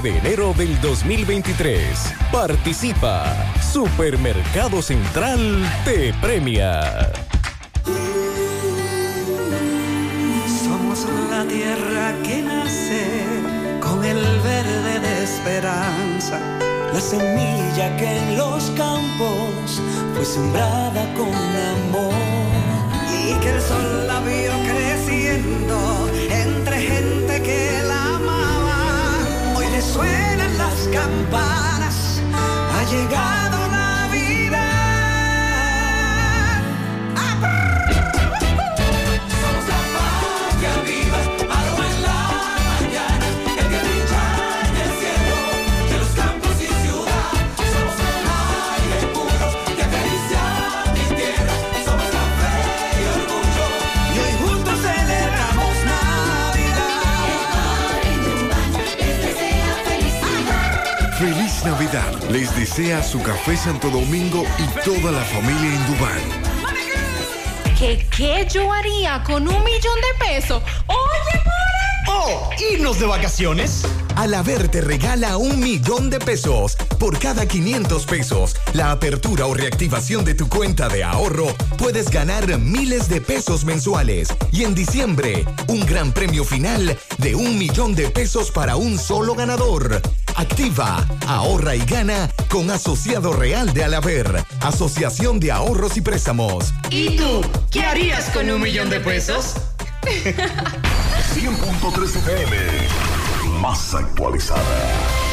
de enero del 2023. Participa. Supermercado Central te premia. Somos la tierra que nace con el verde de esperanza, la semilla que en los campos fue sembrada con amor y que el sol la vio creciendo campanas, ha llegado Les desea su café Santo Domingo y toda la familia Indubán. ¿Qué, ¿Qué yo haría con un millón de pesos? Oye, ¡Oh! ¿Irnos de vacaciones? Alaber te regala un millón de pesos. Por cada 500 pesos, la apertura o reactivación de tu cuenta de ahorro, puedes ganar miles de pesos mensuales. Y en diciembre, un gran premio final de un millón de pesos para un solo ganador. Activa, ahorra y gana con Asociado Real de Alaber, Asociación de Ahorros y Préstamos. ¿Y tú? ¿Qué harías con un millón de pesos? 100.3 FM, más actualizada.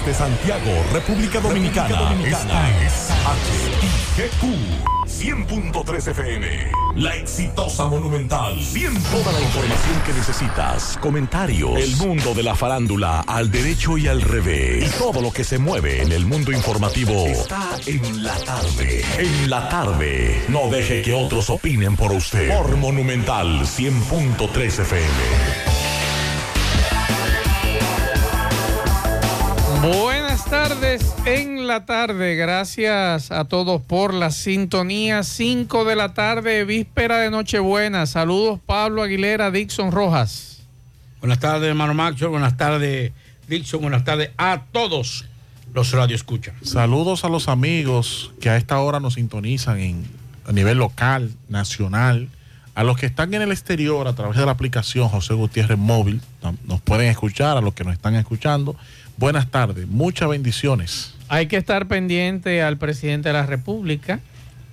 Desde Santiago, República Dominicana, esta es HIGQ 100.3 FM. La exitosa Monumental. 100. Toda la información que necesitas, comentarios, el mundo de la farándula al derecho y al revés. Y todo lo que se mueve en el mundo informativo está en la tarde. En la tarde. No deje que otros opinen por usted. Por Monumental 100.3 FM. Buenas tardes en la tarde. Gracias a todos por la sintonía. 5 de la tarde, víspera de Nochebuena. Saludos Pablo Aguilera, Dixon Rojas. Buenas tardes, hermano Macho. Buenas tardes, Dixon. Buenas tardes a todos los radio escuchan. Saludos a los amigos que a esta hora nos sintonizan en, a nivel local, nacional. A los que están en el exterior a través de la aplicación José Gutiérrez Móvil, nos pueden escuchar, a los que nos están escuchando. Buenas tardes, muchas bendiciones. Hay que estar pendiente al presidente de la República,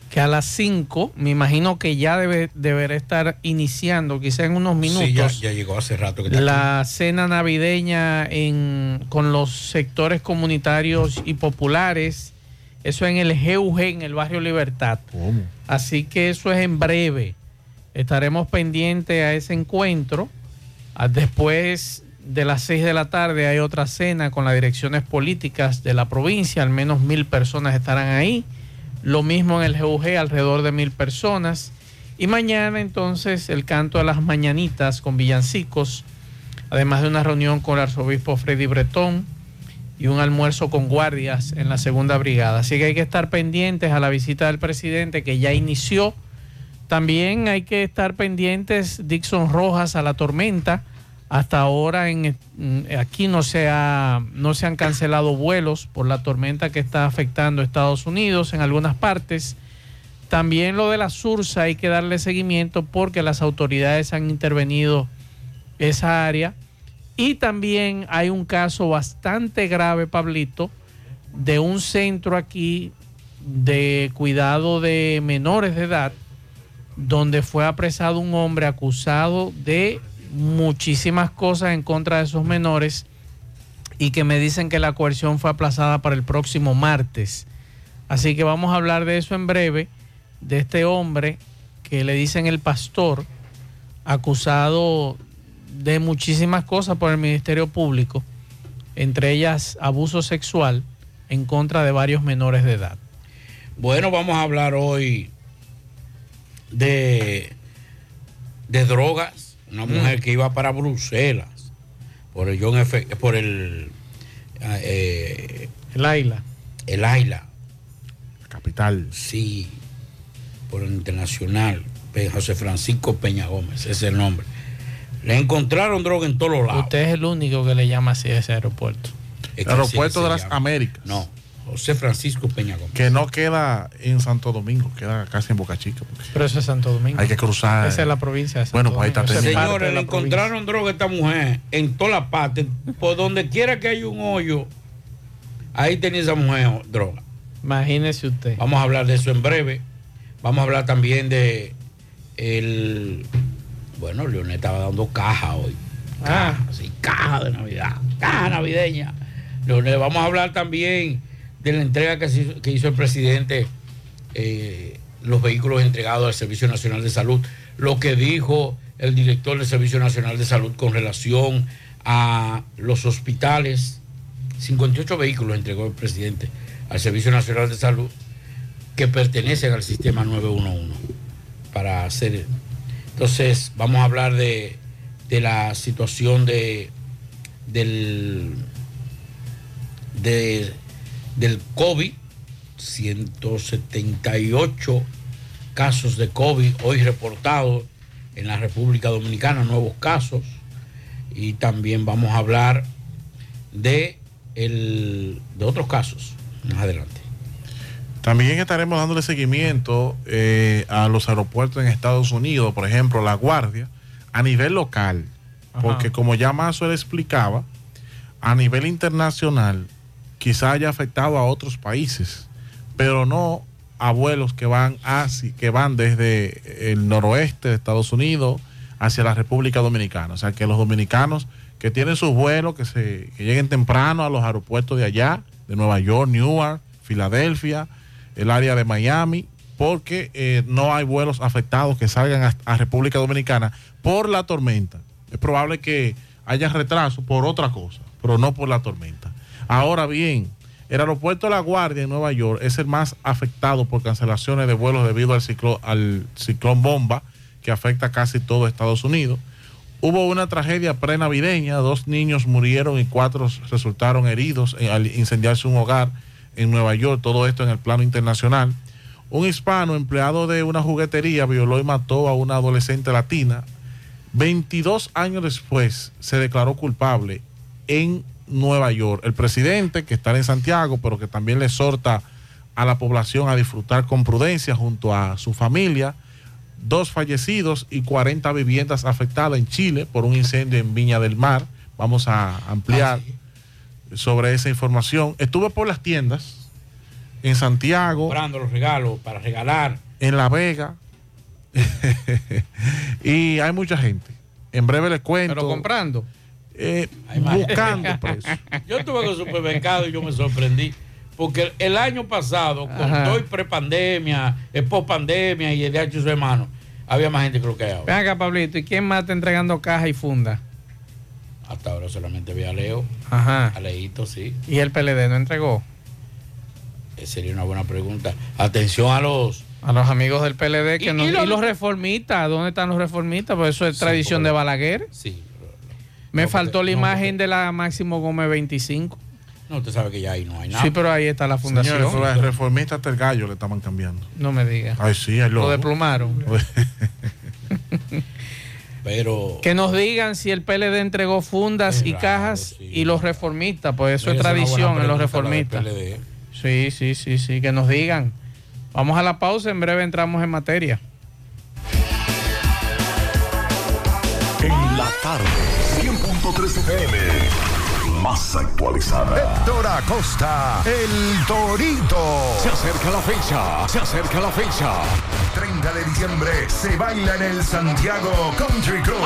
que a las 5, me imagino que ya debe, deberá estar iniciando, quizá en unos minutos. Sí, ya, ya llegó hace rato. Que la cena navideña en, con los sectores comunitarios y populares. Eso en el GUG, en el barrio Libertad. ¿Cómo? Así que eso es en breve. Estaremos pendientes a ese encuentro. Ah, Después de las 6 de la tarde hay otra cena con las direcciones políticas de la provincia. Al menos mil personas estarán ahí. Lo mismo en el GUG, alrededor de mil personas. Y mañana entonces el canto de las mañanitas con villancicos, además de una reunión con el arzobispo Freddy Bretón y un almuerzo con guardias en la segunda brigada. Así que hay que estar pendientes a la visita del presidente que ya inició. También hay que estar pendientes, Dixon Rojas, a la tormenta. Hasta ahora en, aquí no se, ha, no se han cancelado vuelos por la tormenta que está afectando a Estados Unidos en algunas partes. También lo de la Sursa hay que darle seguimiento porque las autoridades han intervenido esa área. Y también hay un caso bastante grave, Pablito, de un centro aquí de cuidado de menores de edad, donde fue apresado un hombre acusado de muchísimas cosas en contra de esos menores y que me dicen que la coerción fue aplazada para el próximo martes. Así que vamos a hablar de eso en breve, de este hombre que le dicen el pastor, acusado de muchísimas cosas por el Ministerio Público, entre ellas abuso sexual en contra de varios menores de edad. Bueno, vamos a hablar hoy de, de drogas una mm. mujer que iba para Bruselas por el John F, por el eh, el Aila. El Aila. La capital. Sí, por el internacional. José Francisco Peña Gómez, ese es el nombre. Le encontraron droga en todos lados. Usted es el único que le llama así a ese aeropuerto. El aeropuerto de las Américas. No, José Francisco Peña Gómez. Que no queda en Santo Domingo, queda casi en Boca Chica. Pero eso es Santo Domingo. Hay que cruzar. Esa es la provincia de Santo Bueno, pues ahí está. Señores, le encontraron droga a esta mujer en toda la parte. Por donde quiera que haya un hoyo, ahí tenía esa mujer droga. Imagínese usted. Vamos a hablar de eso en breve. Vamos a hablar también de el. Bueno, Leonel estaba dando caja hoy. Ah. Caja, sí, caja de Navidad. Caja navideña. Leonel, vamos a hablar también de la entrega que, hizo el presidente, eh, los vehículos entregados al Servicio Nacional de Salud, lo que dijo el director del Servicio Nacional de Salud con relación a los hospitales, 58 vehículos entregó el presidente al Servicio Nacional de Salud que pertenecen al sistema 911 para hacer. Entonces, vamos a hablar de, de la situación de del de del COVID, 178 casos de COVID hoy reportados en la República Dominicana, nuevos casos. Y también vamos a hablar de, el, de otros casos más adelante. También estaremos dándole seguimiento eh, a los aeropuertos en Estados Unidos, por ejemplo, La Guardia, a nivel local, porque como ya Mazo le explicaba, a nivel internacional quizá haya afectado a otros países, pero no a vuelos que van hacia, que van desde el noroeste de Estados Unidos hacia la República Dominicana. O sea que los dominicanos que tienen sus vuelos, que se lleguen temprano a los aeropuertos de allá, de Nueva York, Newark, Filadelfia, el área de Miami, porque eh, no hay vuelos afectados que salgan a, a, República Dominicana por la tormenta. Es probable que haya retraso por otra cosa, pero no por la tormenta. Ahora bien, el aeropuerto La Guardia en Nueva York es el más afectado por cancelaciones de vuelos debido al ciclón bomba que afecta casi todo Estados Unidos. Hubo una tragedia prenavideña, dos niños murieron y cuatro resultaron heridos al incendiarse un hogar en Nueva York, todo esto en el plano internacional. Un hispano empleado de una juguetería violó y mató a una adolescente latina. 22 años después se declaró culpable en Nueva York. El presidente, que está en Santiago, pero que también le exhorta a la población a disfrutar con prudencia junto a su familia. Dos fallecidos y 40 viviendas afectadas en Chile por un incendio en Viña del Mar. Vamos a ampliar ah, sobre esa información. Estuve por las tiendas en Santiago. Comprando los regalos para regalar. En La Vega. y hay mucha gente. En breve les cuento. Pero comprando eh, buscando precios. Yo estuve en el supermercado y yo me sorprendí. Porque el año pasado, con todo prepandemia, post pandemia y el de su hermano, había más gente que lo que hay ahora. Ven acá, Pablito, ¿y quién más está entregando caja y funda? Hasta ahora solamente vi a Leo. Ajá. A Leito, sí. ¿Y el PLD no entregó? Esa sería una buena pregunta. Atención a los a los amigos del PLD que no, y, los, reformistas, ¿dónde están los reformistas? Pues eso es tradición de Balaguer. Sí, me faltó la imagen de la Máximo Gómez 25. No, usted sabe que ya ahí no hay nada. Sí, pero ahí está la fundación. Señores, fue la reformista hasta el gallo le estaban cambiando. No me diga. Ay, sí, ahí Lo desplumaron. Pero. Que nos digan si el PLD entregó fundas y cajas y los reformistas, pues eso es tradición en los del reformistas. PLD. Sí, sí, sí, sí, que nos digan. Vamos a la pausa, en breve entramos en materia. En la tarde, 100.3 FM. Más actualizada. Héctor Acosta, el Torito. Se acerca la fecha, se acerca la fecha. 30 de diciembre se baila en el Santiago Country Club.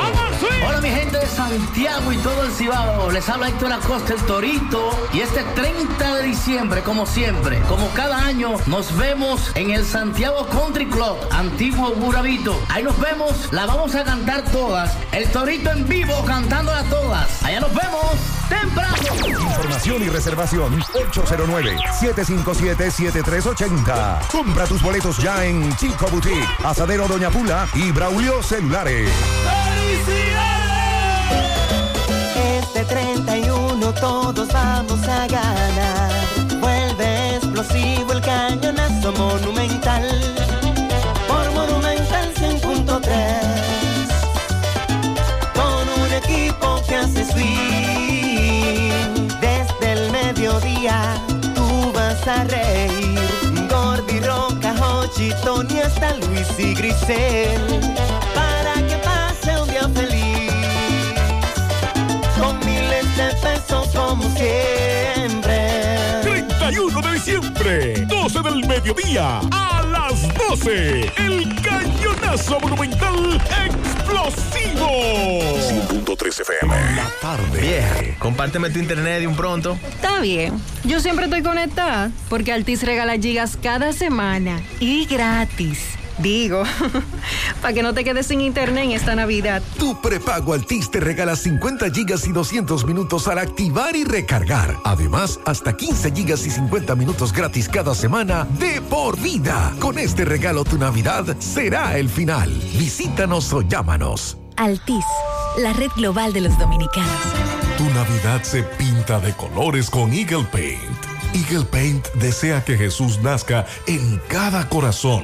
Hola mi gente de Santiago y todo el Cibao, les habla Héctor Acosta el Torito y este 30 de diciembre como siempre, como cada año nos vemos en el Santiago Country Club, antiguo Burabito. Ahí nos vemos, la vamos a cantar todas, el Torito en vivo cantándola todas. Allá nos vemos temprano. Información y reservación 809-757-7380. Compra tus boletos ya en Chico Boutique, Asadero Doña Pula y Braulio Celulares. Este 31 todos vamos a ganar. Tony, hasta Luis y Grisel. Para que pase un día feliz con miles de pesos como siempre. 31 de diciembre, 12 del mediodía, a las 12, el cañonazo monumental explosivo. 100.3 FM. La tarde. Vieja, compárteme tu internet de un pronto. Está bien. Yo siempre estoy conectada porque Altis regala gigas cada semana y gratis. Digo, para que no te quedes sin internet en esta Navidad. Tu prepago Altis te regala 50 gigas y 200 minutos al activar y recargar. Además, hasta 15 gigas y 50 minutos gratis cada semana de por vida. Con este regalo tu Navidad será el final. Visítanos o llámanos. Altis, la red global de los dominicanos. Tu Navidad se pinta de colores con Eagle Paint. Eagle Paint desea que Jesús nazca en cada corazón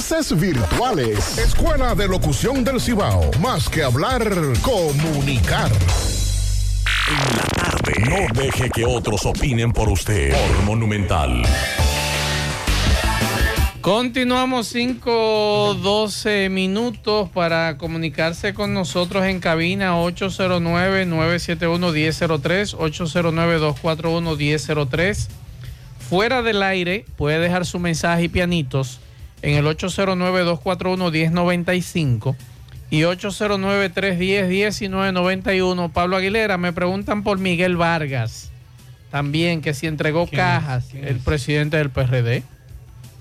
virtuales. Escuela de Locución del Cibao. Más que hablar, comunicar. En la tarde. No deje que otros opinen por usted. Por Monumental. Continuamos 5, 12 minutos para comunicarse con nosotros en cabina 809-971-1003, 809-241-1003. Fuera del aire puede dejar su mensaje y pianitos en el 809-241-1095 y 809-310-1991. Pablo Aguilera, me preguntan por Miguel Vargas, también que si entregó cajas el presidente del PRD.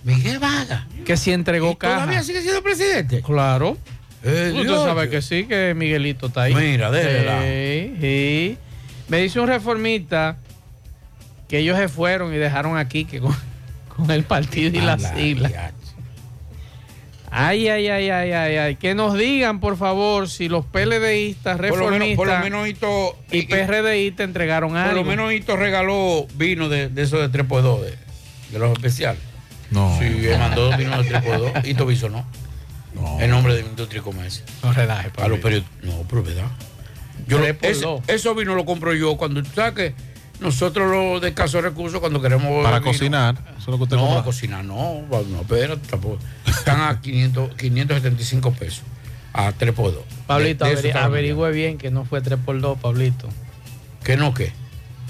Miguel Vargas. Que si entregó cajas. ¿Todavía sigue siendo presidente? Claro. Eh, Usted Dios, sabe Dios. que sí, que Miguelito está ahí. Mira, déjela. Sí, sí. Me dice un reformista que ellos se fueron y dejaron aquí que con, con el partido y las la siglas. Ay, ay, ay, ay, ay, ay. Que nos digan, por favor, si los PLDistas, Por lo menos- reformistas por lo menos Hito- y PRDistas entregaron Por algo. lo menos Hito regaló vino de, de esos de 3x2, de, de los especiales. No. Sí, él mandó vino de 3x2. Hito Viso no. En nombre de Industria y Comercio. No relaje, A los periodistas. No, pero verdad. Yo lo- 3x2. ese- esos vinos lo compro yo cuando tú sabes que nosotros los de escasos recursos cuando queremos Para vino- cocinar. Eso es lo que usted no, compra. cocinar no, no, espérate, tampoco. Están a 500, 575 pesos a 3 por 2. Pablito, averi- averigüe bien que no fue 3x2, Pablito. ¿Que no qué?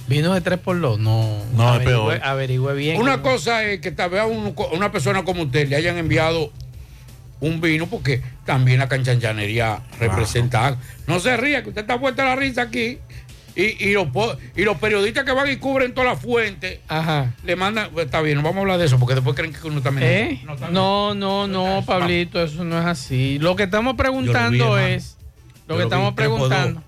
¿Vino de 3x2? No. No, es averigüe, peor. averigüe bien. Una que- cosa es que tal vez a un- una persona como usted le hayan enviado un vino porque también la canchallanería representa. No se ría, que usted está puesta la risa aquí. Y, y, los, po- y los periodistas que van y cubren toda la fuente le mandan. pues, está bien, no vamos a hablar de eso porque después creen que uno también. ¿Eh? No, no, no, Pablito, eso no es así. Lo que estamos preguntando vi, es. Lo Yo que estamos preguntando.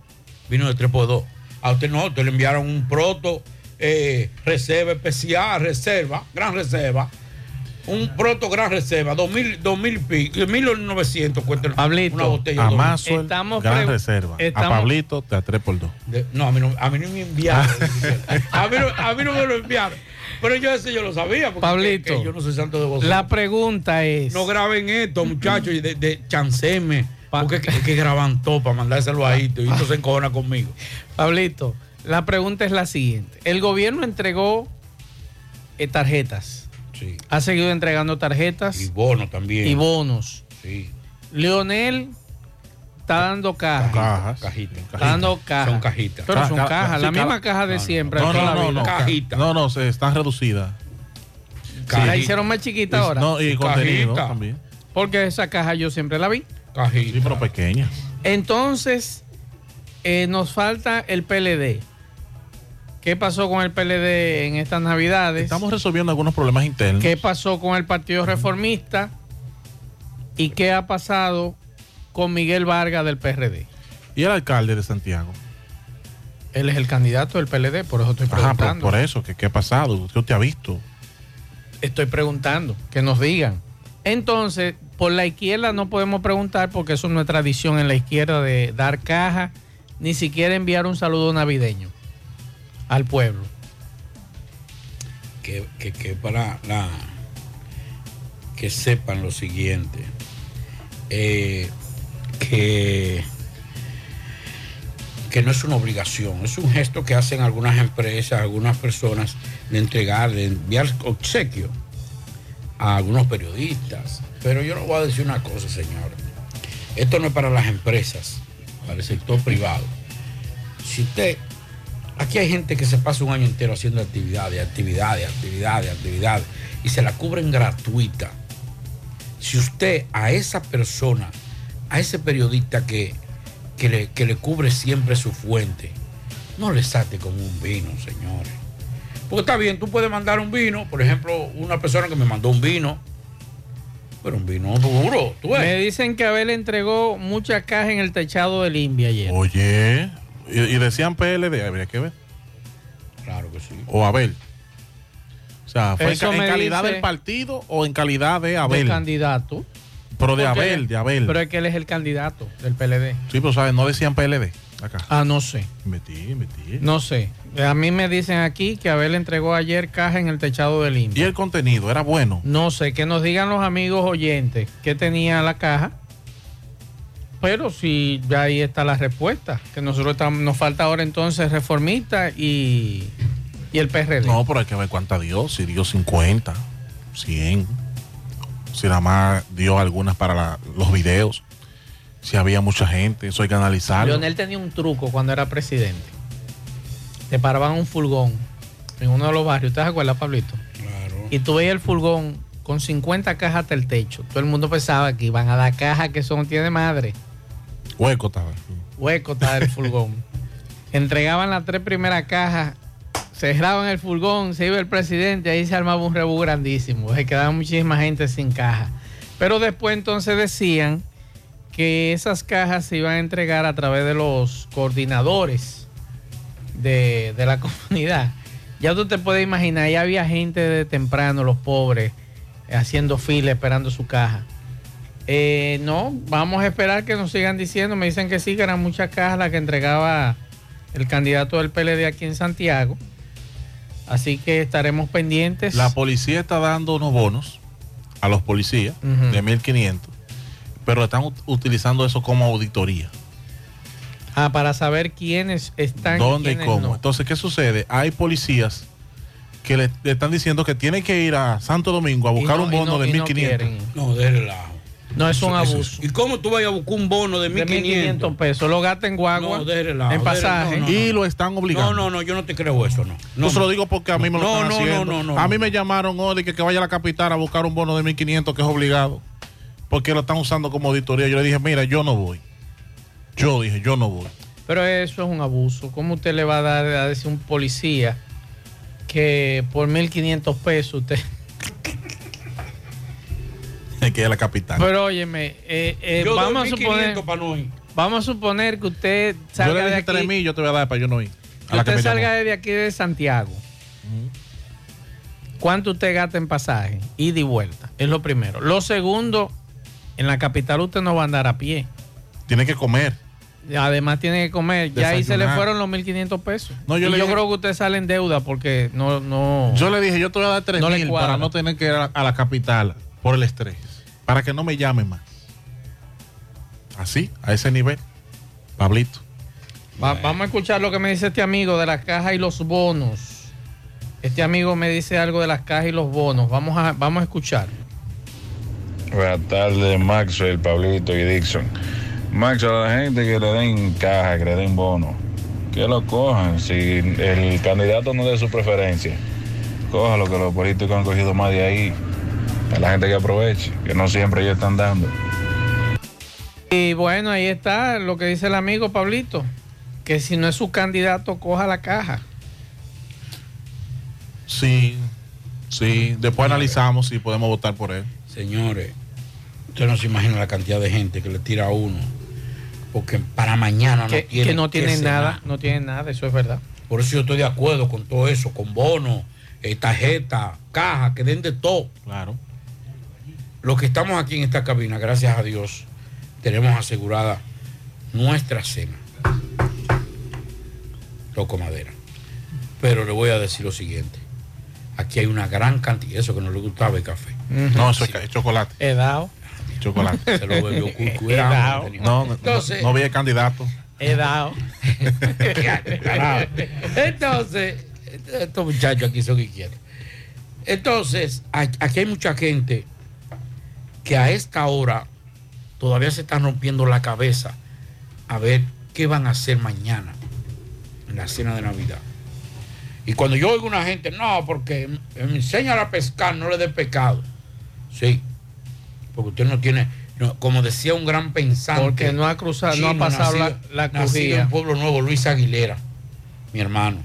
Vino de 3 por 2 A usted no, a usted le enviaron un proto eh, reserva especial, reserva, gran reserva. Un proto gran reserva, 2000, 2000 pico, 1900 cuesta una botella. A mil. gran reserva. A Pablito te a 3 por 2 De- no, a mí no, a mí no me enviaron. a, mí no, a mí no me lo enviaron. Pero yo ese yo lo sabía. Porque Pablito, que- que yo no soy santo de vosotros. La pregunta es. No graben esto, muchachos, y de, de chanceme. Porque es que, es que graban todo para mandárselo a Hito y Hito se encojona conmigo. Pablito, la pregunta es la siguiente. El gobierno entregó eh, tarjetas. Sí. Ha seguido entregando tarjetas. Y bonos también. Y bonos. Sí. Leonel está dando cajas. Cajas. Cajitas. Está dando cajas. Son cajitas. Pero son Ca- ca- cajas, la misma caja de no, no, siempre. No, no, no, no. Cajita. No, no, se están reducidas. La hicieron más chiquita ahora. No, y contenido Cajita. también. Porque esa caja yo siempre la vi. Cajita. Sí, pero pequeñas. Entonces, eh, nos falta el PLD. ¿Qué pasó con el PLD en estas navidades? Estamos resolviendo algunos problemas internos. ¿Qué pasó con el Partido Reformista? ¿Y qué ha pasado con Miguel Vargas del PRD? ¿Y el alcalde de Santiago? Él es el candidato del PLD, por eso estoy Ajá, por, preguntando. por eso, que qué ha pasado, ¿qué te ha visto? Estoy preguntando, que nos digan. Entonces, por la izquierda no podemos preguntar porque eso no es tradición en la izquierda de dar caja, ni siquiera enviar un saludo navideño al pueblo. que, que, para que sepan lo siguiente eh, que que no es una obligación, es un gesto que hacen algunas empresas, algunas personas de entregar, de enviar obsequio a algunos periodistas. Pero yo no voy a decir una cosa, señor. Esto no es para las empresas, para el sector privado. Si usted Aquí hay gente que se pasa un año entero haciendo actividades, actividades, actividades, actividades, y se la cubren gratuita. Si usted a esa persona, a ese periodista que, que, le, que le cubre siempre su fuente, no le salte como un vino, señores. Porque está bien, tú puedes mandar un vino, por ejemplo, una persona que me mandó un vino, pero un vino duro, tú ves. Me dicen que Abel entregó mucha caja en el techado del INVI ayer. Oye, y, y decían PLD, habría que ver. Claro que sí. O Abel. O sea, ¿fue en, Eso calidad del partido o en calidad de Abel? De candidato. Pero de Porque- Abel, de Abel. Pero es que él es el candidato del PLD. Sí, pero sabes, no decían PLD acá. Ah, no sé. Metí, metí. No sé. A mí me dicen aquí que Abel entregó ayer caja en el techado del INVI. Y el contenido era bueno. No sé, que nos digan los amigos oyentes que tenía la caja. Pero si ya ahí está la respuesta, que nosotros estamos, nos falta ahora entonces reformista y, y el PRD. No, pero hay que ver cuánta dio. Si dio 50, 100. Si nada más dio algunas para la- los videos. Si había mucha gente, eso hay que analizarlo. Leonel tenía un truco cuando era presidente. Te paraban un furgón en uno de los barrios. ¿Te acuerdas, Pablito? Claro. Y tú veías el furgón con 50 cajas hasta el techo. Todo el mundo pensaba que iban a dar cajas que eso no tiene madre. Hueco estaba. Hueco estaba el furgón. Entregaban las tres primeras cajas, cerraban el furgón, se iba el presidente, ahí se armaba un rebú grandísimo. Se quedaba muchísima gente sin caja. Pero después entonces decían que esas cajas se iban a entregar a través de los coordinadores de, de la comunidad. Ya tú te puedes imaginar, ya había gente de temprano, los pobres, haciendo fila esperando su caja. Eh, no, vamos a esperar que nos sigan diciendo. Me dicen que sí, que eran muchas cajas las que entregaba el candidato del PLD aquí en Santiago. Así que estaremos pendientes. La policía está dando unos bonos a los policías Ujú. de 1.500, pero están ut- utilizando eso como auditoría. Ah, para saber quiénes están ¿Dónde y quiénes cómo? no. Entonces, ¿qué sucede? Hay policías que le, le están diciendo que tienen que ir a Santo Domingo a buscar no- un y bono no- de y no 1.500. quieren. No, de relajo. No, es un Eso- eso- abuso. ¿Y cómo tú vas a buscar un bono de De 1.500? 1.500 pesos. Lo gasta en guagua, No, de relajo, en de- pasaje. no, no, y lo están obligando. No, no, no, yo no te creo eso, no. No, se lo digo porque a mí me lo están no, haciendo. no, no, no, a mí me llamaron hoy de que, que vaya a la capital a buscar un bono de 1.500 que es obligado. Porque lo están usando como auditoría. Yo le dije, mira, yo no voy. Yo dije, yo no voy. Pero eso es un abuso. ¿Cómo usted le va a dar a decir a un policía que por 1.500 pesos usted... Hay que ir a la capital. Pero óyeme, eh, eh, Yo doy vamos, a 1.500 suponer, para no ir. vamos a suponer que usted yo salga le de dije aquí, 3.000, yo te voy a dar para yo no ir. que usted salga llamó. de aquí de Santiago. ¿Cuánto usted gasta en pasaje? Ida y vuelta. Es lo primero. Lo segundo, en la capital usted no va a andar a pie. Tiene que comer. Además tiene que comer. Ya ahí se le fueron los 1.500 pesos. No, yo y le yo dije- creo que usted sale en deuda porque no... no Yo le dije, yo te voy a dar No le 3.000 cuadra. para no tener que ir a, a la capital por el estrés. Para que no me llamen más. Así, a ese nivel. Pablito. Va- Vamos a escuchar lo que me dice este amigo de las cajas y los bonos. Este amigo me dice algo de las cajas y los bonos. Vamos a, vamos a escuchar. Buenas tardes, Maxwell, Pablito y Dixon. Maxwell, a la gente que le den caja, que le den bono, que lo cojan. Si el candidato no es de su preferencia, cójalo, que los políticos han cogido más de ahí. A la gente que aproveche, que no siempre ellos están dando. Y bueno, ahí está lo que dice el amigo Pablito. Que si no es su candidato, coja la caja. Sí, sí. Después analizamos si podemos votar por él. Señores, usted no se imagina la cantidad de gente que le tira a uno. Porque para mañana no que, tiene que no tienen nada, no tienen nada, eso es verdad. Por eso yo estoy de acuerdo con todo eso, con bonos, eh, tarjeta, caja, que den de todo. Claro. Los que estamos aquí en esta cabina, gracias a Dios, tenemos asegurada nuestra cena. Loco madera. Pero le voy a decir lo siguiente. Aquí hay una gran cantidad, eso que no le gustaba el café. No, eso es, ca- es chocolate. He dado. Chocolate. Se lo bebió cuidado, No, no, Entonces- no, no vi el candidato. He dado. Entonces, estos muchachos aquí son que quieren. Entonces, aquí hay mucha gente que a esta hora todavía se están rompiendo la cabeza a ver qué van a hacer mañana en la cena de Navidad. Y cuando yo oigo una gente, no, porque me enseña a pescar, no le dé pecado. Sí, porque usted no tiene, no, como decía un gran pensante. Porque no ha cruzado, no ha pasado nacido- la, la nacido en Pueblo Nuevo, Luis Aguilera. mi hermano,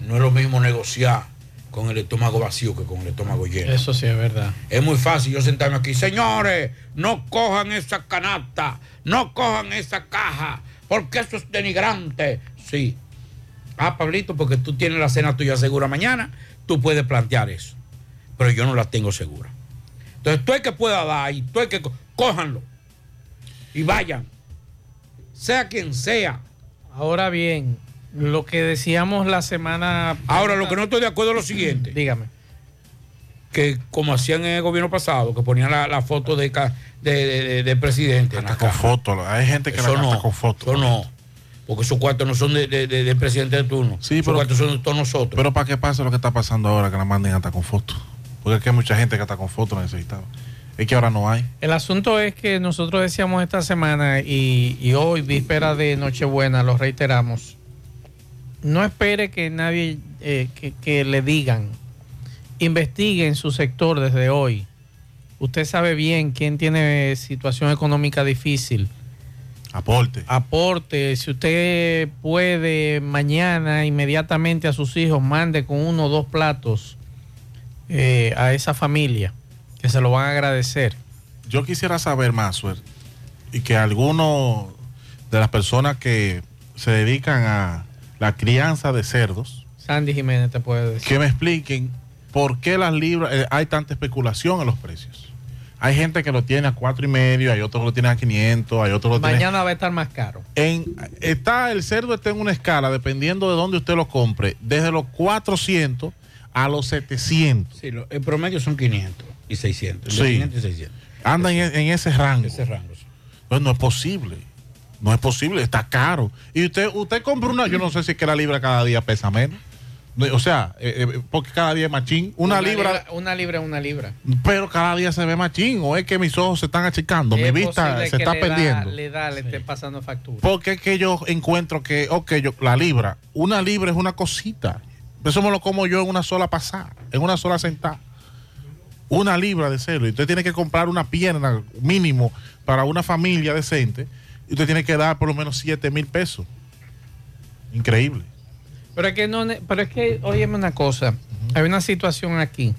no es lo mismo negociar con el estómago vacío que con el estómago lleno. Eso sí es verdad. Es muy fácil yo sentarme aquí, señores, no cojan esa canasta, no cojan esa caja, porque eso es denigrante. Sí. Ah, Pablito, porque tú tienes la cena tuya segura mañana, tú puedes plantear eso. Pero yo no la tengo segura. Entonces, tú el que pueda dar y tú el que... Cójanlo. Y vayan. Sea quien sea. Ahora bien, lo que decíamos la semana. Ahora, lo que no estoy de acuerdo es lo siguiente. Dígame. Que como hacían en el gobierno pasado, que ponían la, la foto de, ca- de, de- de- de presidente. en la con foto. Hay gente que Eso la no, con foto. Eso no. Porque esos cuartos no son de, de- de- del presidente de turno. Sí, esos pero- cuartos son de todos nosotros. Pero para qué pasa lo que está pasando ahora, que la manden hasta con foto. Porque es que hay mucha gente que hasta con foto necesitaba. Es que ahora no hay. El asunto es que nosotros decíamos esta semana y, y hoy, víspera de Nochebuena, lo reiteramos. No espere que nadie, eh, que, que le digan, investigue en su sector desde hoy. Usted sabe bien quién tiene situación económica difícil. Aporte. Aporte. Si usted puede, mañana, inmediatamente a sus hijos, mande con uno o dos platos eh, a esa familia, que se lo van a agradecer. Yo quisiera saber más, y que alguno de las personas que se dedican a la crianza de cerdos, Sandy Jiménez te puede decir. que me expliquen por qué las libras, eh, hay tanta especulación en los precios. Hay gente que lo tiene a cuatro y medio, hay otros que lo tienen a 500, hay otros que lo tienen... Mañana va a estar más caro. En, está el cerdo está en una escala, dependiendo de dónde usted lo compre, desde los 400 a los 700. Sí, lo- el promedio son 500 y 600. de Sí. 500 y 600. Anda en, en ese rango. Ese rango, sí. Pues no es posible. No es posible, está caro. Y usted usted compra una, yo no sé si es que la libra cada día pesa menos. No, O sea, eh, eh, porque cada día es machín. Una, libra, Una libra, una libra. pero cada día se ve machín. O es que mis ojos se están achicando, mi Es vista se está le da- perdiendo. le da, le esté pasando factura. Porque es que yo encuentro que, ok, yo, la libra, una libra es una cosita. Eso me lo como yo en una sola pasada, en una sola sentada. Una libra de cerdo. Y usted tiene que comprar una pierna mínimo para una familia decente. Y usted tiene que dar por lo menos 7 mil pesos. Increíble. Pero es que no, pero es que, óyeme una cosa, hay una situación aquí.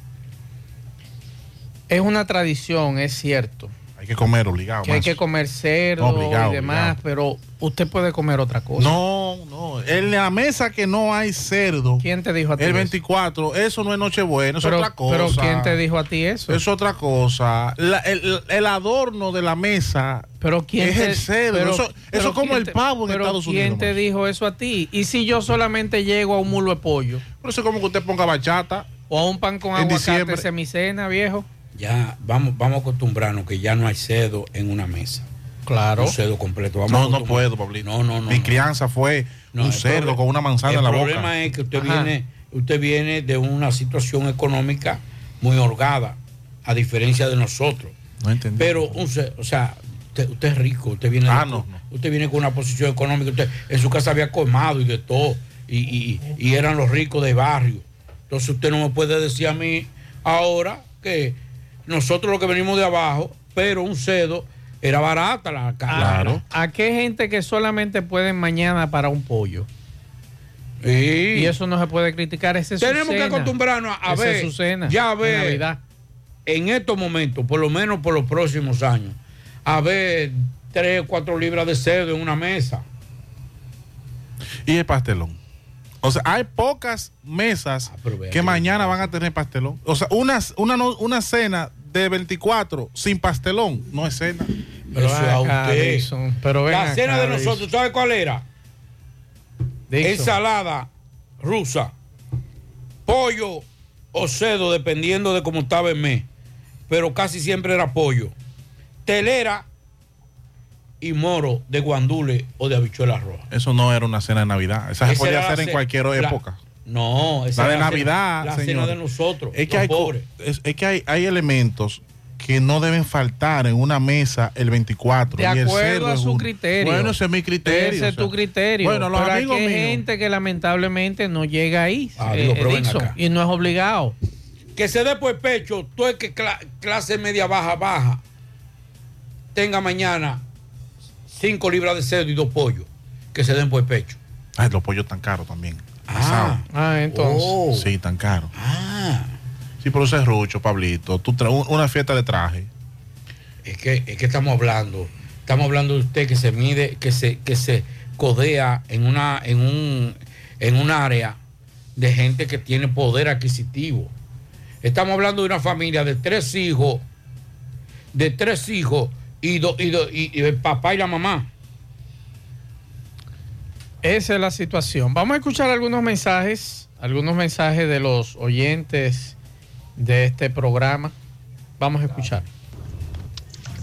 Es una tradición, es cierto, que comer obligado. que hay que comer cerdo Obligado, y demás, obligado. pero usted puede comer otra cosa. No, no. En la mesa que no hay cerdo. ¿Quién te dijo a ti El eso? 24, eso no es Nochebuena, es otra cosa. pero ¿quién te dijo a ti eso? Es otra cosa. La- el, el adorno de la mesa Pero quién es te- el cerdo. pero- eso pero eso es como quién el pavo en pero Estados ¿Quién Unidos. te dijo eso a ti? ¿Y si yo solamente llego a un mulo de pollo? Pero eso es como que usted ponga bachata. O a un pan con En aguacate diciembre. semicena, viejo. Ya vamos, vamos a acostumbrarnos que ya no hay cedo en una mesa. Claro. Un cedo completo. Vamos No, no puedo, Pablito. No, no, no. Mi no. crianza fue No, un el cerdo con una manzana en la El boca. problema es que usted Ajá. viene, usted viene de una situación económica muy holgada, a diferencia de nosotros. No entendí. Pero, un o sea, usted, usted es rico, usted viene, Ah, de- no, usted viene con una posición económica, usted en su casa había colmado y de todo, y, y- y eran los ricos de barrio. Entonces usted no me puede decir a mí ahora que nosotros los que venimos de abajo, pero un cedo era barata la carne. ¿A qué gente que solamente pueden mañana para un pollo? Y eso no se puede criticar. Ese es su Tenemos que acostumbrarnos a ver, es su cena ya de ver, Navidad. en estos momentos, por lo menos por los próximos años, a ver tres o cuatro libras de cerdo en una mesa. Y el pastelón. O sea, hay pocas mesas vea que mañana van a tener pastelón. O sea, una, una, no- una cena de 24 sin pastelón no es cena. Pero Eso a acá, usted. Dixon, pero ven La cena acá, de nosotros, ¿sabe cuál era? Dixon. Ensalada rusa, pollo o cedo, dependiendo de cómo estaba el mes. Pero casi siempre era pollo. Telera y moro de guandule o de habichuela roja. Eso no era una cena de Navidad. Esa se Esa podía hacer en cualquier la- época. No, esa La de cena- Navidad, la cena señor. de nosotros, Es que, los hay, pobres. es, es que hay, hay elementos que no deben faltar en una mesa el 24. De y acuerdo a es su criterio. Bueno, ese es mi criterio. Ese o es tu criterio. Bueno, los Pero amigos hay míos. gente que lamentablemente no llega ahí. Ah, eh, digo, pero ven Dixon, acá. y no es obligado. Que se dé por el pecho, tú es que cla- clase media baja, baja, tenga mañana cinco libras de cerdo y dos pollos, que se den por el pecho. Ay, los pollos tan caros también. Ah, ah entonces. Oh. Sí, tan caros. Ah. Sí, pero ese es rucho, Pablito. Tú una fiesta de traje. Es que, es que estamos hablando, estamos hablando de usted que se mide, que se, que se codea en una, en un, en un área de gente que tiene poder adquisitivo. Estamos hablando de una familia de tres hijos, de tres hijos y, do- y, do- y- y el papá y la mamá. Esa es la situación. Vamos a escuchar algunos mensajes, algunos mensajes de los oyentes de este programa. Vamos a escuchar.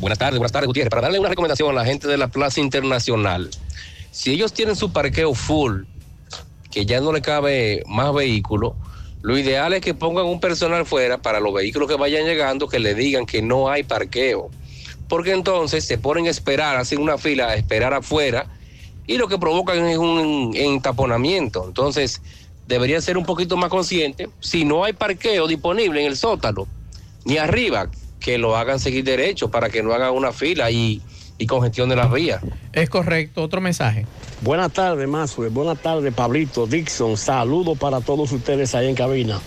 Buenas tardes, buenas tardes, Gutiérrez. Para darle una recomendación a la gente de la Plaza Internacional, si ellos tienen su parqueo full, que ya no le cabe más vehículos, lo ideal es que pongan un personal fuera para los vehículos que vayan llegando, que le digan que no hay parqueo. Porque entonces se ponen a esperar, hacen una fila a esperar afuera y lo que provocan es un entaponamiento. Entonces, deberían ser un poquito más conscientes. Si no hay parqueo disponible en el sótano, ni arriba, que lo hagan seguir derecho para que no hagan una fila y, y congestión de las vías. Es correcto. Otro mensaje. Buenas tardes, Mazue. Buenas tardes, Pablito, Dixon. Saludos para todos ustedes ahí en cabina.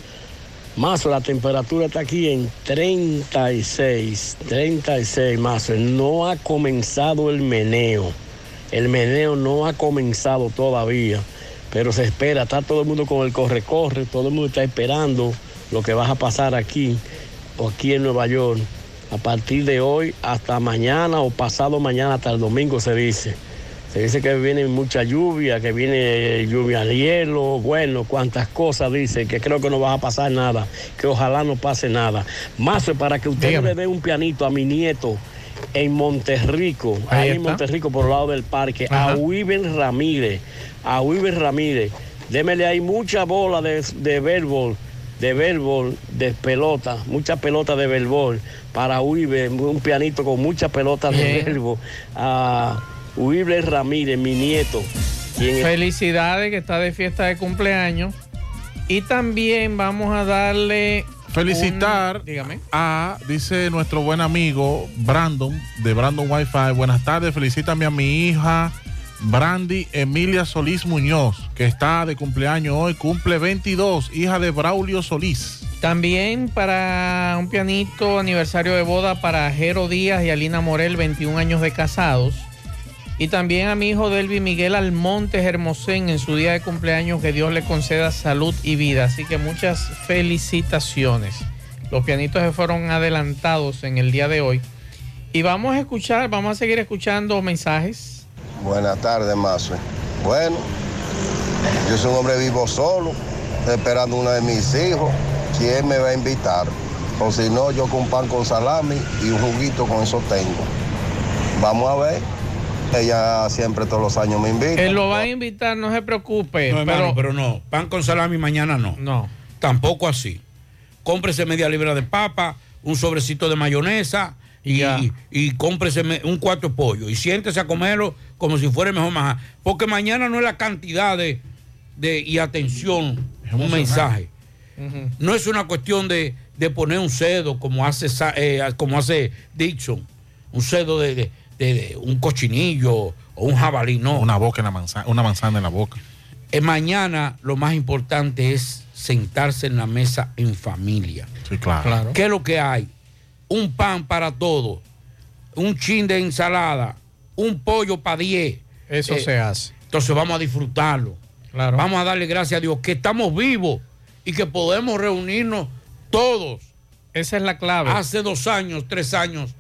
Mazo, la temperatura está aquí en 36, 36, Mazo. No ha comenzado el meneo. El meneo no ha comenzado todavía, pero se espera. Está todo el mundo con el corre-corre, todo el mundo está esperando lo que va a pasar aquí o aquí en Nueva York. A partir de hoy hasta mañana o pasado mañana hasta el domingo se dice. Se dice que viene mucha lluvia, que viene lluvia al hielo, bueno, cuantas cosas dice, que creo que no va a pasar nada, que ojalá no pase nada. Más para que usted le dé un pianito a mi nieto en Monterrico, Ahí ahí, en. Monterrico por el lado del parque, a Wiben Ramírez, a Wiben Ramírez, démele ahí mucha bola de, de béisbol, de béisbol, de pelota, mucha pelota de béisbol para Wiben, un pianito con mucha pelota de Bien. béisbol, a Wiben Ramírez, mi nieto. quien Felicidades que está de fiesta de cumpleaños. Y también vamos a darle. Felicitar un- dígame. a, dice nuestro buen amigo Brandon, de Brandon Wi-Fi. Buenas tardes, felicítame a mi hija Brandy Emilia Solís Muñoz, que está de cumpleaños hoy, cumple 22, hija de Braulio Solís. También para un pianito aniversario de boda para Jero Díaz y Alina Morel, 21 años de casados. Y también a mi hijo Delvi Miguel Almonte Hermosén en su día de cumpleaños, que Dios le conceda salud y vida. Así que muchas felicitaciones. Los pianitos se fueron adelantados en el día de hoy. Y vamos a escuchar, vamos a seguir escuchando mensajes. Buenas tardes, Mazo. Bueno, yo soy un hombre vivo solo, esperando uno de mis hijos. ¿Quién me va a invitar? O si no, yo con pan con salami y un juguito con eso tengo. Vamos a ver. Ella siempre todos los años me invita. Él lo va a invitar, no se preocupe. No, hermano, pero pero no. Pan con salami mañana no. No. Tampoco así. Cómprese media libra de papa, un sobrecito de mayonesa y, y, y cómprese un cuarto de pollo. Y siéntese a comerlo como si fuera el mejor majar. Porque mañana no es la cantidad de, de- y atención, un mensaje. No es una cuestión de, de poner un cedo como hace, eh, como hace Dixon. Un cedo de, de- de- de un cochinillo o un jabalí, no. Una boca en la manzana, una manzana en la boca. Eh, mañana lo más importante es sentarse en la mesa en familia. Sí, claro. ¿Qué es lo que hay? Un pan para todos, un chin de ensalada, un pollo para 10. Eso se hace. Entonces vamos a disfrutarlo. Claro. Vamos a darle gracias a Dios que estamos vivos y que podemos reunirnos todos. Esa es la clave. Hace dos años, tres años,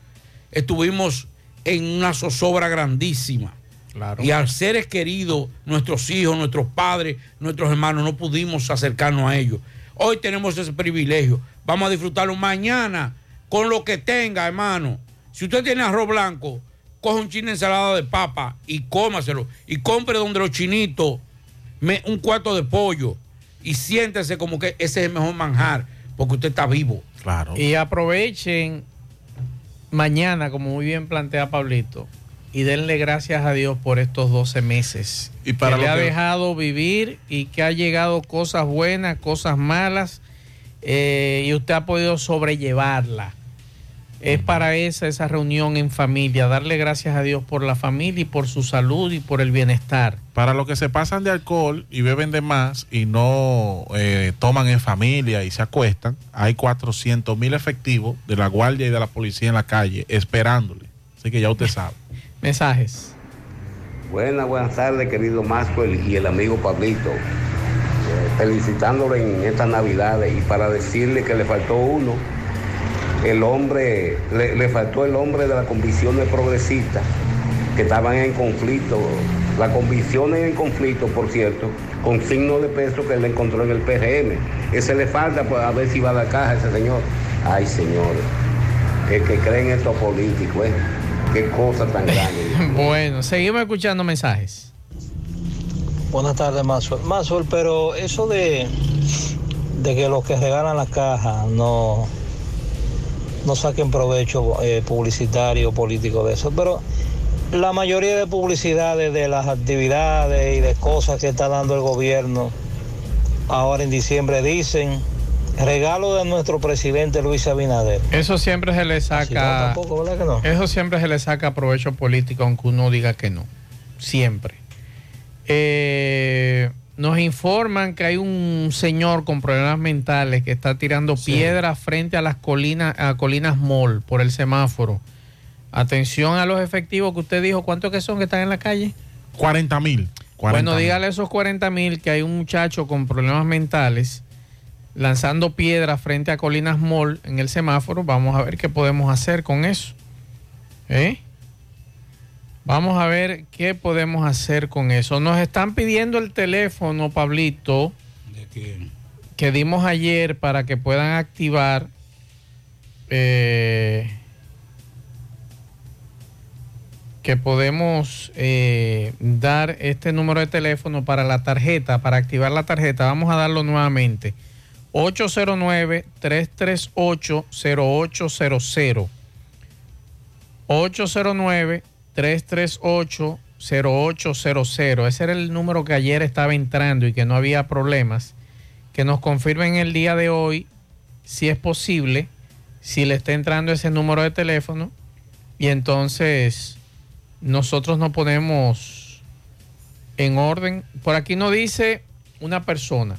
estuvimos en una zozobra grandísima. Claro. Y al seres queridos, nuestros hijos, nuestros padres, nuestros hermanos, no pudimos acercarnos a ellos. Hoy tenemos ese privilegio. Vamos a disfrutarlo mañana con lo que tenga, hermano. Si usted tiene arroz blanco, coge un chin de ensalada de papa y cómaselo. Y compre donde los chinitos me- un cuarto de pollo. Y siéntese como que ese es el mejor manjar, porque usted está vivo. Claro. Y aprovechen mañana, como muy bien plantea Pablito, y denle gracias a Dios por estos 12 meses. Y para que le ha dejado vivir y que ha llegado cosas buenas, cosas malas, eh, y usted ha podido sobrellevarla. Es para esa, esa reunión en familia, darle gracias a Dios por la familia y por su salud y por el bienestar. Para los que se pasan de alcohol y beben de más y no eh, toman en familia y se acuestan, hay 400 mil efectivos de la guardia y de la policía en la calle esperándole. Así que ya usted sabe. Mensajes. Buenas, buenas tardes, querido Maxwell y el amigo Pablito. Eh, felicitándolo en estas navidades y para decirle que le faltó uno, el hombre, le, le faltó el hombre de las convicciones progresistas que estaban en conflicto, las convicciones en conflicto, por cierto, con signo de peso que él encontró en el PRM. Ese le falta pues, a ver si va a la caja ese señor. Ay, señores, el que creen estos políticos, ¿eh? Qué cosa tan grande. bueno, seguimos escuchando mensajes. Buenas tardes, Maxwell. Maxwell, pero eso de, de que los que regalan la caja no, no saquen provecho eh, publicitario, político de eso, pero la mayoría de publicidades de las actividades y de cosas que está dando el gobierno ahora en diciembre dicen regalo de nuestro presidente Luis Abinader. Eso siempre se le saca. tampoco, ¿verdad que no? Eso siempre se le saca provecho político, aunque uno diga que no. Siempre. Eh, nos informan que hay un señor con problemas mentales que está tirando piedras frente a las colinas, a colinas Mall por el semáforo. Atención a los efectivos que usted dijo, ¿cuántos que son que están en la calle? 40 mil. Bueno, dígale a esos 40 mil que hay un muchacho con problemas mentales lanzando piedras frente a Colinas Mall en el semáforo. Vamos a ver qué podemos hacer con eso. ¿Eh? Vamos a ver qué podemos hacer con eso. Nos están pidiendo el teléfono, Pablito, que dimos ayer para que puedan activar. eh, que podemos eh, dar este número de teléfono para la tarjeta, para activar la tarjeta. Vamos a darlo nuevamente. 809-338-0800. 809-338-0800. Ese era el número que ayer estaba entrando y que no había problemas. Que nos confirmen el día de hoy si es posible, si le está entrando ese número de teléfono. Y entonces nosotros nos ponemos en orden. Por aquí nos dice una persona.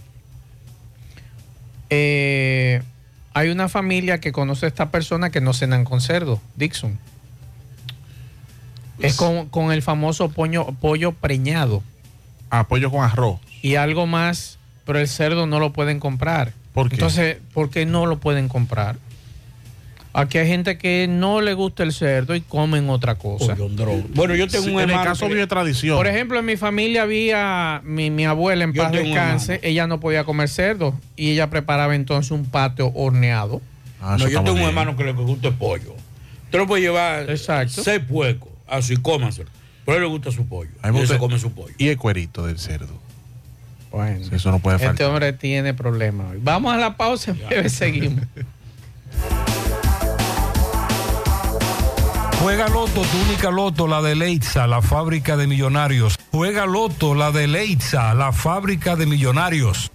Eh, hay una familia que conoce a esta persona que no cenan con cerdo, Dixon. Es con, con el famoso pollo, pollo preñado. Ah, pollo con arroz. Y algo más, pero el cerdo no lo pueden comprar. ¿Por qué? Entonces, ¿por qué no lo pueden comprar? Aquí hay gente que no le gusta el cerdo y comen otra cosa. Bueno, yo tengo Sí, un en el hermano caso que- de tradición. Por ejemplo, en mi familia había mi, mi abuela en paz descanse, ella no podía comer cerdo y ella preparaba entonces un patio horneado. Ah, no, yo tengo un hermano que le gusta el pollo. Usted lo puede llevar seis puercos, así cómanselo. Pero a él le gusta su pollo. A mí me Y él se gusta- come su pollo. Y el cuerito del cerdo. Bueno, eso no puede este faltar. hombre tiene problemas. hoy. Vamos a la pausa, en breve seguimos. Juega Loto, tu única Loto, la de Leitza, la fábrica de millonarios. Juega Loto, la de Leitza, la fábrica de millonarios.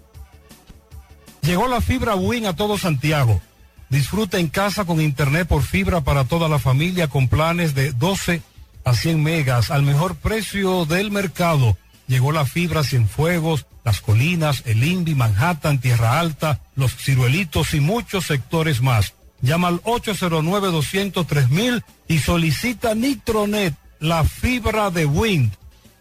Llegó la fibra Win a todo Santiago. Disfruta en casa con internet por fibra para toda la familia con planes de 12 a 100 megas al mejor precio del mercado. Llegó la fibra Cienfuegos, Las Colinas, El Invi, Manhattan, Tierra Alta, Los Ciruelitos y muchos sectores más. Llama al 809-203 y solicita Nitronet, la fibra de Wind.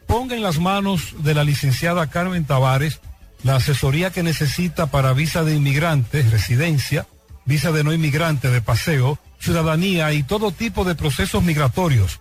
Ponga en las manos de la licenciada Carmen Tavares la asesoría que necesita para visa de inmigrante, residencia, visa de no inmigrante de paseo, ciudadanía y todo tipo de procesos migratorios.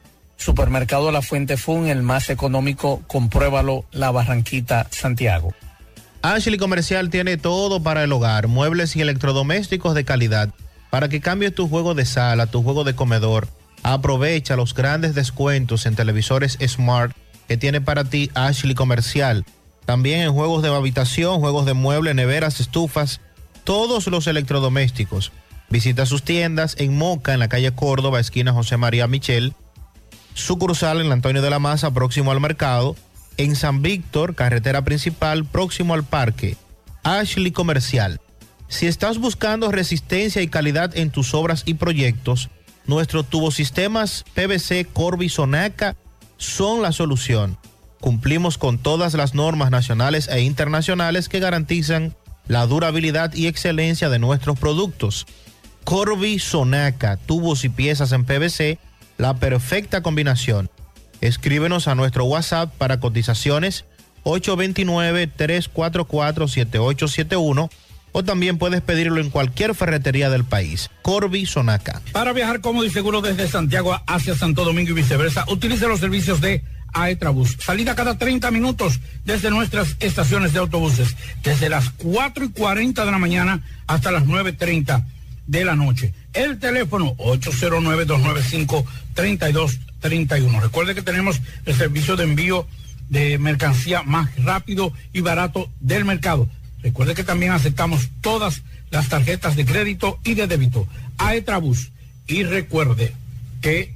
Supermercado La Fuente Fun, el más económico, compruébalo, La Barranquita, Santiago. Ashley Comercial tiene todo para el hogar, muebles y electrodomésticos de calidad. Para que cambies tu juego de sala, tu juego de comedor, aprovecha los grandes descuentos en televisores Smart que tiene para ti Ashley Comercial. También en juegos de habitación, juegos de muebles, neveras, estufas, todos los electrodomésticos. Visita sus tiendas en Moca, en la calle Córdoba, esquina José María Michel. Sucursal en Antonio de la Maza, próximo al mercado. En San Víctor, carretera principal, próximo al parque. Ashley Comercial. Si estás buscando resistencia y calidad en tus obras y proyectos, nuestros tubosistemas PVC Corby Sonaca son la solución. Cumplimos con todas las normas nacionales e internacionales que garantizan la durabilidad y excelencia de nuestros productos. Corby Sonaca, tubos y piezas en PVC, la perfecta combinación. Escríbenos a nuestro WhatsApp para cotizaciones 829-344-7871 o también puedes pedirlo en cualquier ferretería del país. Corby Sonaca. Para viajar cómodo y seguro desde Santiago hacia Santo Domingo y viceversa, utilice los servicios de Aetrabús. Salida cada 30 minutos desde nuestras estaciones de autobuses, desde las 4 y 40 de la mañana hasta las 9.30 de la noche. El teléfono 809-295-3231. Recuerde que tenemos el servicio de envío de mercancía más rápido y barato del mercado. Recuerde que también aceptamos todas las tarjetas de crédito y de débito. Aetrabús. Y recuerde que,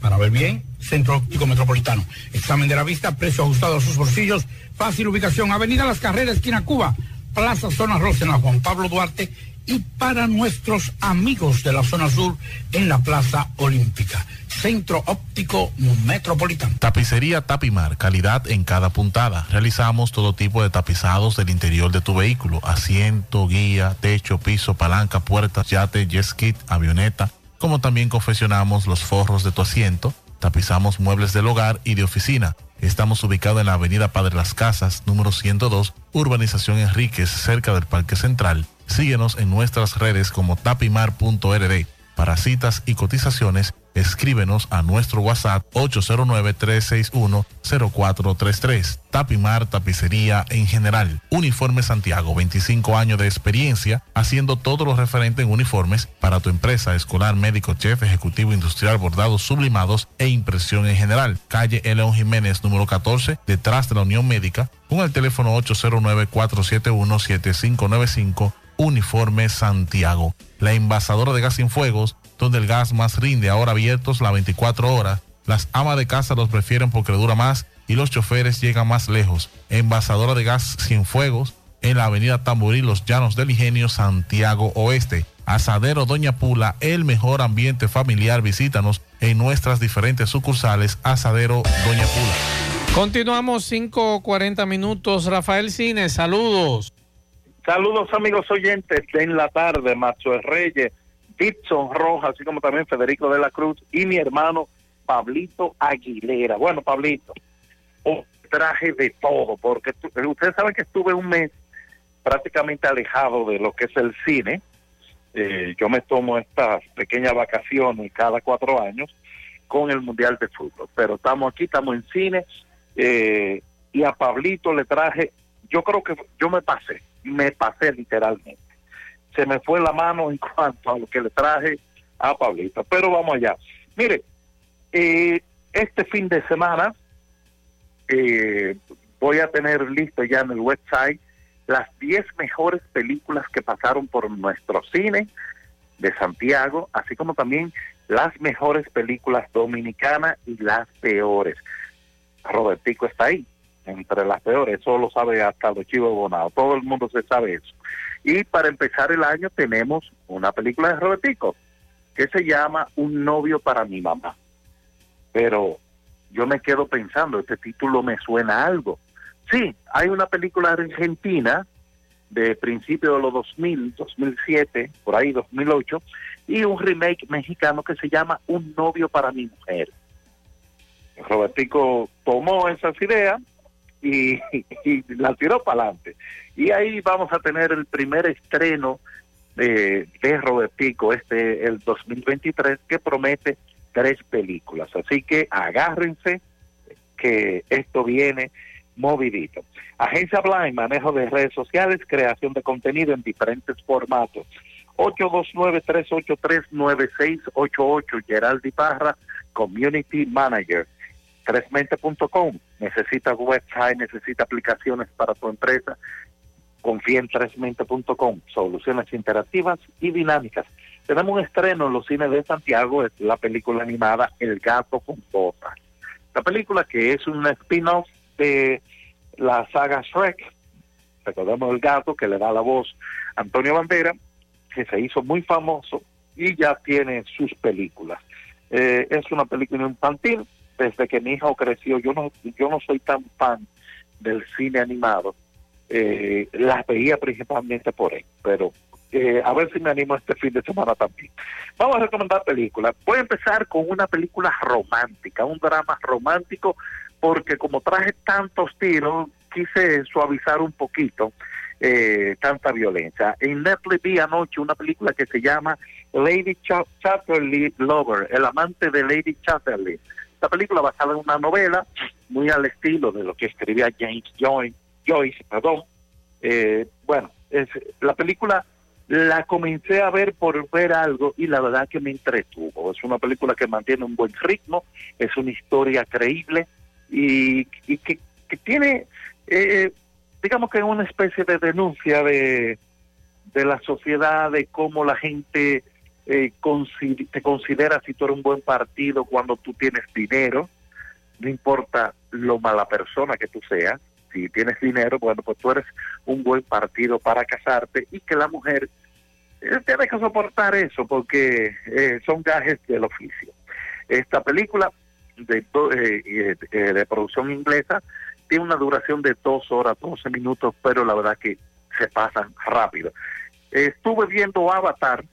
para ver bien, Centro Óptico Metropolitano. Examen de la vista, precio ajustado a sus bolsillos, fácil ubicación, Avenida Las Carreras, esquina Cuba, Plaza Zona Rosa Juan Pablo Duarte y para nuestros amigos de la zona sur en la Plaza Olímpica. Centro Óptico Metropolitano. Tapicería Tapimar, calidad en cada puntada. Realizamos todo tipo de tapizados del interior de tu vehículo, asiento, guía, techo, piso, palanca, puertas, yate, jet ski, avioneta, como también confeccionamos los forros de tu asiento Tapizamos muebles del hogar y de oficina. Estamos ubicados en la avenida Padre Las Casas, número 102, Urbanización Enríquez, cerca del Parque Central. Síguenos en nuestras redes como tapimar.rd. Para citas y cotizaciones, escríbenos a nuestro WhatsApp 809-361-0433. Tapimar Tapicería en general. Uniforme Santiago, 25 años de experiencia haciendo todo lo referente en uniformes para tu empresa, escolar, médico, chef, ejecutivo, industrial, bordados, sublimados e impresión en general. Calle León Jiménez, número 14, detrás de la Unión Médica, con el teléfono 809-471-7595. Uniforme Santiago. La envasadora de gas sin fuegos donde el gas más rinde, ahora abiertos las 24 horas. Las amas de casa los prefieren porque dura más y los choferes llegan más lejos. Envasadora de gas sin fuegos en la avenida Tamboril, Los Llanos del Ingenio, Santiago Oeste. Asadero Doña Pula, el mejor ambiente familiar. Visítanos en nuestras diferentes sucursales. Asadero Doña Pula. Continuamos 5.40 minutos. Rafael Cine, saludos. Saludos amigos oyentes en la tarde, Macho Reyes Dixon Rojas, así como también Federico de la Cruz y mi hermano Pablito Aguilera. Bueno, Pablito, traje de todo, porque ustedes saben que estuve un mes prácticamente alejado de lo que es el cine. Eh, yo me tomo estas pequeñas vacaciones cada cuatro años con el Mundial de Fútbol, pero estamos aquí, estamos en cine eh, y a Pablito le traje, yo creo que yo me pasé, me pasé literalmente se me fue la mano en cuanto a lo que le traje a Pablito. Pero vamos allá. Mire, eh, este fin de semana eh, voy a tener listo ya en el website las 10 mejores películas que pasaron por nuestro cine de Santiago, así como también las mejores películas dominicanas y las peores. Robertico está ahí, entre las peores, eso lo sabe hasta los chivos bonados, todo el mundo se sabe eso. Y para empezar el año tenemos una película de Robertico que se llama Un novio para mi mamá. Pero yo me quedo pensando, este título me suena algo. Sí, hay una película argentina de principios de los 2000, 2007, por ahí 2008, y un remake mexicano que se llama Un novio para mi mujer. Robertico tomó esas ideas y, y la tiró para adelante. Y ahí vamos a tener el primer estreno de, de Robertico, este el 2023, que promete tres películas. Así que agárrense que esto viene movidito. Agencia Blind, manejo de redes sociales, creación de contenido en diferentes formatos. 829-383-9688, Geraldi Parra, Community Manager. Tresmente.com, necesita website, necesita aplicaciones para tu empresa. Confía en tresmente.com, soluciones interactivas y dinámicas. Tenemos un estreno en los cines de Santiago, es la película animada El gato con botas. La película que es un spin-off de la saga Shrek, recordemos el gato que le da la voz a Antonio Bandera, que se hizo muy famoso y ya tiene sus películas. Eh, es una película infantil, desde que mi hijo creció, yo no, yo no soy tan fan del cine animado, eh, las veía principalmente por él, pero eh, a ver si me animo este fin de semana también. Vamos a recomendar películas. Voy a empezar con una película romántica, un drama romántico, porque como traje tantos tiros, quise suavizar un poquito eh, tanta violencia. En Netflix vi anoche una película que se llama Lady Ch Chatterley Lover, el amante de Lady Chatterley. Esta película basada en una novela muy al estilo de lo que escribía James Joyce, Joyce perdón. Eh, bueno, la película la comencé a ver por ver algo y la verdad que me entretuvo. Es una película que mantiene un buen ritmo, es una historia creíble y, y que, que, tiene, eh, digamos que una especie de denuncia de, de la sociedad, de cómo la gente eh, te considera si tú eres un buen partido cuando tú tienes dinero, no importa lo mala persona que tú seas, si tienes dinero, bueno, pues tú eres un buen partido para casarte y que la mujer eh, tiene que soportar eso porque eh, son gajes del oficio. Esta película de, eh, de producción inglesa tiene una duración de dos horas, 12 minutos, pero la verdad que se pasan rápido. estuve viendo Avatar,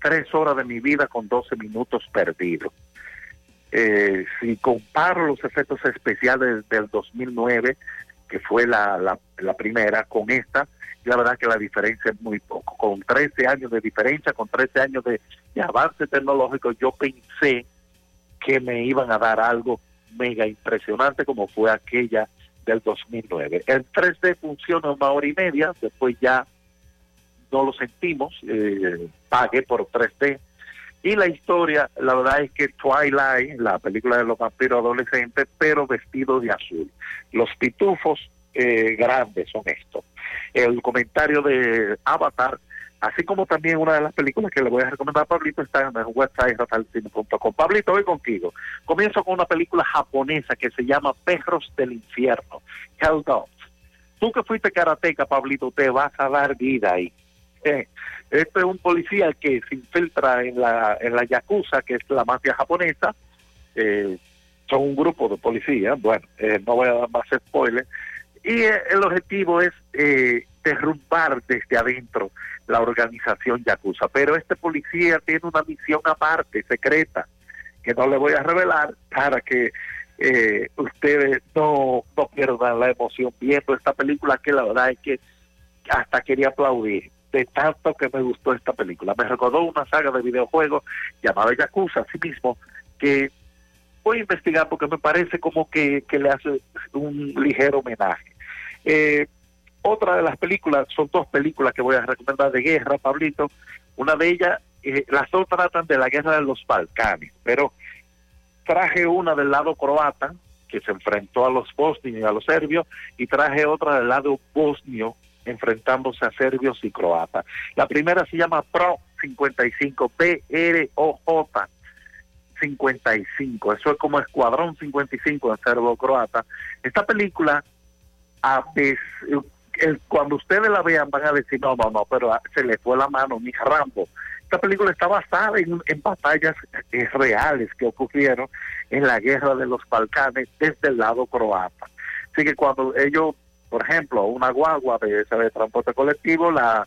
tres horas de mi vida con 12 minutos perdidos. Eh, si comparo los efectos especiales del 2009, que fue la, la, primera, con esta, la verdad que la diferencia es muy poco. Con 13 años de diferencia, con 13 años de, de avance tecnológico, yo pensé que me iban a dar algo mega impresionante como fue aquella del 2009. El 3D funciona una hora y media, después ya no lo sentimos, eh, pagué por 3D. Y la historia, la verdad es que Twilight, la película de los vampiros adolescentes, pero vestidos de azul. Los pitufos eh, grandes son estos. El comentario de Avatar, así como también una de las películas que le voy a recomendar a Pablito, está en el website ratalcine.com. Pablito, hoy contigo. Comienzo con una película japonesa que se llama Perros del Infierno, Hell Dogs. Tú que fuiste karateca, Pablito, te vas a dar vida ahí. Eh, este es un policía que se infiltra en la, en la Yakuza, que es la mafia japonesa. Eh, son un grupo de policías, bueno, eh, no voy a dar más spoilers. Y eh, el objetivo es eh, derrumbar desde adentro la organización Yakuza. Pero este policía tiene una misión aparte, secreta, que no le voy a revelar para que eh, ustedes no, no pierdan la emoción viendo esta película, que la verdad es que hasta quería aplaudir de tanto que me gustó esta película. Me recordó una saga de videojuegos llamada Yakuza, así mismo, que voy a investigar porque me parece como que, que le hace un ligero homenaje. Eh, otra de las películas, son dos películas que voy a recomendar de guerra, Pablito. Una de ellas, eh, las dos tratan de la guerra de los Balcanes, pero traje una del lado croata, que se enfrentó a los bosnios y a los serbios, y traje otra del lado bosnio, enfrentándose a serbios y croatas. La primera se llama Pro 55, P-R-O-J 55, eso es como Escuadrón 55 en serbo-croata. Esta película, cuando ustedes la vean van a decir, no, no, no, pero se le fue la mano, mi Rambo. Esta película está basada en, en batallas eh, reales que ocurrieron en la guerra de los Balcanes desde el lado croata. Así que cuando ellos por ejemplo, una guagua de, de transporte colectivo la,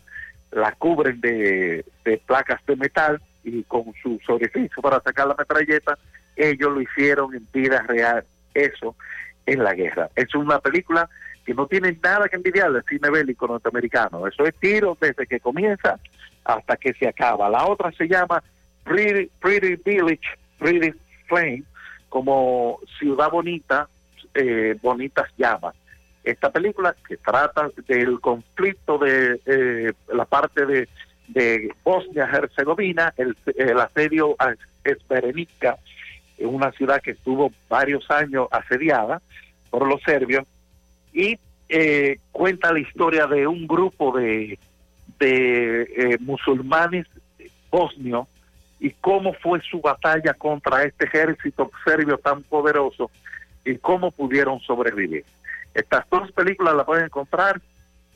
la cubren de, de, placas de metal y con sus orificios para sacar la metralleta, ellos lo hicieron en vida real eso en la guerra. Es una película que no tiene nada que envidiar del cine bélico norteamericano. Eso es tiro desde que comienza hasta que se acaba. La otra se llama Pretty, Pretty Village, Pretty Flame, como Ciudad Bonita, eh, Bonitas Llamas. Esta película que trata del conflicto de eh, la parte de, de Bosnia-Herzegovina, el, asedio a Srebrenica, en una ciudad que estuvo varios años asediada por los serbios, y eh, cuenta la historia de un grupo de, de eh, musulmanes bosnios y cómo fue su batalla contra este ejército serbio tan poderoso y cómo pudieron sobrevivir. Estas dos películas las pueden encontrar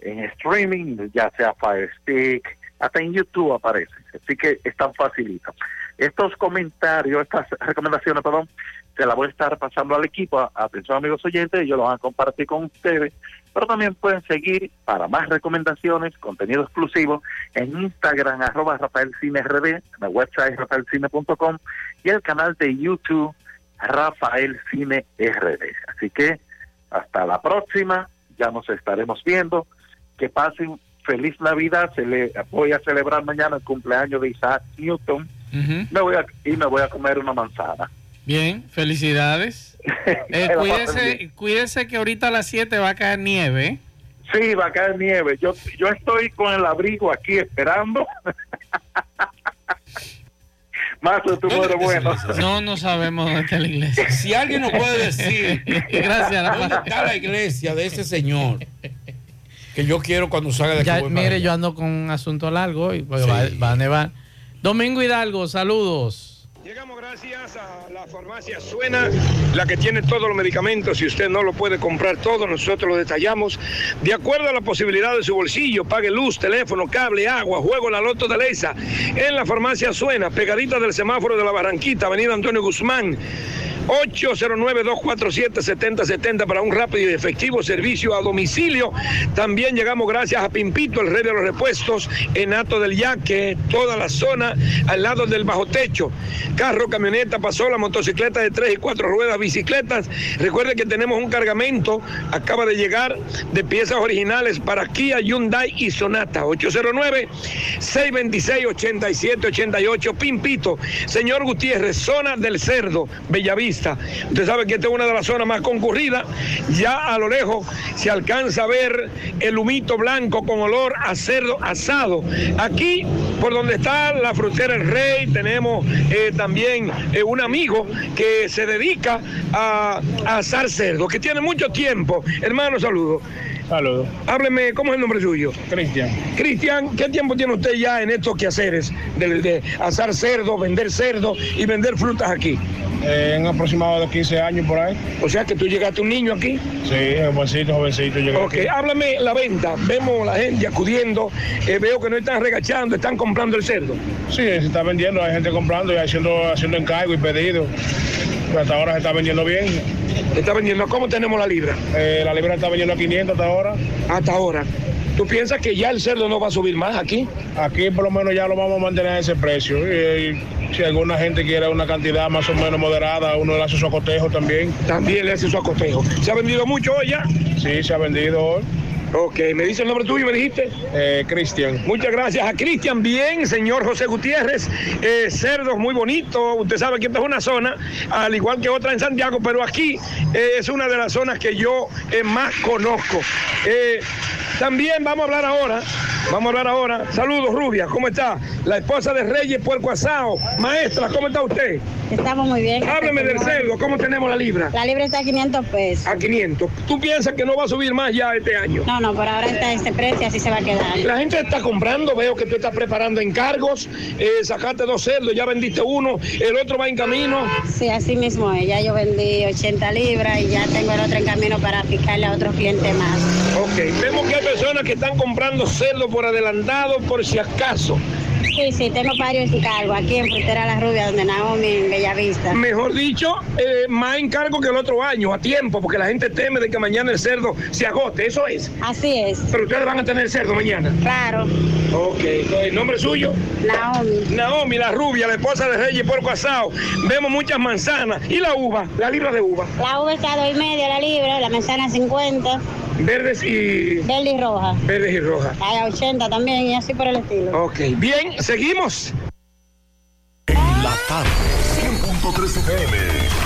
en streaming, ya sea Fire Stick, hasta en YouTube aparece, así que están facilitas. Estos comentarios, estas recomendaciones, perdón, se las voy a estar pasando al equipo, atención amigos oyentes, ellos lo van a compartir con ustedes, pero también pueden seguir para más recomendaciones, contenido exclusivo, en Instagram, arroba Rafael Cine RD, en la website rafaelcine.com y el canal de YouTube Rafael Cine RD. Así que hasta la próxima, ya nos estaremos viendo, que pasen feliz Navidad, se le voy a celebrar mañana el cumpleaños de Isaac Newton, me voy a, y me voy a comer una manzana. Bien, felicidades. Eh, cuídese, cuídese que ahorita a las 7 va a caer nieve. Sí, va a caer nieve. Yo, yo estoy con el abrigo aquí esperando. Más tú eres bueno. No, no sabemos dónde está la iglesia. Si alguien nos puede decir, Gracias, ¿dónde Rafa. está la iglesia de ese señor? Que yo quiero cuando salga de aquí. Ya, mire, yo ando con un asunto largo y pues, Sí. va, va a nevar. Domingo Hidalgo, saludos. Llegamos gracias a la farmacia Suena, la que tiene todos los medicamentos. Si usted no lo puede comprar todo, nosotros lo detallamos. De acuerdo a la posibilidad de su bolsillo, pague luz, teléfono, cable, agua, juego la loto de Leisa. En la farmacia Suena, pegadita del semáforo de la Barranquita, avenida Antonio Guzmán. 809-247-7070 para un rápido y efectivo servicio a domicilio. También llegamos gracias a Pimpito, el rey de los repuestos, en Ato del Yaque, toda la zona al lado del bajo techo. Carro, camioneta, pasola, motocicleta de tres y cuatro ruedas, bicicletas. Recuerde que tenemos un cargamento, acaba de llegar, de piezas originales para Kia, Hyundai y Sonata. 809-626-8788, Pimpito. Señor Gutiérrez, zona del Cerdo, Bellavista. Usted sabe que esta es una de las zonas más concurridas. Ya a lo lejos se alcanza a ver el humito blanco con olor a cerdo asado. Aquí, por donde está la frutera El Rey, tenemos eh, también eh, un amigo que se dedica a, a asar cerdo, que tiene mucho tiempo. Hermano, saludo. Saludos. Hábleme, ¿cómo es el nombre suyo? Cristian. Cristian, ¿qué tiempo tiene usted ya en estos quehaceres de, de asar cerdo, vender cerdo y vender frutas aquí? Eh, en aproximado de 15 años por ahí. O sea que tú llegaste un niño aquí. Sí, jovencito, jovencito. Llegué Ok, aquí. háblame la venta. Vemos la gente acudiendo. eh, veo que no están regachando, están comprando el cerdo. Sí, se está vendiendo, hay gente comprando y haciendo, haciendo encargo y pedido. Pero hasta ahora se está vendiendo bien. Está vendiendo, ¿cómo tenemos la libra? Eh, la libra está vendiendo a 500 hasta ahora. Hasta ahora. ¿Tú piensas que ya el cerdo no va a subir más aquí? Aquí por lo menos ya lo vamos a mantener a ese precio. Y, si alguna gente quiere una cantidad más o menos moderada, uno le hace su acotejo también. También le hace su acotejo. ¿Se ha vendido mucho hoy ya? Sí, se ha vendido hoy. Ok, ¿me dice el nombre tuyo, me dijiste? Eh, Cristian. Muchas gracias a Cristian. Bien, señor José Gutiérrez. Eh, cerdos muy bonitos. Usted sabe que esta es una zona, al igual que otra en Santiago, pero aquí eh, es una de las zonas que yo eh, más conozco. Eh, también vamos a hablar ahora. Vamos a hablar ahora. Saludos, Rubia. ¿Cómo está? La esposa de Reyes Puerco Asao. Maestra, ¿cómo está usted? Estamos muy bien. Hábleme del cerdo. ¿Cómo tenemos la libra? La libra está a 500 pesos. A 500. ¿Tú piensas que no va a subir más ya este año? No, no, por ahora está ese precio, así se va a quedar. La gente está comprando, veo que tú estás preparando encargos, eh, sacaste dos cerdos, ya vendiste uno, el otro va en camino. Sí, así mismo es. Ya yo vendí 80 libras y ya tengo el otro en camino para picarle a otros clientes más. Ok, vemos que hay personas que están comprando cerdo por adelantado por si acaso. Sí, sí, tengo varios encargos aquí en Frontera La Rubia, donde Naomi, en Bellavista. Mejor dicho, eh, más encargo que el otro año, a tiempo, porque la gente teme de que mañana el cerdo se agote, eso es. Así es. Pero ustedes van a tener cerdo mañana. Claro. Ok, ¿el nombre suyo? Naomi. Naomi, la rubia, la esposa de Reyes Porco Asado. Vemos muchas manzanas. ¿Y la uva? La libra de uva. La uva está a dos y medio la libra, la manzana 50, Verdes y. verde y roja. Verdes y rojas. Hay a 80 también y así por el estilo. Ok, bien, seguimos. La tarde, 100.3 FM.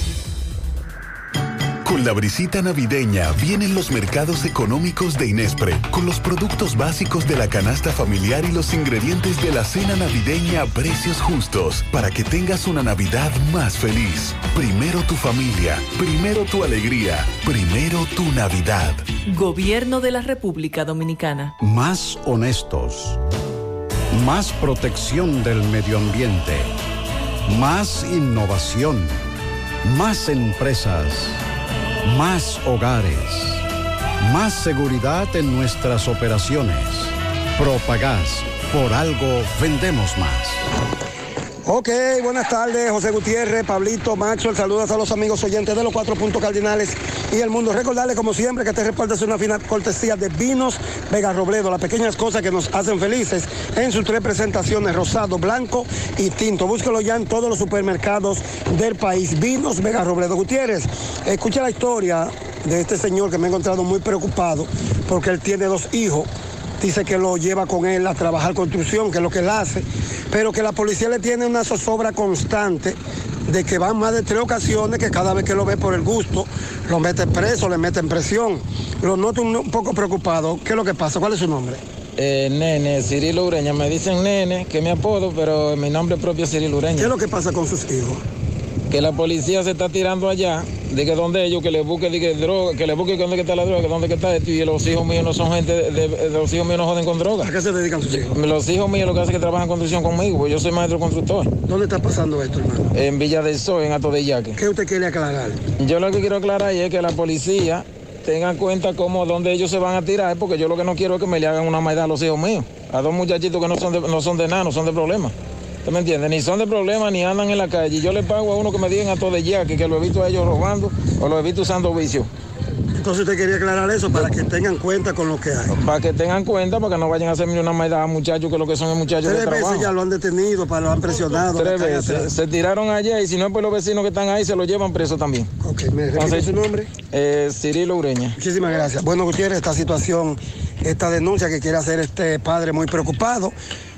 Con la brisita navideña vienen los mercados económicos de Inespre, con los productos básicos de la canasta familiar y los ingredientes de la cena navideña a precios justos, para que tengas una Navidad más feliz. Primero tu familia, primero tu alegría, primero tu Navidad. Gobierno de la República Dominicana. Más honestos. Más protección del medio ambiente. Más innovación. Más empresas. Más hogares. Más seguridad en nuestras operaciones. Propagás. Por algo vendemos más. Ok, buenas tardes, José Gutiérrez, Pablito, Maxwell, saludos a los amigos oyentes de los cuatro puntos cardinales y el mundo. Recordarles, como siempre, que este reporte es una final cortesía de Vinos Vega Robledo, las pequeñas cosas que nos hacen felices en sus tres presentaciones, rosado, blanco y tinto. Búsquelo ya en todos los supermercados del país. Vinos Vega Robledo. Gutiérrez, escucha la historia de este señor que me he encontrado muy preocupado porque él tiene dos hijos dice que lo lleva con él a trabajar construcción, que es lo que él hace, pero que la policía le tiene una zozobra constante de que van más de tres ocasiones que cada vez que lo ve por el gusto, lo mete preso, le mete en presión. Lo noto un, un poco preocupado. ¿Qué es lo que pasa? ¿Cuál es su nombre? Eh, nene, Cirilo Ureña. Me dicen nene, que es mi apodo, pero mi nombre propio es Cirilo Ureña. ¿Qué es lo que pasa con sus hijos? Que la policía se está tirando allá, de que donde ellos, que le busque de que droga, que le busque dónde que está la droga, que dónde que está esto, y los hijos míos no son gente, de, de- los hijos míos no joden con droga. ¿A qué se dedican sus hijos? Los hijos míos lo que hacen es que trabajan en construcción conmigo, pues yo soy maestro constructor. ¿Dónde está pasando esto, hermano? En Villa del Sol, en Ato de Yaque. ¿Qué usted quiere aclarar? Yo lo que quiero aclarar es que la policía tenga en cuenta cómo, dónde ellos se van a tirar, porque yo lo que no quiero es que me le hagan una maldad a los hijos míos. A dos muchachitos que no son de, no son de nada, no son de problemas. ¿Usted me entiende? Ni son de problemas, ni andan en la calle. Yo le pago a uno que me digan a todo de yaque, que lo he visto a ellos robando o lo he visto usando vicio. Entonces usted quería aclarar eso para que tengan cuenta con lo que hay. Para que tengan cuenta, para que no vayan a hacerme una maldad a muchachos que lo que son es muchachos Tres veces ya lo han detenido, para lo han presionado. Tres veces. Se tiraron allá y si no es por los vecinos que están ahí, se lo llevan preso también. Ok, ¿me repite su nombre? Eh, Cirilo Ureña. Muchísimas gracias. Bueno, Gutiérrez, esta situación, esta denuncia que quiere hacer este padre muy preocupado.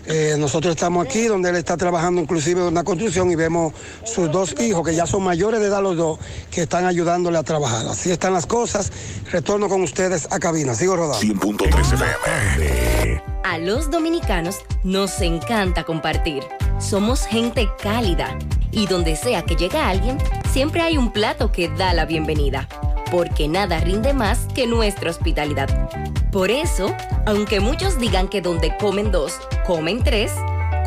Eh, nosotros estamos aquí donde él está trabajando inclusive en una construcción y vemos sus dos hijos que ya son mayores de edad los dos que están ayudándole a trabajar. Así están las cosas. Retorno con ustedes a cabina. Sigo rodando. 100.3 FM. A los dominicanos nos encanta compartir. Somos gente cálida y donde sea que llega alguien, siempre hay un plato que da la bienvenida, porque nada rinde más que nuestra hospitalidad. Por eso, aunque muchos digan que donde comen dos, comen tres,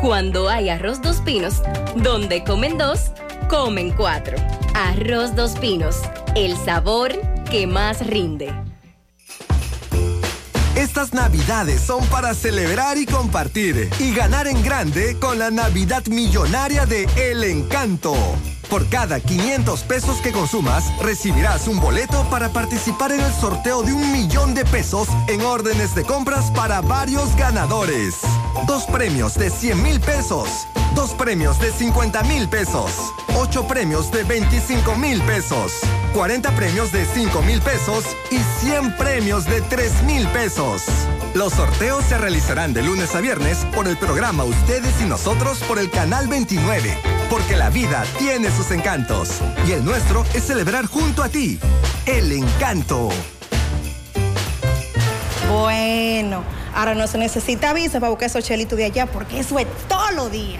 cuando hay arroz dos pinos, donde comen dos, comen cuatro. Arroz dos pinos, el sabor que más rinde. Estas navidades son para celebrar y compartir y ganar en grande con la Navidad Millonaria de El Encanto. Por cada 500 pesos que consumas, recibirás un boleto para participar en el sorteo de un millón de pesos en órdenes de compras para varios ganadores. Dos premios de 100 mil pesos, dos premios de 50 mil pesos, ocho premios de 25 mil pesos, 40 premios de 5 mil pesos y 100 premios de 3 mil pesos. Los sorteos se realizarán de lunes a viernes por el programa Ustedes y Nosotros por el Canal 29. Porque la vida tiene sus encantos y el nuestro es celebrar junto a ti. El encanto. Bueno, ahora no se necesita visa para buscar esos chelitos de allá porque eso es todo lo día.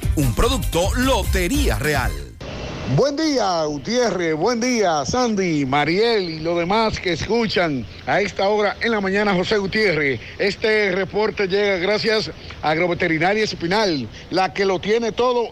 Un producto Lotería Real. Buen día, Gutiérrez. Buen día, Sandy, Mariel y los demás que escuchan a esta hora en la mañana, José Gutiérrez. Este reporte llega gracias a Agroveterinaria Espinal, la que lo tiene todo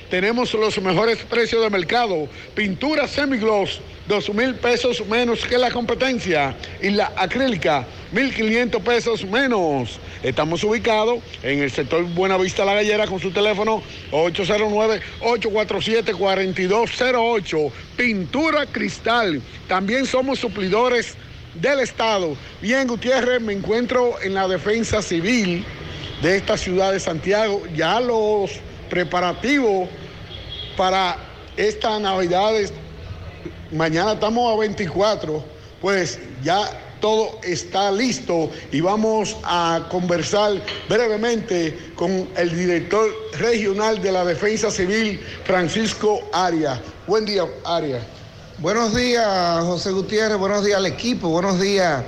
Tenemos los mejores precios de mercado. Pintura semigloss, dos mil pesos menos que la competencia. Y la acrílica, 1.500 pesos menos. Estamos ubicados en el sector Buenavista La Gallera con su teléfono 809-847-4208. Pintura Cristal. También somos suplidores del Estado. Bien, Gutiérrez, me encuentro en la defensa civil de esta ciudad de Santiago. Ya los preparativos para esta Navidad, mañana estamos a 24, pues ya todo está listo y vamos a conversar brevemente con el director regional de la Defensa Civil, Francisco Arias. Buen día, Arias. Buenos días, José Gutiérrez, buenos días al equipo, buenos días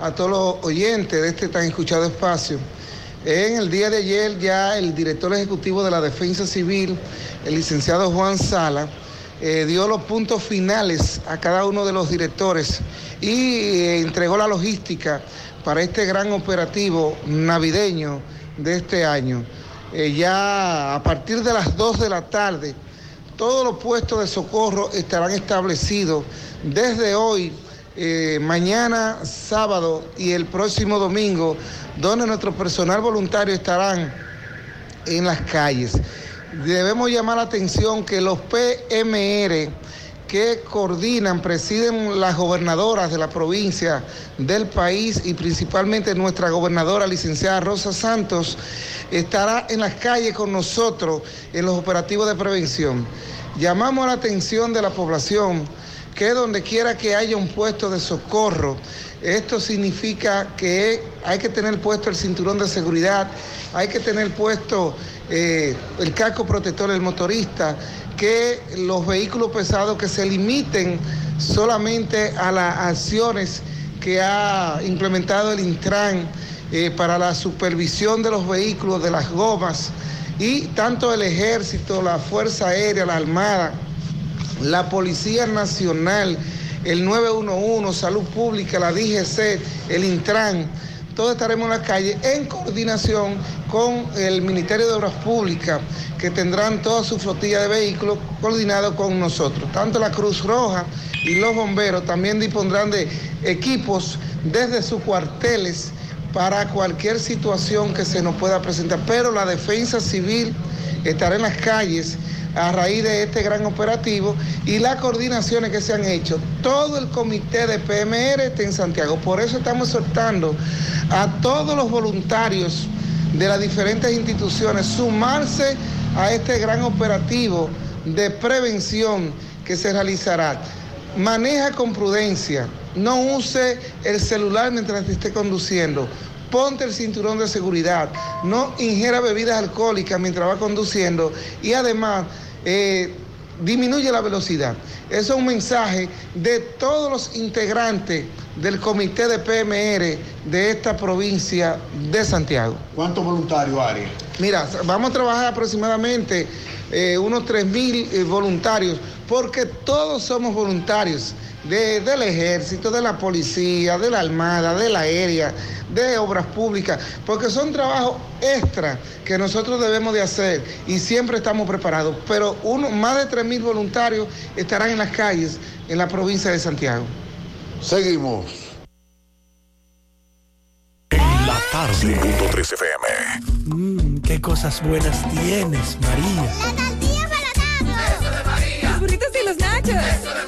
a todos los oyentes de este tan escuchado espacio. En el día de ayer ya el director ejecutivo de la Defensa Civil, el licenciado Juan Sala, eh, dio los puntos finales a cada uno de los directores y eh, entregó la logística para este gran operativo navideño de este año. Eh, ya a partir de las 2 de la tarde, todos los puestos de socorro estarán establecidos desde hoy, mañana sábado y el próximo domingo, donde nuestro personal voluntario estarán en las calles debemos llamar la atención que los PMR que coordinan, presiden las gobernadoras de la provincia del país y principalmente nuestra gobernadora licenciada Rosa Santos, estará en las calles con nosotros en los operativos de prevención. Llamamos la atención de la población que donde quiera que haya un puesto de socorro, esto significa que hay que tener puesto el cinturón de seguridad, hay que tener puesto eh, el casco protector del motorista, que los vehículos pesados que se limiten solamente a las acciones que ha implementado el Intran eh, para la supervisión de los vehículos, de las gomas, y tanto el ejército, la Fuerza Aérea, la Armada, la Policía Nacional, el 911, Salud Pública, la DGC, el Intran, todos estaremos en la calle en coordinación con el Ministerio de Obras Públicas, que tendrán toda su flotilla de vehículos coordinado con nosotros. Tanto la Cruz Roja y los bomberos también dispondrán de equipos desde sus cuarteles para cualquier situación que se nos pueda presentar. Pero la defensa civil estará en las calles a raíz de este gran operativo y las coordinaciones que se han hecho. Todo el comité de PMR está en Santiago. Por eso estamos soltando a todos los voluntarios de las diferentes instituciones sumarse a este gran operativo de prevención que se realizará. Maneja con prudencia, no use el celular mientras esté conduciendo ponte el cinturón de seguridad, no ingiera bebidas alcohólicas mientras va conduciendo y además eh, disminuye la velocidad. Eso es un mensaje de todos los integrantes del comité de PMR de esta provincia de Santiago. ¿Cuántos voluntarios, Ari? Mira, vamos a trabajar aproximadamente eh, unos 3.000 mil eh, voluntarios, porque todos somos voluntarios de- del ejército, de la policía, de la armada, de la aérea, de obras públicas, porque son trabajos extra que nosotros debemos de hacer y siempre estamos preparados. Pero uno, más de 3.000 voluntarios estarán en las calles en la provincia de Santiago. Seguimos. La tarde. 103 FM. Mmm, qué cosas buenas tienes, María. Los burritos y los nachos. Eso de María.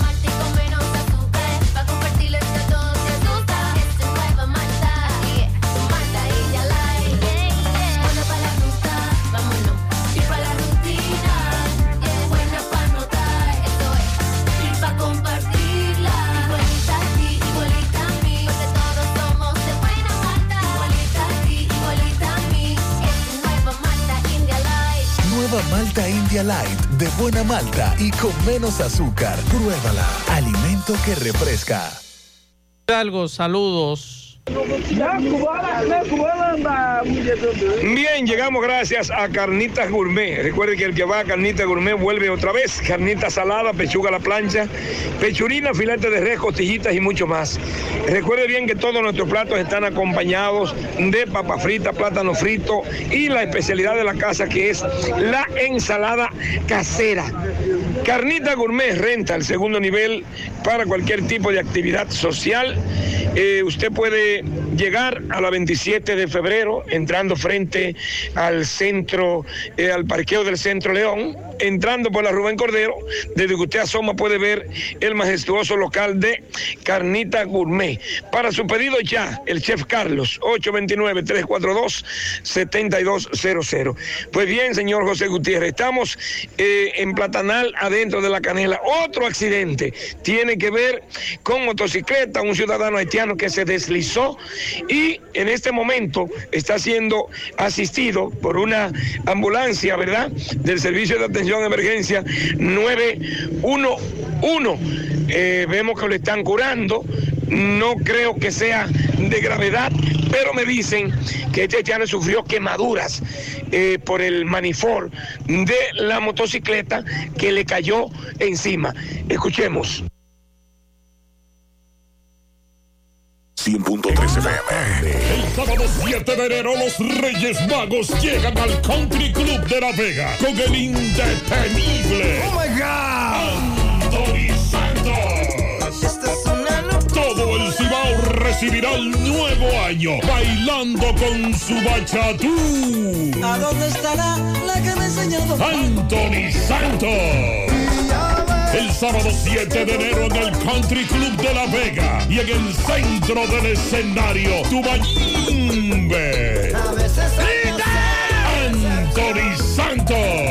India Light de buena malta y con menos azúcar. Pruébala. Alimento que refresca. Algo, saludos. Bien, llegamos gracias a Carnitas Gourmet. Recuerde que el que va a Carnitas Gourmet vuelve otra vez. Carnita salada, pechuga a la plancha, pechurina, filete de res, costillitas y mucho más. Recuerde bien que todos nuestros platos están acompañados de papa frita, plátano frito y la especialidad de la casa que es la ensalada casera. Carnita Gourmet renta el segundo nivel para cualquier tipo de actividad social. Eh, usted puede llegar a la 27 de febrero entrando frente al centro, eh, al parqueo del Centro León, entrando por la Rubén Cordero, desde que usted asoma puede ver el majestuoso local de Carnita Gourmet. Para su pedido ya, el chef Carlos, 829-342-7200. Pues bien, señor José Gutiérrez, estamos eh, en Platanal, adentro de la canela. Otro accidente tiene que ver con motocicleta, un ciudadano haitiano que se deslizó y en este momento está siendo asistido por una ambulancia, ¿verdad? Del Servicio de Atención a Emergencia 911. Eh, vemos que lo están curando. No creo que sea de gravedad, pero me dicen que este haitiano sufrió quemaduras eh, por el manifor de la motocicleta que le cayó encima. Escuchemos. 100.3 FM. El sábado 7 de enero los Reyes Magos llegan al Country Club de La Vega con el indetenible. Oh my God. Anthony Santos. Todo el Cibao recibirá el nuevo año bailando con su bachatú. ¿A dónde estará la que me enseñó? Anthony Santos. El sábado 7 de enero en el Country Club de La Vega y en el centro del escenario, Tubayimbe. Anthony Santos.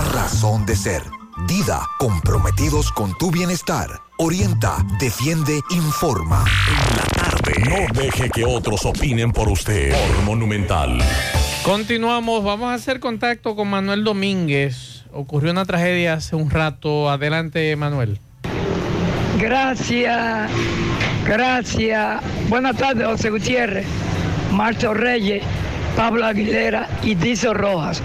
razón de ser. Dida, comprometidos con tu bienestar. Orienta, defiende, informa. No deje que otros opinen por usted. Por Monumental. Continuamos, vamos a hacer contacto con Manuel Domínguez. Ocurrió una tragedia hace un rato. Adelante, Manuel. Gracias, gracias. Buenas tardes, José Gutiérrez, Marto Reyes, Pablo Aguilera y Dizo Rojas.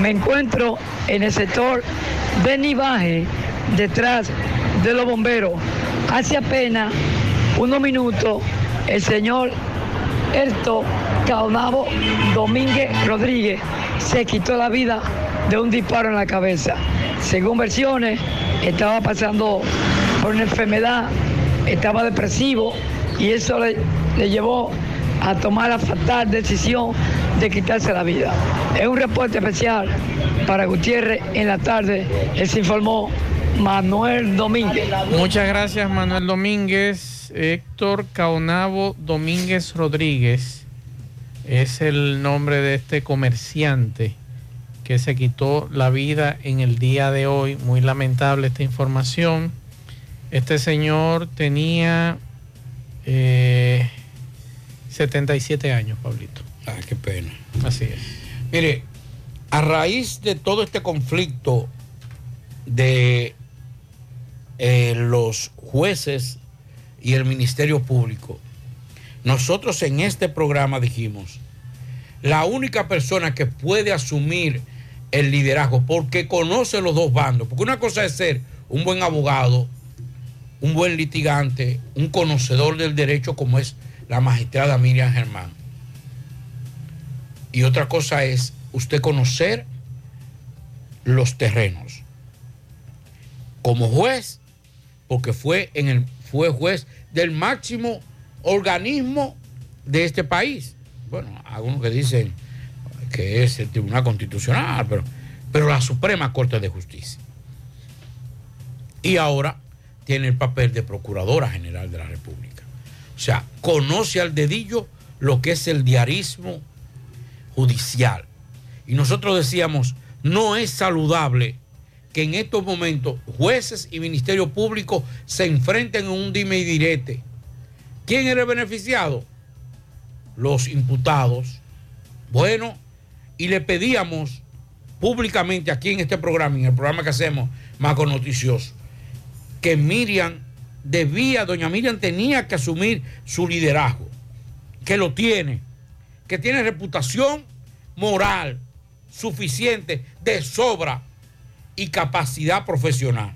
Me encuentro en el sector de Nivaje, detrás de los bomberos. Hace apenas unos minutos el señor Erto Caonabo Domínguez Rodríguez se quitó la vida de un disparo en la cabeza. Según versiones, estaba pasando por una enfermedad, estaba depresivo y eso le, le llevó a tomar la fatal decisión de quitarse la vida. Es un reporte especial para Gutiérrez en la tarde. Les informó Manuel Domínguez. Muchas gracias, Manuel Domínguez. Héctor Caonabo Domínguez Rodríguez es el nombre de este comerciante que se quitó la vida en el día de hoy. Muy lamentable esta información. Este señor tenía eh, 77 años, Pablito. Ah, qué pena. Así es. Mire, a raíz de todo este conflicto de eh, los jueces y el Ministerio Público, nosotros en este programa dijimos, la única persona que puede asumir el liderazgo, porque conoce los dos bandos, porque una cosa es ser un buen abogado, un buen litigante, un conocedor del derecho como es la magistrada Miriam Germán. Y otra cosa es usted conocer los terrenos. Como juez, porque fue, en el, fue juez del máximo organismo de este país. Bueno, algunos que dicen que es el Tribunal Constitucional, pero, pero la Suprema Corte de Justicia. Y ahora tiene el papel de Procuradora General de la República. O sea, conoce al dedillo lo que es el diarismo judicial. Y nosotros decíamos, no es saludable que en estos momentos jueces y Ministerio Público se enfrenten en un dime y direte. ¿Quién era el beneficiado? Los imputados. Bueno, y le pedíamos públicamente aquí en este programa, en el programa que hacemos, Maco Noticioso, que Miriam debía, doña Miriam tenía que asumir su liderazgo, que lo tiene, que tiene reputación moral suficiente, de sobra y capacidad profesional.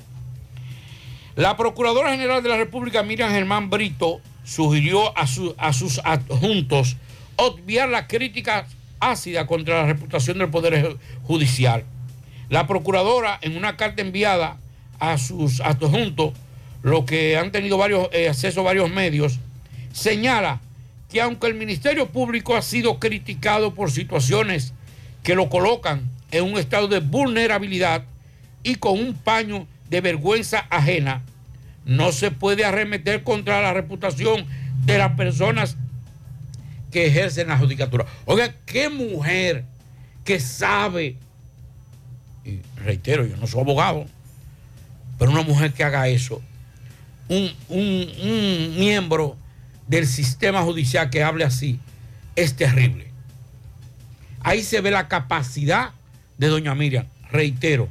La Procuradora General de la República, Miriam Germán Brito, sugirió a, a sus adjuntos obviar la crítica ácida contra la reputación del Poder Judicial. La Procuradora, en una carta enviada a sus adjuntos, lo que han tenido varios, eh, acceso a varios medios, señala que aunque el Ministerio Público ha sido criticado por situaciones que lo colocan en un estado de vulnerabilidad y con un paño de vergüenza ajena, no se puede arremeter contra la reputación de las personas que ejercen la judicatura. Oiga, qué mujer que sabe, y reitero, yo no soy abogado, pero una mujer que haga eso, un, un- un miembro del sistema judicial que hable así, es terrible. Ahí se ve la capacidad de doña Miriam. Reitero,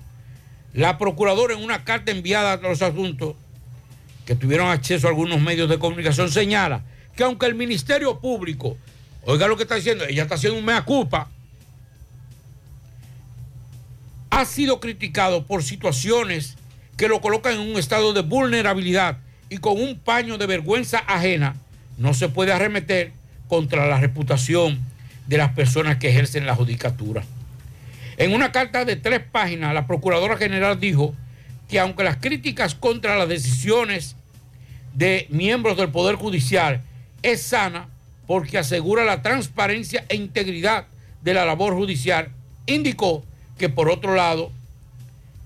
la procuradora en una carta enviada a los asuntos que tuvieron acceso a algunos medios de comunicación señala que aunque el Ministerio Público, oiga lo que está diciendo, ella está haciendo un mea culpa, ha sido criticado por situaciones que lo colocan en un estado de vulnerabilidad y con un paño de vergüenza ajena, no se puede arremeter contra la reputación de las personas que ejercen la judicatura. En una carta de tres páginas, la Procuradora General dijo que aunque las críticas contra las decisiones de miembros del Poder Judicial es sana porque asegura la transparencia e integridad de la labor judicial, indicó que por otro lado,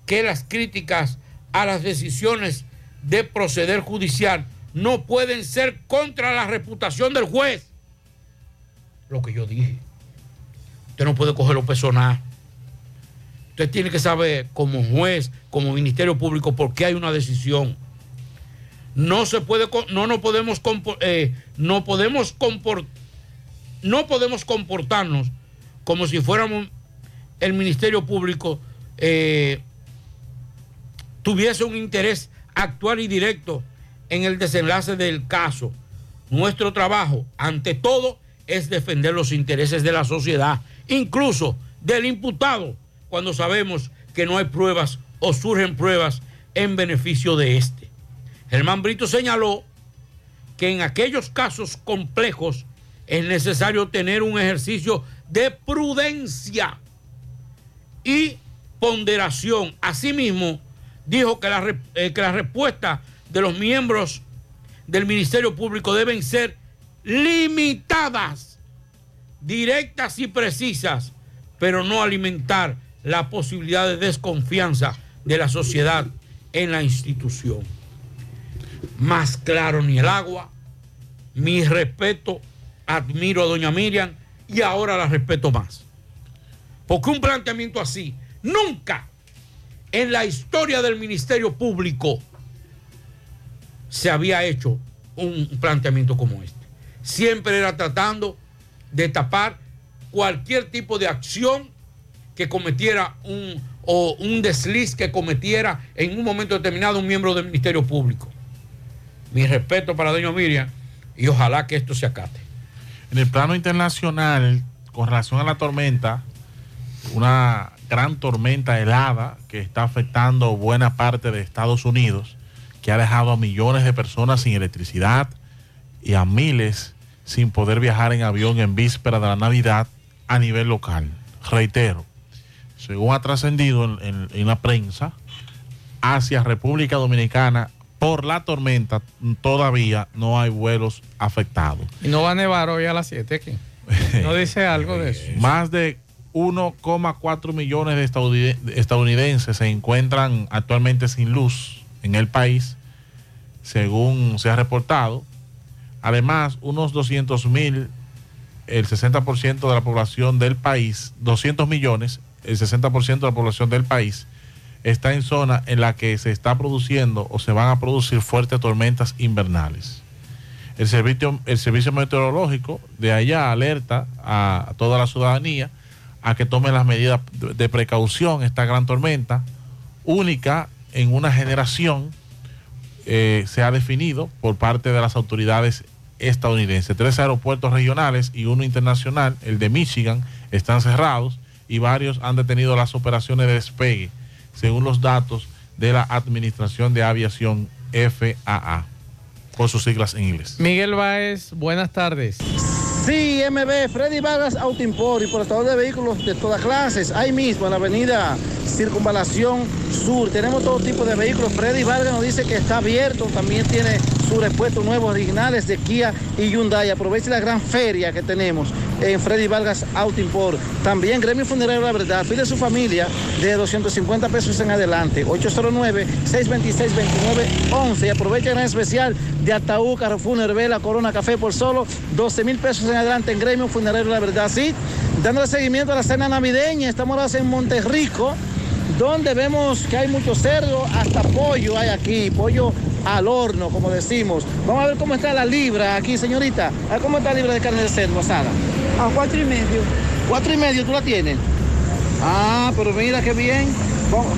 que las críticas a las decisiones de proceder judicial no pueden ser contra la reputación del juez. Lo que yo dije. Usted no puede coger lo personal. Usted tiene que saber como juez, como Ministerio Público, por qué hay una decisión. No se puede, no nos podemos, eh, no podemos no podemos comportarnos como si fuéramos el Ministerio Público eh, tuviese un interés actual y directo en el desenlace del caso. Nuestro trabajo, ante todo, es defender los intereses de la sociedad, incluso del imputado, cuando sabemos que no hay pruebas o surgen pruebas en beneficio de este. Germán Brito señaló que en aquellos casos complejos es necesario tener un ejercicio de prudencia y ponderación. Asimismo, dijo que la, eh, que la respuesta de los miembros del Ministerio Público deben ser limitadas, directas y precisas, pero no alimentar la posibilidad de desconfianza de la sociedad en la institución. Más claro ni el agua, mi respeto, admiro a doña Miriam y ahora la respeto más. Porque un planteamiento así, nunca en la historia del Ministerio Público se había hecho un planteamiento como este. Siempre era tratando de tapar cualquier tipo de acción que cometiera un, o un desliz que cometiera en un momento determinado un miembro del Ministerio Público. Mi respeto para doña Miriam y ojalá que esto se acate. En el plano internacional, con relación a la tormenta, una gran tormenta helada que está afectando buena parte de Estados Unidos, que ha dejado a millones de personas sin electricidad y a miles sin poder viajar en avión en víspera de la Navidad a nivel local. Reitero, según ha trascendido en, en- en la prensa, hacia República Dominicana por la tormenta todavía no hay vuelos afectados. Y no va a nevar hoy a las 7 aquí. No dice algo de eso. Más de 1,4 millones de estadounidenses se encuentran actualmente sin luz en el país, según se ha reportado. Además, unos 200 mil, el 60% de la población del país, 200 millones, el 60% de la población del país, está en zona en la que se está produciendo o se van a producir fuertes tormentas invernales. El servicio, el servicio meteorológico de allá alerta a, toda la ciudadanía a que tomen las medidas de precaución esta gran tormenta, única en una generación, eh, se ha definido por parte de las autoridades estadounidenses. Tres aeropuertos regionales y uno internacional, el de Michigan, están cerrados y varios han detenido las operaciones de despegue, según los datos de la Administración de Aviación FAA, por sus siglas en inglés. Miguel Báez, buenas tardes. Sí, MB, Freddy Vargas Auto Import y portador de vehículos de todas clases. Ahí mismo, en la avenida Circunvalación Sur. Tenemos todo tipo de vehículos. Freddy Vargas nos dice que está abierto. También tiene nuevos originales de Kia y Hyundai. Aproveche la gran feria que tenemos en Freddy Vargas Auto Import. También Gremio Funerario La Verdad. Pide su familia de 250 pesos en adelante. 809-626-2911. Y aprovecha el gran especial de Ataúd, Carrefour, Nervela, Corona Café por solo 12 mil pesos en adelante en Gremio Funerario La Verdad. Sí, dándole seguimiento a la cena navideña. Estamos ahora en Monterrico, donde vemos que hay mucho cerdo, hasta pollo hay aquí, pollo al horno, como decimos. Vamos a ver cómo está la libra aquí, señorita. A ver cómo está la libra de carne de cerdo asada. A cuatro y medio. ¿Cuatro y medio tú la tienes? Ah, pero mira qué bien.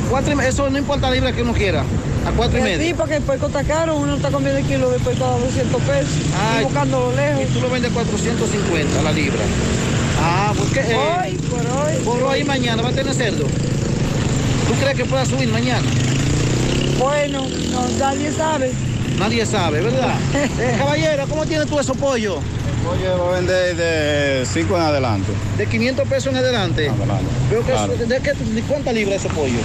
Cuatro y eso no importa la libra que uno quiera. A cuatro y medio. Sí, porque el puerco está caro, uno está comiendo el kilo de puerco a 200 pesos, y buscándolo lejos. Y tú lo vendes 450 la libra. Ah, porque eh, Hoy, por hoy. por hoy mañana va a tener cerdo. ¿Tú crees que pueda subir mañana? Bueno, no, nadie sabe. Nadie sabe, ¿verdad? Eh, caballero, ¿cómo tienes tú esos pollos? Pollo lo vende de 5 en adelante. De 500 pesos en adelante. Veo que Claro. es- ¿de, qué, ¿De cuánta libra ese pollo?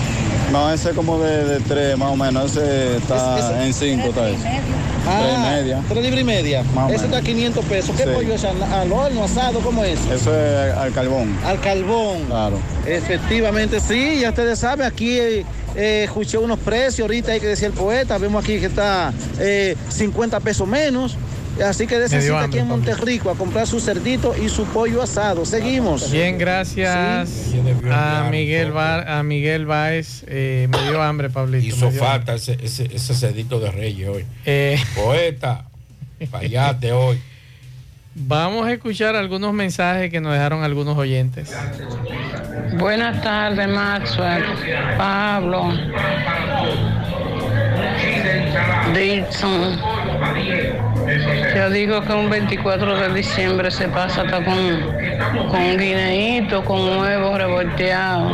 No, ese como de 3 más o menos. Ese está Es- ese- en 5, está eso. Tres y media. Tres libras y media. Más Ese menos. está a 500 pesos. ¿Qué Sí. pollo es? ¿Al, al horno, asado? ¿Cómo es? Eso es al carbón. Al carbón. Claro. Efectivamente, sí, ya ustedes saben, aquí eh, eh, escuché unos precios ahorita hay que decía el poeta, vemos aquí que está eh, 50 pesos menos. Así que cita aquí hambre, en Monterrico a comprar su cerdito y su pollo asado. Seguimos. Bien, gracias a Miguel, Ba- a Miguel Báez. Eh, me dio hambre, Pablito. Hizo falta ese, ese, ese cedito de Reyes hoy. Eh. Poeta, fallate hoy. Vamos a escuchar algunos mensajes que nos dejaron algunos oyentes. Buenas tardes, Maxwell, Pablo, Dixon. Yo digo que un 24 de diciembre se pasa hasta con, con guineíto, con huevos revolteados.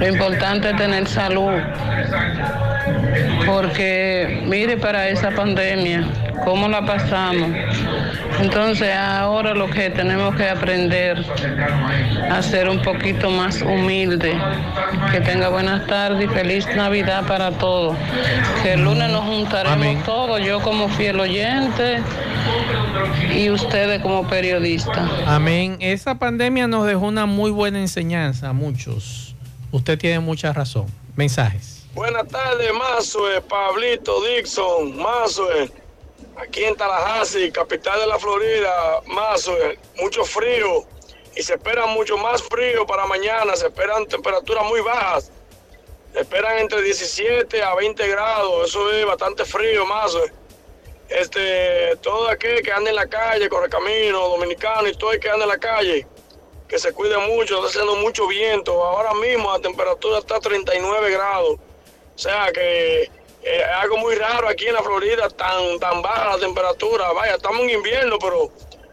Lo importante es tener salud. Porque mire para esa pandemia, cómo la pasamos. Entonces ahora lo que tenemos que aprender a ser un poquito más humilde. Que tenga buenas tardes y feliz Navidad para todos. Que el lunes nos juntaremos todos, yo como fiel oyente y ustedes como periodistas. Amén. Esa pandemia nos dejó una muy buena enseñanza a muchos. Usted tiene mucha razón. Mensajes. Buenas tardes, Mazue, Pablito, Dixon, Mazue. Aquí en Tallahassee, capital de la Florida, Mazue, mucho frío. Y se espera mucho más frío para mañana. Se esperan temperaturas muy bajas. Se esperan entre 17 a 20 grados. Eso es bastante frío, Mazue. Este, todo aquel que anda en la calle, corre camino, dominicano y todo el que anda en la calle, que se cuide mucho, está haciendo mucho viento. Ahora mismo la temperatura está a 39 grados. O sea que eh, es algo muy raro aquí en la Florida, tan, tan baja la temperatura. Vaya, estamos en invierno, pero,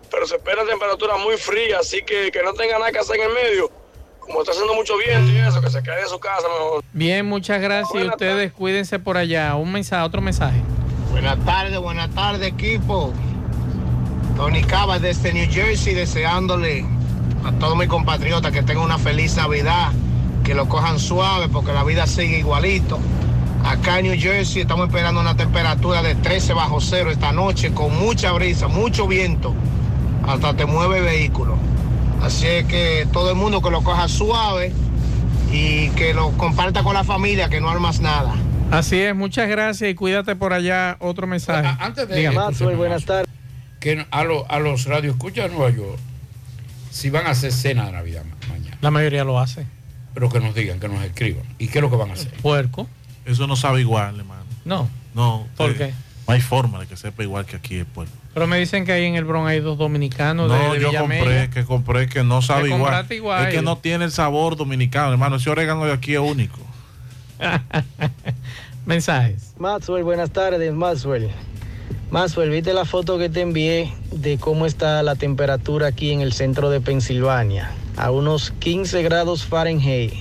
pero se espera temperatura muy fría, así que que no tenga nada que hacer en el medio. Como está haciendo mucho viento y eso, que se quede en su casa mejor. Bien, muchas gracias. Y ustedes cuídense por allá. Un mensaje, otro mensaje. Buenas tardes, buenas tardes equipo. Tony Cava desde New Jersey deseándole a todos mis compatriotas que tengan una feliz Navidad, que lo cojan suave porque la vida sigue igualito. Acá en New Jersey estamos esperando una temperatura de 13 bajo cero esta noche con mucha brisa, mucho viento, hasta te mueve vehículo. Así es que todo el mundo que lo coja suave y que lo comparta con la familia, que no armas nada. Así es, muchas gracias y cuídate por allá. Otro mensaje. Antes de Dígame. escúchame, buenas tardes. Que a, lo- a los radioescuchas de Nueva York, si van a hacer cena de Navidad ma- mañana, La mayoría lo hace. Pero que nos digan, que nos escriban. ¿Y qué es lo que van a hacer? Puerco. Eso no sabe igual, hermano. No. No. ¿Por eh, qué? No hay forma de que sepa igual que aquí el pueblo. Pero me dicen que ahí en el Bronx hay dos dominicanos de, No, de yo Villamella. compré, que compré que no sabe Que igual. igual. Es que no tiene el sabor dominicano, hermano. Ese orégano de aquí es único. Mensajes. Maxwell, buenas tardes, Maxwell. Maxwell, ¿viste la foto que te envié de cómo está la temperatura aquí en el centro de Pensilvania? A unos 15 grados Fahrenheit.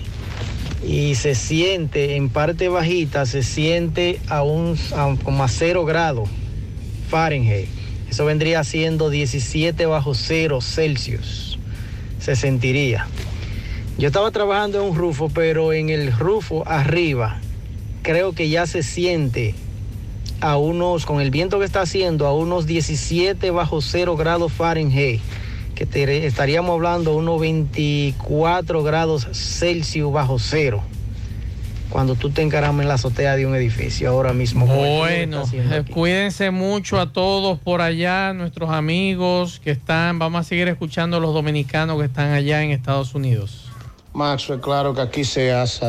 Y se siente, en parte bajita, se siente a un a como a 0 grados Fahrenheit. Eso vendría siendo 17 bajo cero Celsius. Se sentiría. Yo estaba trabajando en un rufo, pero en el rufo arriba creo que ya se siente a unos, con el viento que está haciendo, a unos 17 bajo 0 grados Fahrenheit, que te- estaríamos hablando unos 24 grados Celsius bajo cero. Cuando tú te encaramas en la azotea de un edificio ahora mismo. Bueno, cuídense mucho a todos por allá, nuestros amigos que están. Vamos a seguir escuchando a los dominicanos que están allá en Estados Unidos. Maxwell, claro que aquí se hace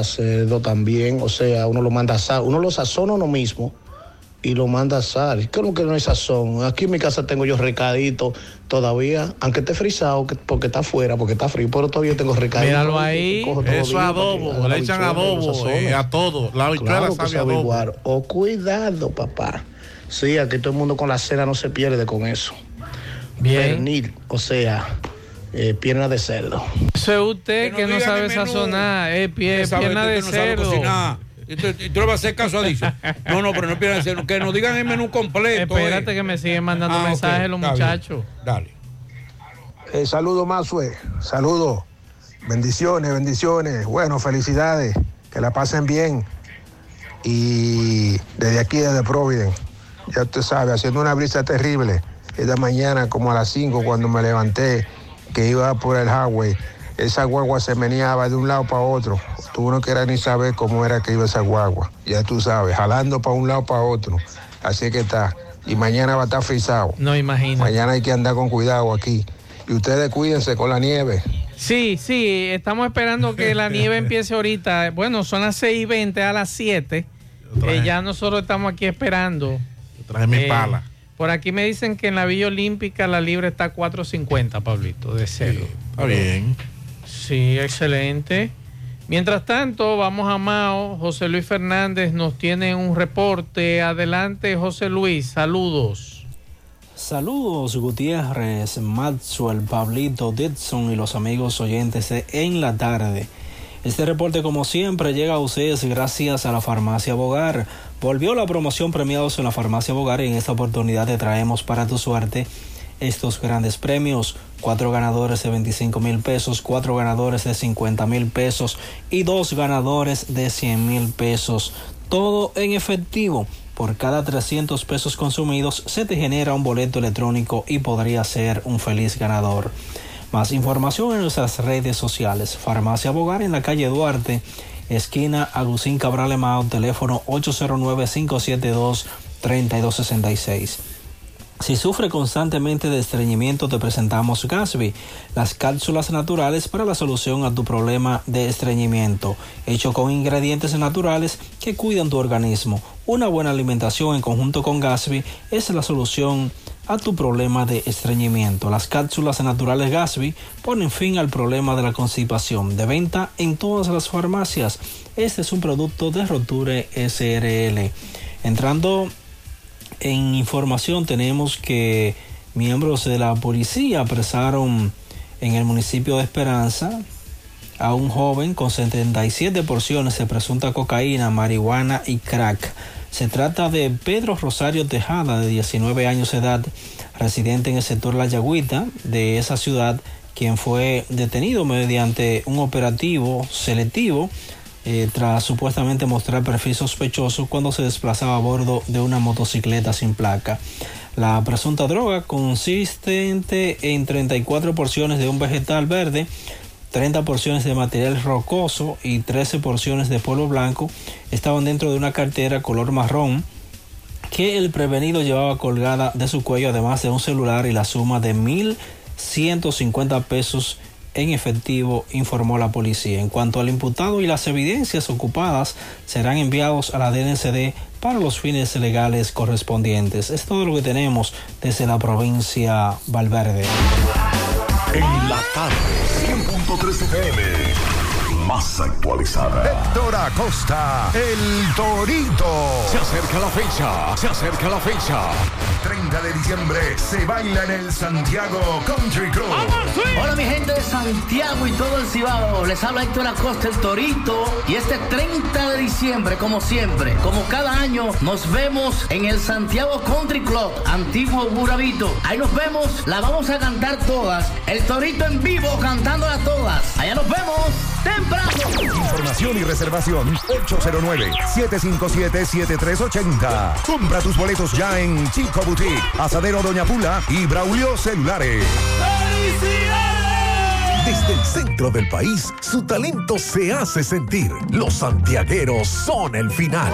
también, o sea, uno lo manda a asar, uno lo sazona uno mismo y lo manda a asar. ¿Cómo que no es sazón? Aquí en mi casa tengo yo recadito todavía, aunque esté frisado, que- porque está afuera, porque está frío, pero todavía tengo recadito. Míralo ahí. Cojo todo Eso adobo, le echan adobo eh, a todo. La habichuela Claro sabe adobo. igual. O cuidado, papá. Sí, aquí todo el mundo con la cena no se pierde con eso. Bien. Pernil, o sea, eh, pierna de cerdo. Eso es usted que, no sabe sazonar, eh, pie- pierna de que no tú, le vas a hacer caso a Dice. No, no, pero no pierdan. Que nos digan el menú completo. Espérate eh. que me siguen mandando Ah, mensajes los bien. muchachos. Dale. Eh, saludos, Mazue. Saludos. Bendiciones, bendiciones. Bueno, felicidades. Que la pasen bien. Y desde aquí, desde Providence, ya usted sabe, haciendo una brisa terrible. Esta mañana, como a las 5, cuando me levanté, que iba por el highway, esa guagua se meneaba de un lado para otro. Tú no quieras ni saber cómo era que iba esa guagua. Ya tú sabes, jalando para un lado para otro. Así que está. Y mañana va a estar frisado. No imagino. Mañana hay que andar con cuidado aquí. Y ustedes cuídense con la nieve. Sí, sí, estamos esperando que la nieve empiece ahorita. Bueno, son las 6 y 20 a las 7. Eh, ya nosotros estamos aquí esperando. Traje mi Eh, pala. Por aquí me dicen que en la Villa Olímpica la libre está a 4.50, Pablito, de cero. Está bien. Sí, excelente. Mientras tanto, vamos a Mao. José Luis Fernández nos tiene un reporte. Adelante, José Luis. Saludos. Saludos Gutiérrez, Maxwell, Pablito, Dixon y los amigos oyentes En la Tarde. Este reporte, como siempre, llega a ustedes gracias a la Farmacia Bogar. Volvió la promoción premiados en la Farmacia Bogar y en esta oportunidad te traemos para tu suerte estos grandes premios. Cuatro ganadores de 25 mil pesos, cuatro ganadores de 50 mil pesos y dos ganadores de 100 mil pesos. Todo en efectivo. Por cada 300 pesos consumidos se te genera un boleto electrónico y podría ser un feliz ganador. Más información en nuestras redes sociales. Farmacia Bogar en la calle Duarte, esquina Agustín Cabral Emao, teléfono 809-572-3266. Si sufre constantemente de estreñimiento, te presentamos Gasby, las cápsulas naturales para la solución a tu problema de estreñimiento, hecho con ingredientes naturales que cuidan tu organismo. Una buena alimentación en conjunto con Gasby es la solución a tu problema de estreñimiento. Las cápsulas naturales Gasby ponen fin al problema de la constipación. De venta en todas las farmacias. Este es un producto de Roture SRL. Entrando en información tenemos que miembros de la policía apresaron en el municipio de Esperanza a un joven con 77 porciones de presunta cocaína, marihuana y crack. Se trata de Pedro Rosario Tejada, de 19 años de edad, residente en el sector La Yagüita de esa ciudad, quien fue detenido mediante un operativo selectivo eh, tras supuestamente mostrar perfil sospechoso cuando se desplazaba a bordo de una motocicleta sin placa. La presunta droga consistente en 34 porciones de un vegetal verde, 30 porciones de material rocoso y 13 porciones de polvo blanco estaban dentro de una cartera color marrón que el prevenido llevaba colgada de su cuello además de un celular y la suma de 1.150 pesos en efectivo, informó la policía. En cuanto al imputado y las evidencias ocupadas serán enviados a la DNCD para los fines legales correspondientes. Es todo lo que tenemos desde la provincia Valverde. En la tarde, 100.3 FM. Más actualizada. Héctor Acosta, el Torito. Se acerca la fecha, se acerca la fecha. 30 de diciembre se baila en el Santiago Country Club. Hola mi gente de Santiago y todo el Cibao, les habla Héctor Acosta el Torito y este 30 de diciembre como siempre, como cada año nos vemos en el Santiago Country Club, antiguo Burabito. Ahí nos vemos, la vamos a cantar todas, el Torito en vivo cantándolas todas. Allá nos vemos temprano. Información y reservación 809-757-7380. Compra tus boletos ya en Chico Boutique, Asadero Doña Pula y Braulio Celulares. Desde el centro del país, su talento se hace sentir. Los santiagueros son el final.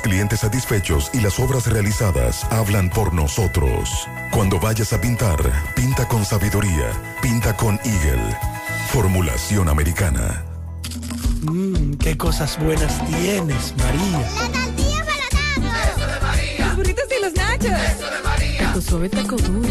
clientes satisfechos y las obras realizadas hablan por nosotros. Cuando vayas a pintar, pinta con sabiduría, pinta con Eagle. Formulación americana. Mmm, qué cosas buenas tienes, María. Los burritos y los nachos. Eso de María. Tu suave taco duro.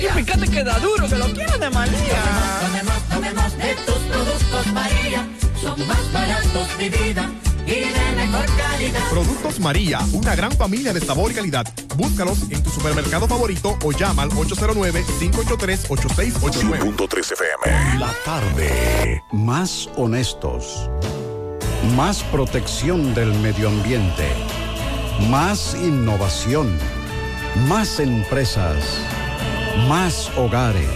Y fíjate que da duro, que lo quiero de María. Tomemos, tomemos de tus productos, María. Son más baratos, mi vida. Y de mejor calidad. Productos María, una gran familia de sabor y calidad. Búscalos en tu supermercado favorito o llama al 809-583-8689. FM. La tarde. Más honestos. Más protección del medio ambiente. Más innovación. Más empresas. Más hogares.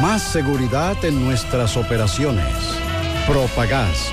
Más seguridad en nuestras operaciones. Propagás.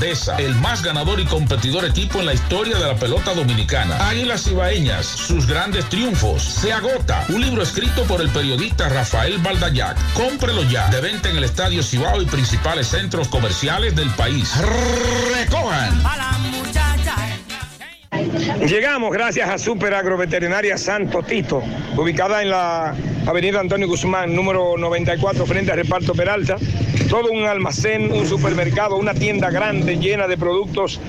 el más ganador y competidor equipo en la historia de la pelota dominicana. Águilas Ibaeñas, sus grandes triunfos. Se agota. Un libro escrito por el periodista Rafael Baldayac. Cómprelo ya. De venta en el Estadio Cibao y principales centros comerciales del país. Recojan. Llegamos gracias a Super Agroveterinaria Santo Tito, ubicada en la avenida Antonio Guzmán, número 94, frente al reparto Peralta. Todo un almacén, un supermercado, una tienda grande llena de productos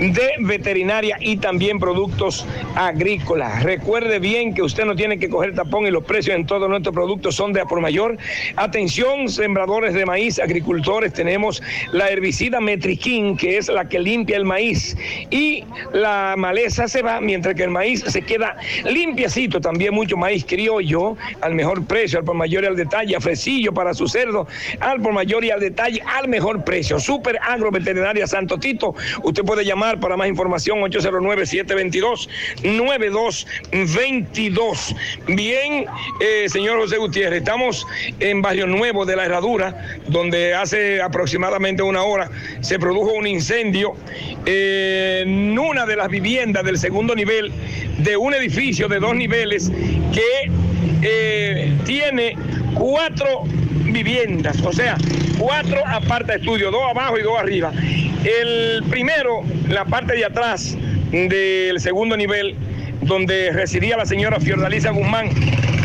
de veterinaria y también productos agrícolas. Recuerde bien que usted no tiene que coger tapón y los precios en todos nuestros productos son de a por mayor. Atención, sembradores de maíz, agricultores, tenemos la herbicida Metriquín, que es la que limpia el maíz y la maleza se va mientras que el maíz se queda limpiacito. También mucho maíz criollo al mejor precio, al por mayor y al detalle, a fresillo para su cerdo, al por mayor y al detalle, al mejor precio. Super Agroveterinaria Santo Tito, usted puede llamar para más información 809-722-9222. Bien, eh, señor José Gutiérrez, estamos en Barrio Nuevo de la Herradura, donde hace aproximadamente una hora se produjo un incendio eh, en una de las viviendas del segundo nivel de un edificio de dos niveles que eh, tiene cuatro viviendas, o sea, cuatro aparte estudios, dos abajo y dos arriba. El primero, la parte de atrás del segundo nivel, donde residía la señora Fiordalisa Guzmán,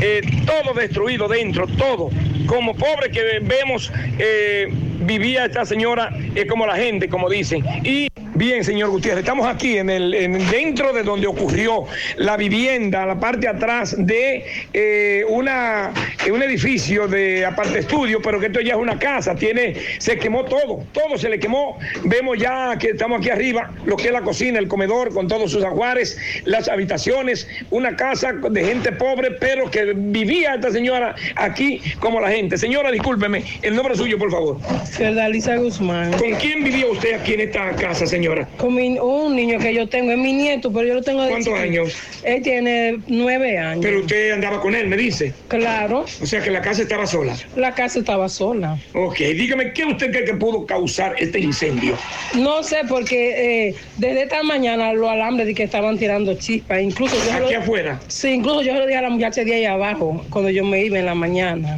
eh, todo destruido dentro, todo. Como pobre que vemos, eh, vivía esta señora eh, como la gente, como dicen. Y Bien, señor Gutiérrez, estamos aquí en el en- dentro de donde ocurrió la vivienda, la parte atrás de eh, una un edificio de aparte estudio, pero que esto ya es una casa, tiene se quemó todo, todo se le quemó. Vemos ya que estamos aquí arriba, lo que es la cocina, el comedor con todos sus ajuares, las habitaciones, una casa de gente pobre, pero que vivía esta señora aquí como la gente. Señora, discúlpeme, el nombre suyo, por favor. Fiordalisa Guzmán. ¿Con quién vivía usted aquí en esta casa, señora? Con mi- un niño que yo tengo, es mi nieto, pero yo lo tengo de ¿Cuántos años? Él tiene nueve años. Pero usted andaba con él, me dice. Claro. O sea que la casa estaba sola. La casa estaba sola. Ok, dígame, ¿qué usted cree que pudo causar este incendio? No sé, porque eh, desde esta mañana los alambres de que estaban tirando chispas. Incluso yo ¿Aquí lo- afuera? Sí, incluso yo le dije a la muchacha de ahí abajo, cuando yo me iba en la mañana.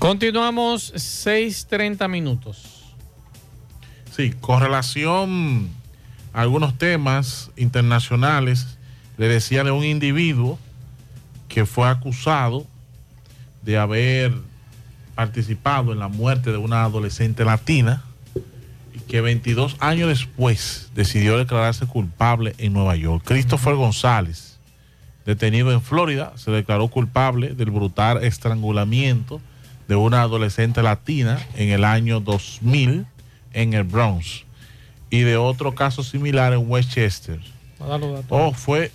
Continuamos 6:30 minutos. Sí, con relación a algunos temas internacionales, le decía de un individuo que fue acusado de haber participado en la muerte de una adolescente latina y que 22 años después decidió declararse culpable en Nueva York. Christopher González detenido en Florida, se declaró culpable del brutal estrangulamiento de una adolescente latina en el año 2000 en el Bronx y de otro caso similar en Westchester. Oh, fue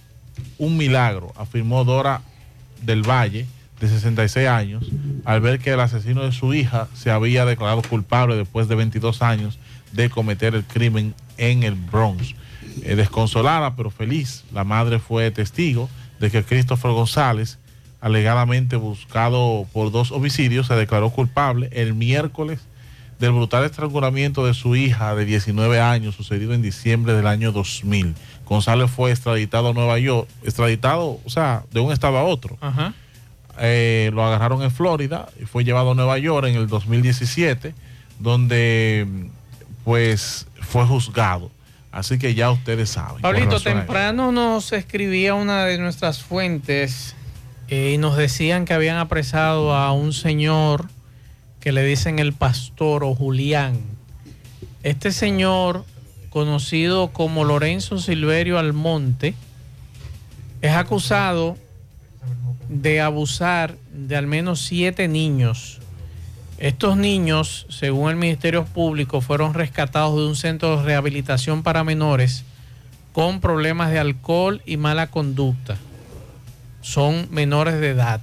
un milagro, afirmó Dora del Valle, de 66 años, al ver que el asesino de su hija se había declarado culpable después de 22 años de cometer el crimen en el Bronx. Eh, desconsolada pero feliz, la madre fue testigo de que Christopher González, alegadamente buscado por dos homicidios, se declaró culpable el miércoles del brutal estrangulamiento de su hija de 19 años sucedido en diciembre del año 2000. González fue extraditado a Nueva York, extraditado, o sea, de un estado a otro. Eh, lo agarraron en Florida y fue llevado a Nueva York en el 2017, donde pues fue juzgado. Así que ya ustedes saben. Pablito, temprano nos escribía una de nuestras fuentes eh, y nos decían que habían apresado a un señor que le dicen el pastor o Julián. Este señor, conocido como Lorenzo Silverio Almonte, es acusado de abusar de al menos siete niños. Estos niños, según el Ministerio Público, fueron rescatados de un centro de rehabilitación para menores con problemas de alcohol y mala conducta. Son menores de edad.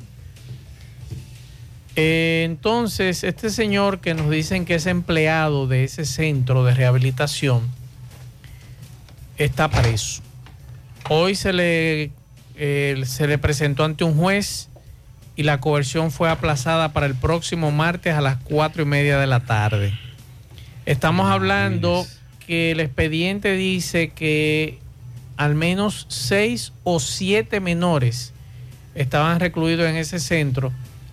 Eh, entonces, este señor que nos dicen que es empleado de ese centro de rehabilitación está preso. Hoy se le, eh, se le presentó ante un juez y la coerción fue aplazada para el próximo martes a las cuatro y media de la tarde. Estamos hablando que el expediente dice que al menos seis o siete menores estaban recluidos en ese centro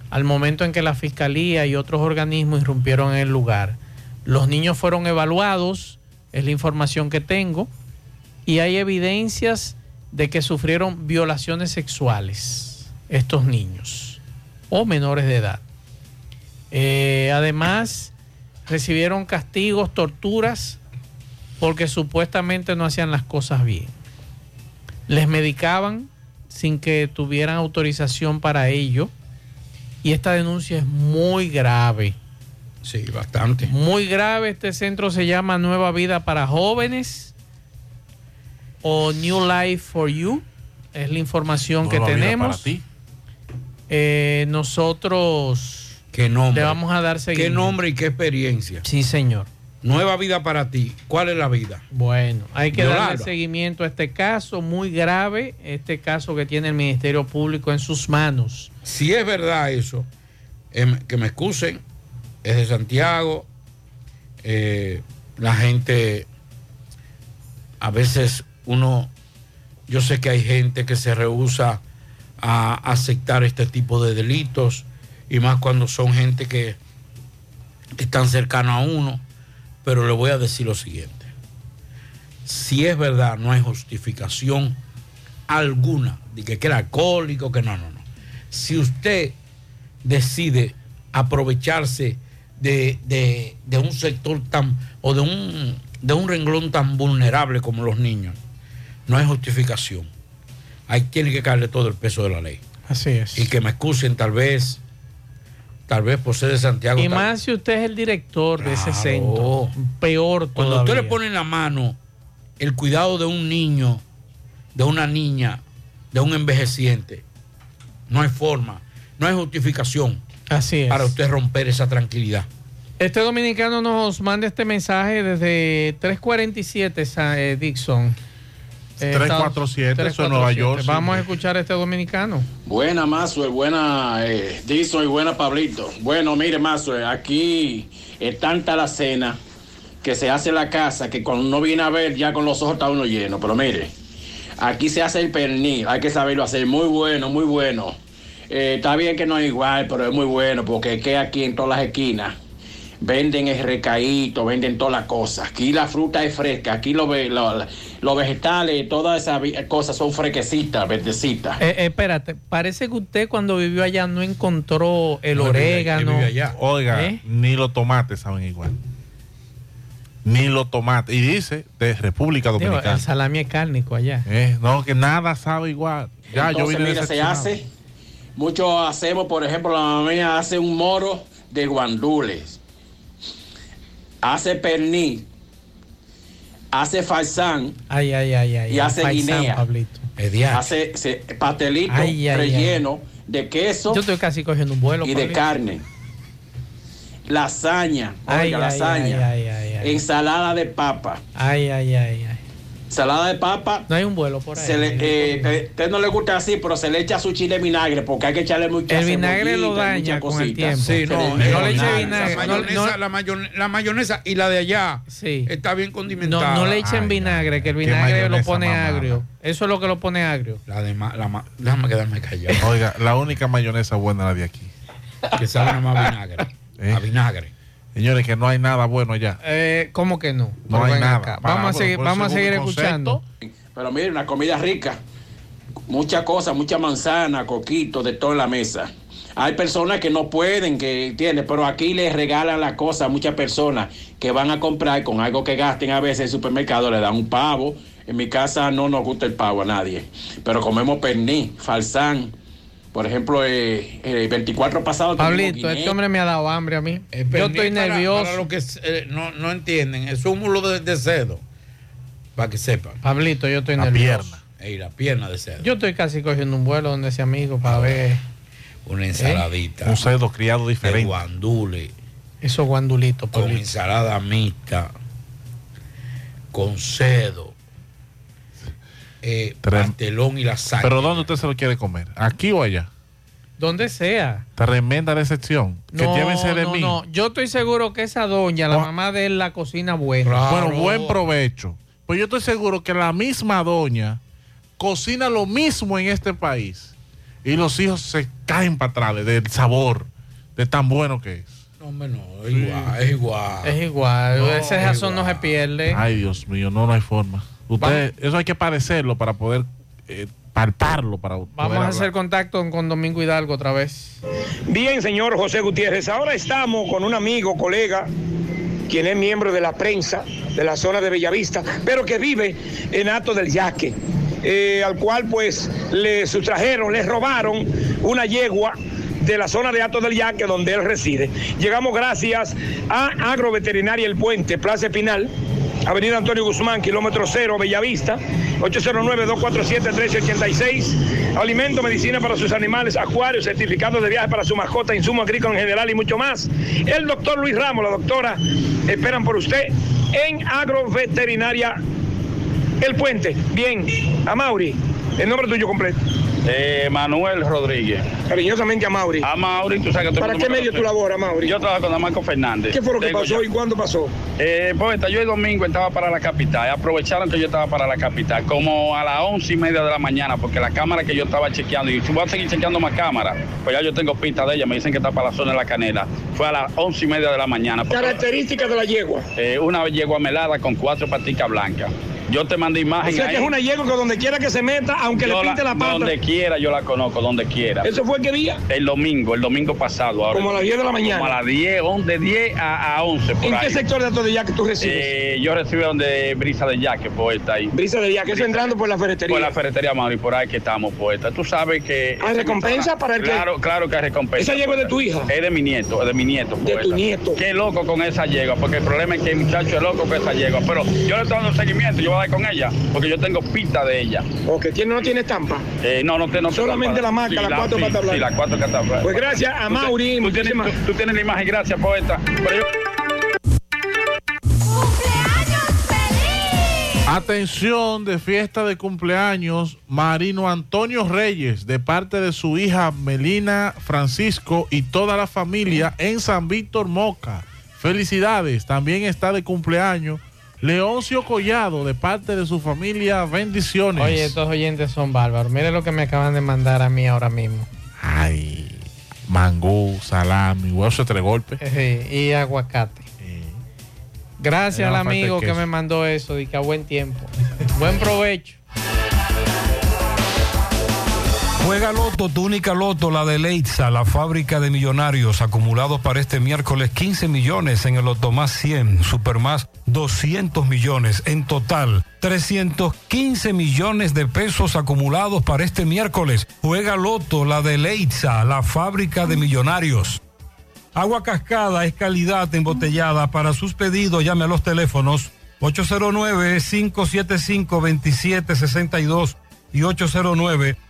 al momento en que la fiscalía y otros organismos irrumpieron en el lugar. Los niños fueron evaluados, es la información que tengo, y hay evidencias de que sufrieron violaciones sexuales estos niños o menores de edad. Eh, además, recibieron castigos, torturas, porque supuestamente no hacían las cosas bien. Les medicaban sin que tuvieran autorización para ello y esta denuncia es muy grave. Sí, bastante. Muy grave. Este centro se llama Nueva Vida para Jóvenes o New Life for You. Es la información que tenemos. Para ti. Eh, nosotros ¿Qué nombre? le vamos a dar seguimiento. ¿Qué nombre y qué experiencia? Sí, señor. Nueva vida para ti. ¿Cuál es la vida? Bueno, hay que darle seguimiento a este caso muy grave, este caso que tiene el Ministerio Público en sus manos. Si es verdad eso, em, que me excusen, es de Santiago, eh, la gente, a veces uno, yo sé que hay gente que se rehúsa a aceptar este tipo de delitos, y más cuando son gente que, están cercanos a uno pero le voy a decir lo siguiente. Si es verdad, no hay justificación alguna de que, era alcohólico, que no, no, no. Si usted decide aprovecharse de, un sector tan, o de un, de un renglón tan vulnerable como los niños, no hay justificación. Ahí tiene que caerle todo el peso de la ley. Así es. Y que me excusen tal vez Tal vez por ser de Santiago. Y más si usted es el director de ese centro. Peor todavía. Cuando usted le pone en la mano el cuidado de un niño, de una niña, de un envejeciente, no hay forma, no hay justificación. Así es. Para usted romper esa tranquilidad. Este dominicano nos manda este mensaje desde 347, eh, Dixon. 347, eso es Nueva York. Vamos a escuchar a este dominicano. Buena, Mazo, buena, eh, y buena, Pablito. Bueno, mire, Mazo, aquí es tanta la cena que se hace en la casa que cuando uno viene a ver ya con los ojos está uno lleno. Pero mire, aquí se hace el pernil, hay que saberlo hacer, muy bueno, muy bueno. Eh, está bien que no es igual, pero es muy bueno porque es que aquí en todas las esquinas venden el recaíto, venden todas las cosas. Aquí la fruta es fresca, aquí los vegetales, todas esas cosas son fresquecitas, verdecitas. Eh, eh, espérate, parece que usted cuando vivió allá no encontró el orégano. Oiga, ¿Eh? ni los tomates saben igual. ni los tomates. Y dice de República Digo, Dominicana. el salami es cárnico allá. Eh, no, que nada sabe igual. Ya, yo Entonces, vine mira, se hace. Muchos hacemos, por ejemplo, la mamá mía hace un moro de guandules. Hace pernil. Hace faisán. Ay, ay, ay, ay. Y hace Paisán, guinea. Pablito. Hace se- pastelito Ay, ay, relleno de queso Yo estoy casi cogiendo un vuelo. y de Pablito. carne. Lasaña. Ay, Oiga, ay, lasaña. ay, ay, ay, Ensalada de papa. Ay, ay, ay, ay. Ensalada de papa. No hay un vuelo por ahí. Se le, eh, eh, usted no le gusta así, pero se le echa su chile vinagre porque hay que echarle mucha El vinagre lo daña con el tiempo. Sí, no, No eh, le eche vinagre, La no- mayonesa, no- la, mayon- la mayonesa y la de allá está bien condimentada. No, no le echen vinagre, que el vinagre lo pone agrio. Eso es lo que lo pone agrio. La de ma- la ma- déjame quedarme callado. Oiga, la única mayonesa buena es la de aquí. Que sabe más vinagre. Eh. A vinagre. Señores, que no hay nada bueno allá. Eh, ¿Cómo que no? No Pero hay nada. acá. Para- Vamos a seguir, vamos a seguir concepto, escuchando. Pero mire, una comida rica. Mucha cosa, mucha manzana, coquito, de todo en la mesa. Hay personas que no pueden, que tienen, pero aquí les regalan las cosas a muchas personas que van a comprar con algo que gasten a veces en el supermercado, le dan un pavo. En mi casa no nos gusta el pavo a nadie, pero comemos pernil, falsán. Por ejemplo, eh, el 24 pasado Pablito, este hombre me ha dado hambre a mí. Yo estoy para- nervioso. Para que eh, no, no entienden, es un mulo de, de cerdo. Para que sepan. Pablito, yo estoy La nervioso. pierna. Ey, la pierna de cerdo. Yo estoy casi cogiendo un vuelo donde ese amigo para ver Una ensaladita. Un cerdo criado diferente. guandule. esos guandulitos, Con Pablito. ensalada mixta. Con cerdo. Eh, pastelón y lasaña. Pero ¿dónde usted se lo quiere comer? ¿Aquí o allá? Donde sea. Tremenda decepción. Que No, llévense de no, mí. no. Yo estoy seguro que esa doña, la Oh. mamá de él, la cocina buena. Bueno, buen provecho. Pues yo estoy seguro que la misma doña cocina lo mismo en este país. Y los hijos se caen para atrás de- del sabor, de tan bueno que es. No, hombre, no, es igual, es igual. Es igual. No, Ese es razón no se pierde. Ay, Dios mío, no, no hay forma. Usted, eso hay que padecerlo para poder eh, palparlo. Para Vamos poder a hacer contacto con Domingo Hidalgo otra vez. Bien, señor José Gutiérrez, ahora estamos con un amigo, colega, quien es miembro de la prensa de la zona de Bellavista, pero que vive en Ato del Yaque, eh, al cual pues le sustrajeron, le robaron una yegua de la zona de Ato del Yaque donde él reside. Llegamos gracias a Agroveterinaria El Puente, Plaza Espinal, Avenida Antonio Guzmán, kilómetro cero, Bellavista, 809-247-1386. Alimento, medicina para sus animales, acuarios, certificados de viaje para su mascota, insumo agrícola en general y mucho más. El doctor Luis Ramos, la doctora, esperan por usted en Agroveterinaria El Puente. Bien, a Mauri, el nombre tuyo completo. Eh, Manuel Rodríguez. Cariñosamente a Mauri. A Mauri, tú sabes que ¿Para qué medio tú laboras, Mauri? Yo trabajo con Marco Fernández. ¿Qué fue lo que Tengo pasó ya- y cuándo pasó? Eh, poeta, yo el domingo estaba para la capital. Aprovecharon que yo estaba para la capital, como a las once y media de la mañana, porque la cámara que yo estaba chequeando, y si voy a seguir chequeando más cámaras, pues ya yo tengo pista de ella, me dicen que está para la zona de la canela. Fue a las once y media de la mañana. Características de la yegua. eh, una yegua melada con cuatro paticas blancas. Yo te mandé O imagen. sea que es una yegua que donde quiera que se meta, aunque Yo le pinte la, pata. Donde quiera yo la conozco, donde quiera. ¿Eso fue qué día? El domingo, el domingo pasado. ahora. Como a las 10 de la mañana. Como a las 10, on- de 10 a, a 11. Por ¿En ahí. qué sector de Ato del Yaque tú recibes? Eh, yo recibo donde Brisa de Yaque, poeta. Ahí. Brisa de Yaque, eso entrando por la ferretería. Por la ferretería, Mauri, por ahí que estamos, poeta. Tú sabes que... ¿Hay recompensa para el que- Claro, claro que hay recompensa. ¿Esa yegua es de tu hija? Es de mi nieto, es de mi nieto, De tu nieto. Qué loco con esa yegua, porque el problema es que el muchacho es loco con esa yegua. Pero yo le estoy dando seguimiento, yo voy a dar con ella, porque yo tengo pista de ella. ¿O que tiene, no tiene estampa? Eh, no, no, no te- Solamente la marca, Sí, las cuatro sí, patas blancas. Sí, las cuatro patas blancas. Pues gracias a Mauri, Tú, tienes, muchísimas- tú- tú tienes la imagen, gracias, poeta. Pero yo- Atención de fiesta de cumpleaños Marino Antonio Reyes de parte de su hija Melina Francisco y toda la familia en San Víctor Moca. Felicidades. También está de cumpleaños Leoncio Collado de parte de su familia. Bendiciones. Oye, estos oyentes son bárbaros. Mire lo que me acaban de mandar a mí ahora mismo. Ay, mangú, salami, huevos de tres golpes. Sí, y aguacate. Gracias al amigo que me mandó eso y que a buen tiempo. buen provecho. Juega Loto, tu única Loto, la de Leitza, la fábrica de millonarios, acumulados para este miércoles 15 millones en el Loto más 100, Super más 200 millones. En total, 315 millones de pesos acumulados para este miércoles. Juega Loto, la de Leitza, la fábrica de millonarios. Agua Cascada es calidad embotellada. Para sus pedidos, llame a los teléfonos 809-575-2762 y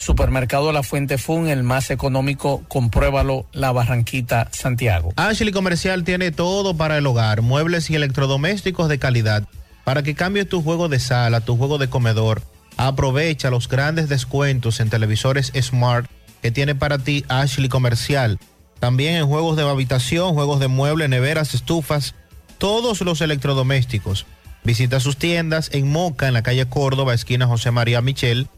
Supermercado La Fuente Fun, el más económico, compruébalo, La Barranquita, Santiago. Ashley Comercial tiene todo para el hogar, muebles y electrodomésticos de calidad. Para que cambies tu juego de sala, tu juego de comedor, aprovecha los grandes descuentos en televisores Smart que tiene para ti Ashley Comercial. También en juegos de habitación, juegos de muebles, neveras, estufas, todos los electrodomésticos. Visita sus tiendas en Moca, en la calle Córdoba, esquina José María Michel.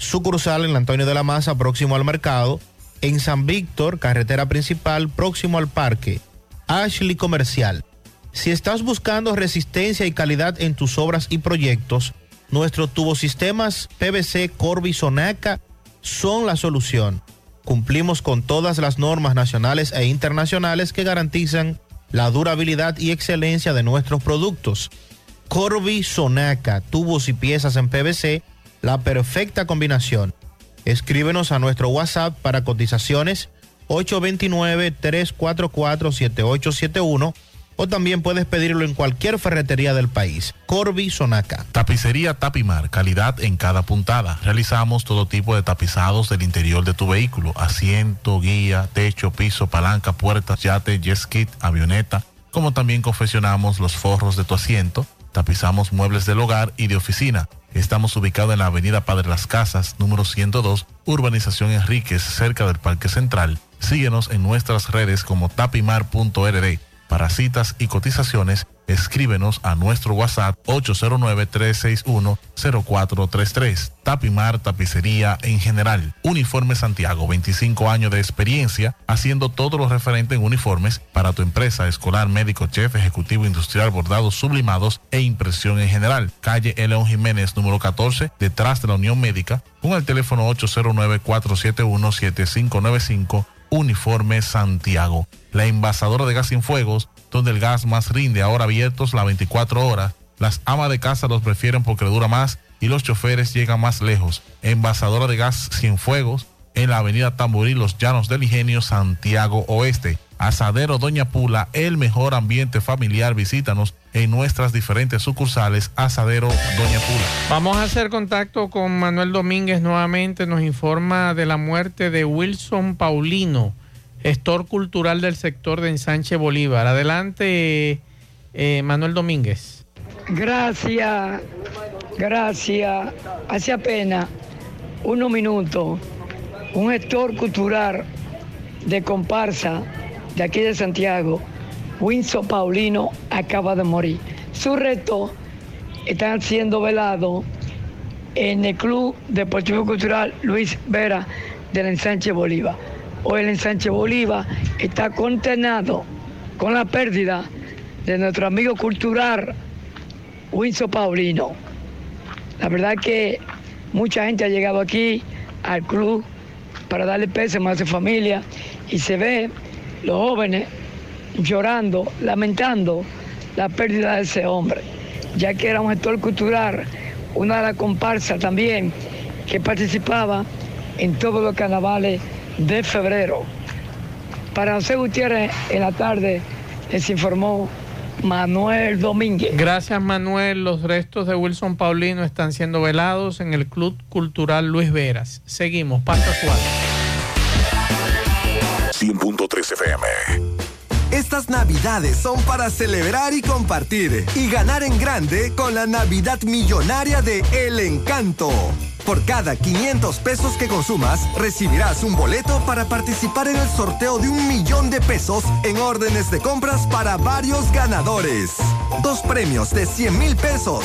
Sucursal en Antonio de la Maza, próximo al mercado. En San Víctor, carretera principal, próximo al parque. Ashley Comercial. Si estás buscando resistencia y calidad en tus obras y proyectos, nuestros tubosistemas PVC Corby Sonaca son la solución. Cumplimos con todas las normas nacionales e internacionales que garantizan la durabilidad y excelencia de nuestros productos. Corby Sonaca, tubos y piezas en PVC, la perfecta combinación. Escríbenos a nuestro WhatsApp para cotizaciones 829-344-7871 o también puedes pedirlo en cualquier ferretería del país. Corby Sonaca. Tapicería Tapimar, calidad en cada puntada. Realizamos todo tipo de tapizados del interior de tu vehículo, asiento, guía, techo, piso, palanca, puertas, yate, jet ski, avioneta, como también confeccionamos los forros de tu asiento, tapizamos muebles del hogar y de oficina. Estamos ubicados en la avenida Padre Las Casas, número 102, Urbanización Enríquez, cerca del Parque Central. Síguenos en nuestras redes como tapimar.rd. Para citas y cotizaciones, escríbenos a nuestro WhatsApp 809-361-0433. Tapimar Tapicería en general. Uniforme Santiago, 25 años de experiencia haciendo todo lo referente en uniformes para tu empresa, escolar, médico, chef, ejecutivo, industrial, bordados, sublimados e impresión en general. Calle León Jiménez, número 14, detrás de la Unión Médica, con el teléfono 809-471-7595 Uniforme Santiago. La envasadora de gas sin fuegos, donde el gas más rinde, ahora abiertos las 24 horas. Las amas de casa los prefieren porque dura más y los choferes llegan más lejos. Envasadora de gas sin fuegos en la avenida Tamboril, Los Llanos del Ingenio, Santiago Oeste. Asadero Doña Pula, el mejor ambiente familiar. Visítanos en nuestras diferentes sucursales. Asadero Doña Pula. Vamos a hacer contacto con Manuel Domínguez nuevamente. Nos informa de la muerte de Wilson Paulino, gestor cultural del sector de Ensanche Bolívar. Adelante, eh, Manuel Domínguez. Gracias, gracias. Hace apenas unos minutos, un gestor cultural de comparsa de aquí de Santiago, Winsor Paulino, acaba de morir. Su resto están siendo velados en el Club Deportivo Cultural Luis Vera del Ensanche Bolívar. Hoy el Ensanche Bolívar está condenado con la pérdida de nuestro amigo cultural Winsor Paulino. La verdad que mucha gente ha llegado aquí al club para darle pésame a su familia y se ve los jóvenes llorando, lamentando la pérdida de ese hombre, ya que era un gestor cultural, una de las comparsas también que participaba en todos los carnavales de febrero. Para José Gutiérrez, en la tarde les informó Manuel Domínguez. Gracias Manuel. Los restos de Wilson Paulino están siendo velados en el Club Cultural Luis Veras. Seguimos, pasta suave. 100.3 FM. Estas navidades son para celebrar y compartir y ganar en grande con la Navidad Millonaria de El Encanto. Por cada 500 pesos que consumas, recibirás un boleto para participar en el sorteo de un millón de pesos en órdenes de compras para varios ganadores. Dos premios de 100 mil pesos,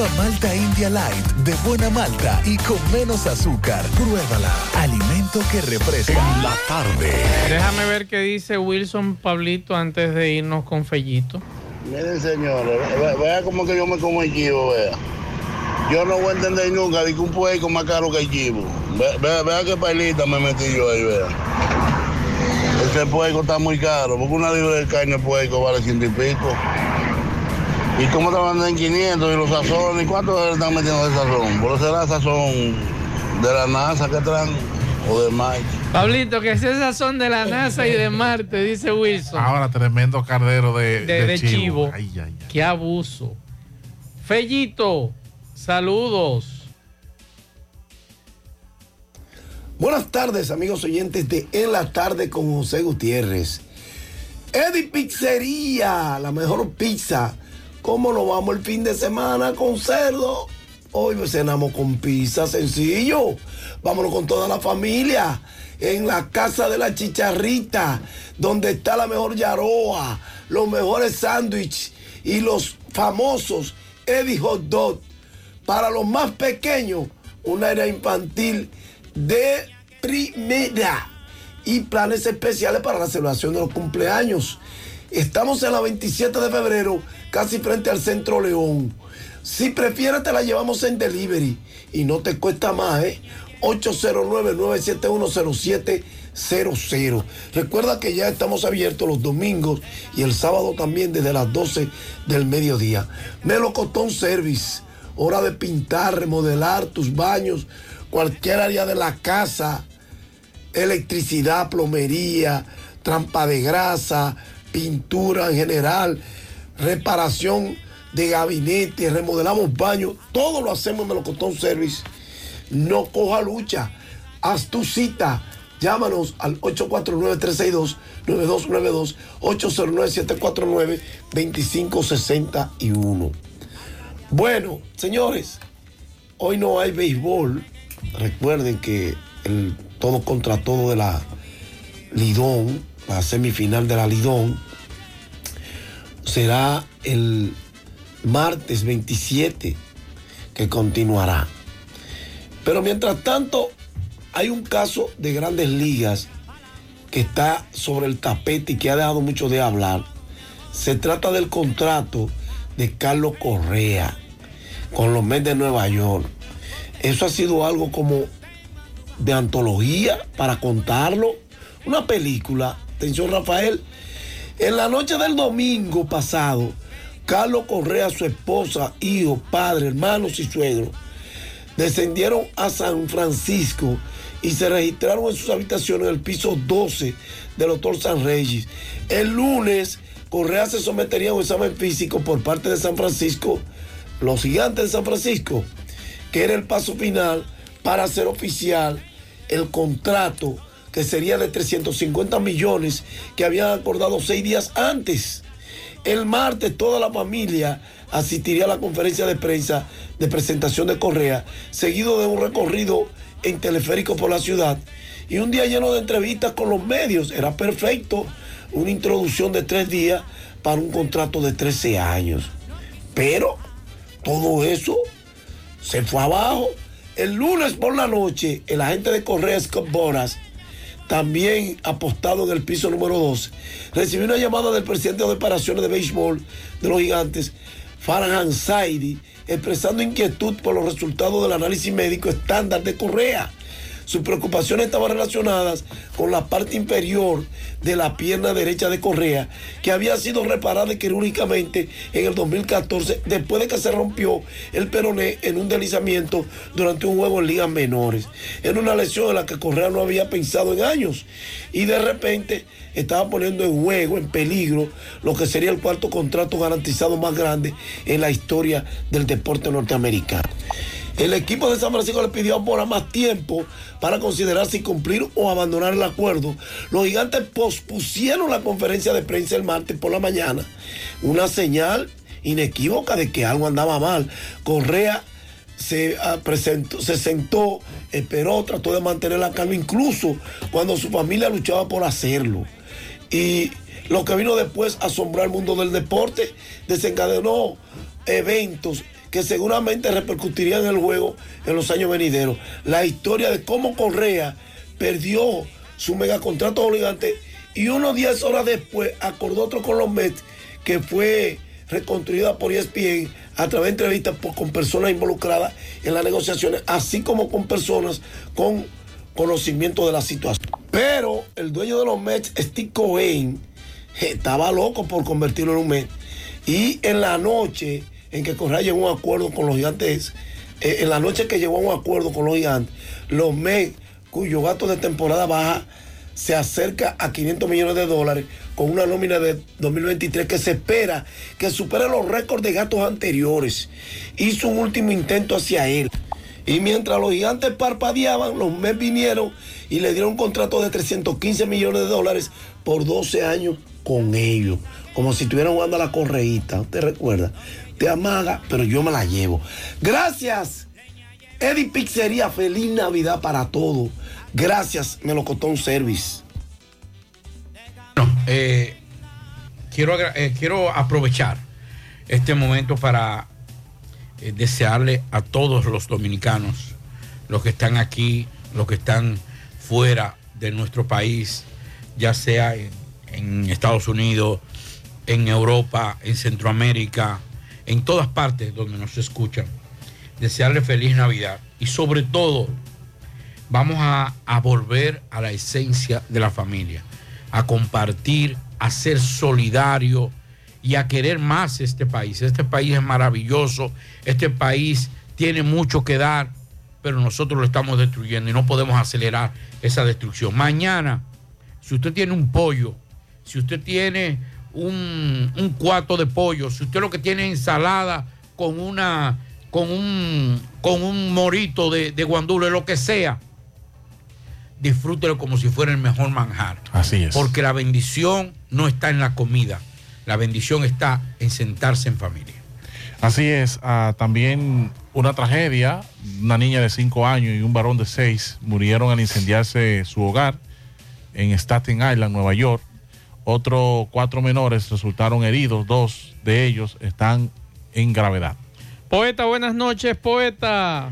Nueva Malta India Light, de buena malta y con menos azúcar. Pruébala. Alimento que refresca. En la tarde. Déjame ver qué dice Wilson Pablito antes de irnos con Fellito. Miren, señores, ve- vea como que yo me como el chivo, vea. Yo no voy a entender nunca de que un puerco es más caro que el chivo. Ve- Vea, vea qué pailita me metí yo ahí, vea. Ese puerco está muy caro, porque una libra de carne de puerco vale ciento y pico. ¿Y cómo mandan en 500 y los sazones? ¿Y cuánto le están metiendo de sazón? ¿Por será sazón de la NASA que traen o de Mike? Pablito, que es esas son de la NASA y de Marte, dice Wilson. Ahora tremendo cardero de, de, de chivo. chivo. Ay, ay, ay. Qué abuso. Fellito, saludos. Buenas tardes, amigos oyentes de En la Tarde con José Gutiérrez. Eddie Pizzería, la mejor pizza. ¿Cómo nos vamos el fin de semana con cerdo? Hoy cenamos con pizza, sencillo. Vámonos con toda la familia. En la casa de la chicharrita, donde está la mejor yaroa, los mejores sándwiches y los famosos Eddie Hot Dog. Para los más pequeños, una área infantil de primera y planes especiales para la celebración de los cumpleaños. Estamos en la 27 de febrero, casi frente al Centro León. Si prefieres, te la llevamos en delivery y no te cuesta más, ¿eh? 809-971-0700. Recuerda que ya estamos abiertos los domingos y el sábado también desde las 12 del mediodía. Melocotón Service, hora de pintar, remodelar tus baños, cualquier área de la casa, electricidad, plomería, trampa de grasa, pintura en general, reparación de gabinete, remodelamos baños, todo lo hacemos en Melocotón Service. No coja lucha, haz tu cita. Llámanos al 849-362-9292, 809-749-2561. Bueno, señores, hoy no hay béisbol. Recuerden que el todo contra todo de la Lidón, la semifinal de la Lidón, será el martes 27 que continuará. Pero mientras tanto, hay un caso de grandes ligas que está sobre el tapete y que ha dejado mucho de hablar. Se trata del contrato de Carlos Correa con los Mets de Nueva York. Eso ha sido algo como de antología para contarlo. Una película. Atención, Rafael. En la noche del domingo pasado, Carlos Correa, su esposa, hijo, padre, hermanos y suegros descendieron a San Francisco y se registraron en sus habitaciones en el piso 12 del Hotel San Regis. El lunes Correa se sometería a un examen físico por parte de San Francisco, los gigantes de San Francisco, que era el paso final para hacer oficial el contrato que sería de 350 millones que habían acordado seis días antes. El martes toda la familia asistiría a la conferencia de prensa de presentación de Correa, seguido de un recorrido en teleférico por la ciudad y un día lleno de entrevistas con los medios. Era perfecto, una introducción de tres días para un contrato de 13 años. Pero todo eso se fue abajo. El lunes por la noche, el agente de Correa, Scott Boras, también apostado en el piso número 12, recibió una llamada del presidente de operaciones de béisbol de los gigantes, Farhan Saidi, expresando inquietud por los resultados del análisis médico estándar de Correa. Sus preocupaciones estaban relacionadas con la parte inferior de la pierna derecha de Correa, que había sido reparada quirúrgicamente en el 2014 después de que se rompió el peroné en un deslizamiento durante un juego en ligas menores. Era una lesión en la que Correa no había pensado en años y de repente estaba poniendo en juego, en peligro, lo que sería el cuarto contrato garantizado más grande en la historia del deporte norteamericano. El equipo de San Francisco le pidió a más tiempo para considerar si cumplir o abandonar el acuerdo. Los gigantes pospusieron la conferencia de prensa el martes por la mañana. Una señal inequívoca de que algo andaba mal. Correa se, ah, presentó, se sentó, esperó, trató de mantener la calma, incluso cuando su familia luchaba por hacerlo. Y lo que vino después asombró al mundo del deporte, desencadenó eventos que seguramente repercutirían en el juego en los años venideros. La historia de cómo Correa perdió su megacontrato obligante y unos 10 horas después acordó otro con los Mets que fue reconstruida por ESPN a través de entrevistas con personas involucradas en las negociaciones, así como con personas con conocimiento de la situación. Pero el dueño de los Mets, Steve Cohen, estaba loco por convertirlo en un Met. Y en la noche en que Correa llegó a un acuerdo con los gigantes, eh, en la noche que llegó a un acuerdo con los gigantes, los Mets, cuyo gasto de temporada baja se acerca a 500 millones de dólares con una nómina de 2023 que se espera que supere los récords de gastos anteriores. Hizo un último intento hacia él. Y mientras los gigantes parpadeaban, los Mets vinieron y le dieron un contrato de 315 millones de dólares por 12 años con ellos. Como si estuvieran jugando a la correíta. ¿Usted recuerda? Te amaga, pero yo me la llevo. Gracias. Eddie Pizzería, feliz Navidad para todos. Gracias, me lo costó un service. Eh, quiero, eh, quiero aprovechar este momento para eh, desearle a todos los dominicanos, los que están aquí, los que están fuera de nuestro país, ya sea en Estados Unidos, en Europa, en Centroamérica, en todas partes donde nos escuchan, desearle feliz Navidad y sobre todo vamos a, a volver a la esencia de la familia, a compartir, a ser solidario y a querer más este país. Este país es maravilloso, este país tiene mucho que dar, pero nosotros lo estamos destruyendo y no podemos acelerar esa destrucción. Mañana, si usted tiene un pollo, si usted tiene un, un cuarto de pollo, si usted lo que tiene es ensalada con una con un con un morito de, de guandule, lo que sea, disfrútelo como si fuera el mejor manjar. Así es. Porque la bendición no está en la comida, la bendición está en sentarse en familia. Así es, ah, también una tragedia, una niña de 5 años y un varón de 6 murieron al incendiarse su hogar en Staten Island, Nueva York. Otros cuatro menores resultaron heridos, dos de ellos están en gravedad. Poeta, buenas noches, poeta.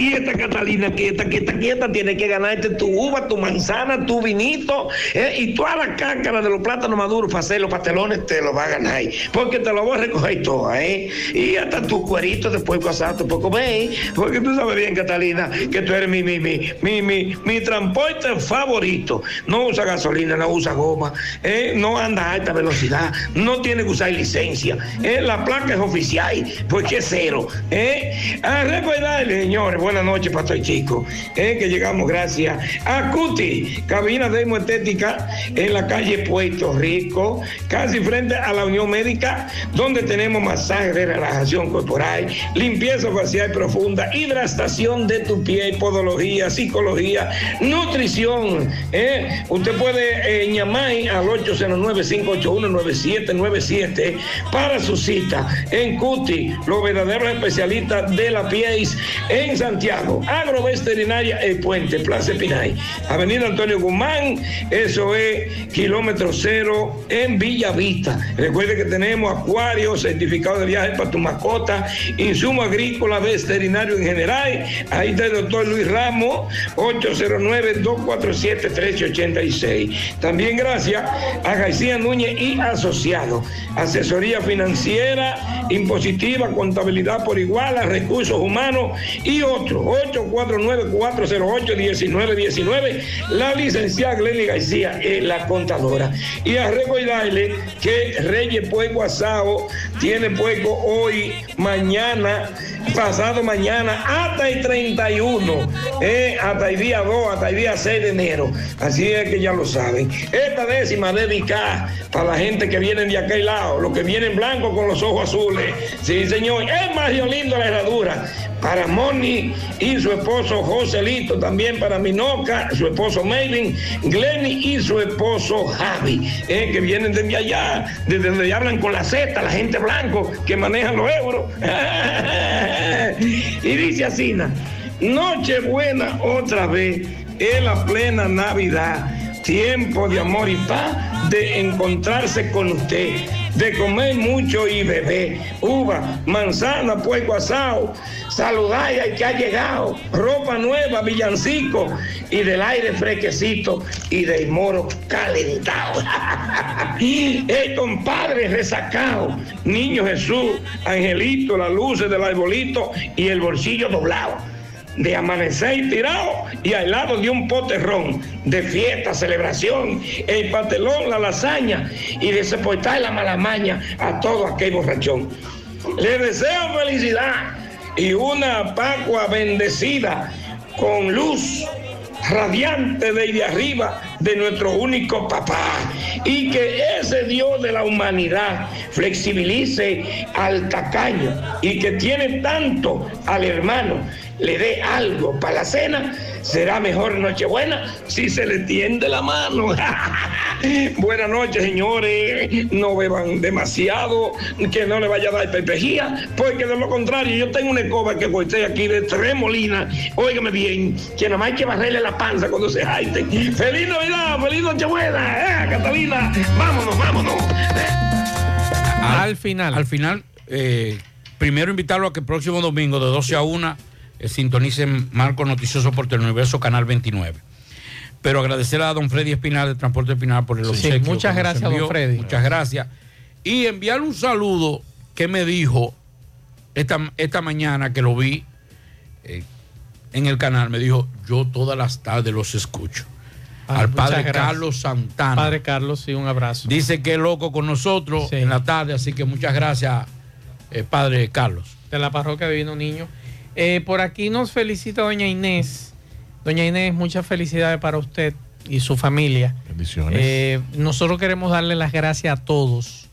Quieta, Catalina, quieta, quieta, quieta. Tienes que ganarte tu uva, tu manzana, tu vinito eh, y toda la cáscara de los plátanos maduros para hacer los pastelones te lo va a ganar. Porque te lo voy a recoger todo, ¿eh? Y hasta tu cuerito después pasarte por comer. Porque tú sabes bien, Catalina, que tú eres mi, mi, mi, mi, mi, mi transporte favorito. No usa gasolina, no usa goma, eh, no anda a alta velocidad, no tiene que usar licencia. eh, La placa es oficial, porque es cero. ¿eh? A recordarle, señores, buenas noches, Pastor Chico. Eh, que llegamos gracias a Cuti, cabina de estética en la calle Puerto Rico, casi frente a la Unión Médica, donde tenemos masaje de relajación corporal, limpieza facial profunda, hidratación de tu pie, podología, psicología, nutrición. eh. Usted puede eh, llamar al 809-581-9797 para su cita en Cuti, los verdaderos especialistas de la piel en Santiago. Agroveterinaria El Puente, Plaza Pinay, Avenida Antonio Guzmán, eso es kilómetro cero en Villa Vista. Recuerde que tenemos acuario, certificado de viaje para tu mascota, insumo agrícola, veterinario en general. Ahí está el doctor Luis Ramos, 809-247-1386. También gracias a García Núñez y Asociados. Asesoría financiera, impositiva, contabilidad por igual, recursos humanos y otros. 849-408-1919. La licenciada Glenny García es la contadora. Y a recordarle que Reyes Puerco Asado tiene puerco hoy, mañana, pasado mañana, hasta el 31, eh, hasta el día 2, hasta el día 6 de enero. Así es que ya lo saben. Esta décima dedicada para la gente que viene de aquel lado, los que vienen blancos con los ojos azules. Sí, señor, es más lindo la herradura. Para Moni y su esposo Joselito, también para Minoca, su esposo Maylin, Glenny y su esposo Javi, eh, que vienen desde allá, desde donde hablan con la Z, la gente blanco que manejan los euros. y dice así, noche buena otra vez, es la plena Navidad, tiempo de amor y paz, de encontrarse con usted, de comer mucho y beber, uva, manzana, puerco asado, saludar al que ha llegado, ropa nueva, villancico y del aire fresquecito y del moro calentado. El compadre resacado, niño Jesús, angelito, las luces del arbolito y el bolsillo doblado de amanecer tirado y al lado de un poterrón de fiesta, celebración, el pastelón, la lasaña y de soportar la malamaña a todo aquel borrachón. Le deseo felicidad y una Pascua bendecida con luz radiante desde arriba de nuestro único papá y que ese Dios de la humanidad flexibilice al tacaño y que tiene tanto al hermano le dé algo para la cena, será mejor Nochebuena si se le tiende la mano. Buenas noches, señores. No beban demasiado, que no le vaya a dar perpejía, porque de lo contrario, yo tengo una escoba que corté aquí de tres molinas. Óigame bien, que nada más hay que barrerle la panza cuando se jaite. ¡Feliz Navidad! ¡Feliz Nochebuena! ¡Eh, Catalina! ¡Vámonos, vámonos! Al final. Al final, eh, primero invitarlo a que el próximo domingo de 12 a 1 eh, sintonicen Marco Noticioso por Teleuniverso Canal 29. Pero agradecer a don Freddy Espinal de Transporte Espinal por el Sí, obsequio muchas gracias, don envió. Freddy. Muchas gracias. Y enviarle un saludo que me dijo esta, esta mañana que lo vi eh, en el canal. Me dijo, yo todas las tardes los escucho. Ah, Al padre gracias. Carlos Santana. Padre Carlos, sí, un abrazo. Dice que es loco con nosotros en la tarde, así que muchas gracias, eh, Padre Carlos. de la parroquia Divino Niño. Eh, por aquí nos felicita doña Inés. Doña Inés, muchas felicidades para usted y su familia. Bendiciones. Eh, nosotros queremos darle las gracias a todos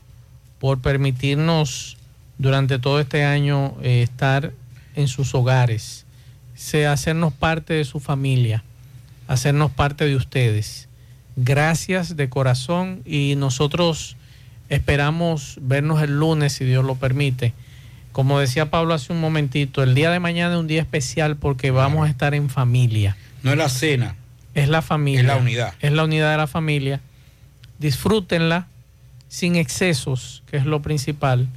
por permitirnos durante todo este año eh, estar en sus hogares, se- hacernos parte de su familia, hacernos parte de ustedes. Gracias de corazón y nosotros esperamos vernos el lunes, si Dios lo permite. Como decía Pablo hace un momentito, el día de mañana es un día especial porque vamos a estar en familia. No es la cena. Es la familia. Es la unidad. Es la unidad de la familia. Disfrútenla sin excesos, que es lo principal.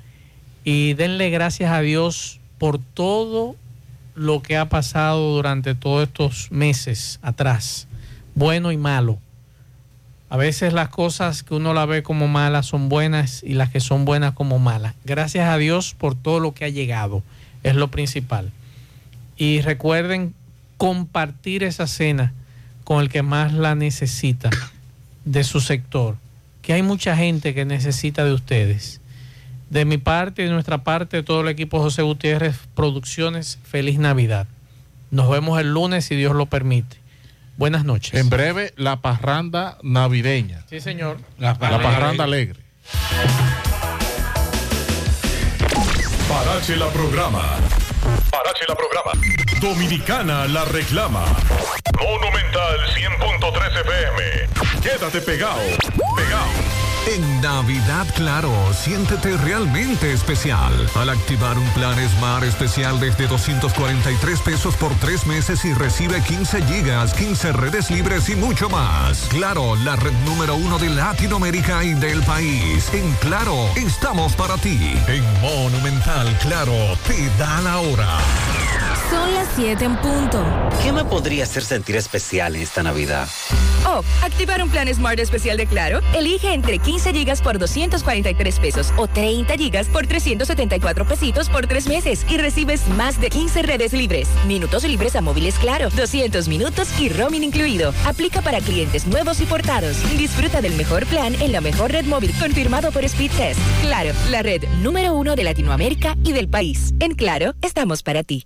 Y denle gracias a Dios por todo lo que ha pasado durante todos estos meses atrás, bueno y malo. A veces las cosas que uno la ve como malas son buenas y las que son buenas como malas. Gracias a Dios por todo lo que ha llegado, es lo principal. Y recuerden compartir esa cena con el que más la necesita de su sector, que hay mucha gente que necesita de ustedes. De mi parte y de nuestra parte, de todo el equipo José Gutiérrez Producciones, feliz Navidad. Nos vemos el lunes si Dios lo permite. Buenas noches. En breve, la parranda navideña. Sí, señor. La parranda alegre. Parache la programa. Parache la programa. Dominicana la reclama. Monumental 100.13 FM. Quédate pegado. Pegado. En Navidad Claro, siéntete realmente especial al activar un plan Smart especial desde 243 pesos por tres meses y recibe 15 gigas, 15 redes libres y mucho más. Claro, la red número uno de Latinoamérica y del país. En Claro, estamos para ti. En Monumental Claro, te da la hora. Son las 7 en punto. ¿Qué me podría hacer sentir especial en esta Navidad? Oh, activar un plan Smart especial de Claro. Elige entre 15 gigas por 243 pesos o 30 gigas por 374 pesitos por tres meses y recibes más de 15 redes libres, minutos libres a móviles Claro, 200 minutos y roaming incluido. Aplica para clientes nuevos y portados. Disfruta del mejor plan en la mejor red móvil confirmado por Speed Test. Claro, la red número uno de Latinoamérica y del país. En Claro, estamos para ti.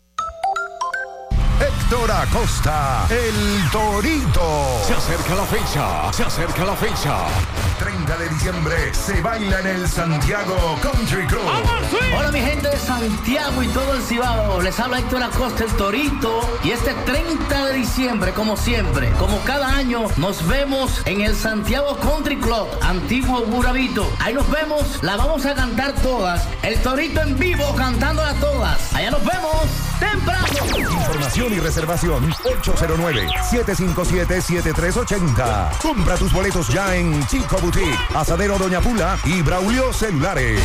Héctor Acosta, el Torito. Se acerca la fecha, se acerca la fecha. 30 de diciembre se baila en el Santiago Country Club. Hola mi gente de Santiago y todo el Cibao, les habla Héctor Acosta el Torito y este 30 de diciembre como siempre, como cada año nos vemos en el Santiago Country Club, antiguo Burabito. Ahí nos vemos, la vamos a cantar todas, el Torito en vivo cantándolas todas. Allá nos vemos temprano. Información y reservación 809-757-7380. Compra tus boletos ya en Chico Asadero Doña Pula y Braulio Celulares.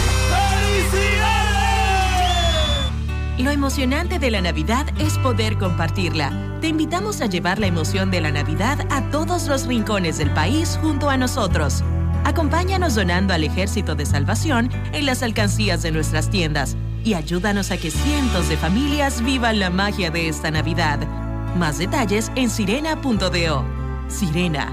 Lo emocionante de la Navidad es poder compartirla. Te invitamos a llevar la emoción de la Navidad a todos los rincones del país junto a nosotros. Acompáñanos donando al Ejército de Salvación en las alcancías de nuestras tiendas y ayúdanos a que cientos de familias vivan la magia de esta Navidad. Más detalles en sirena.do. Sirena,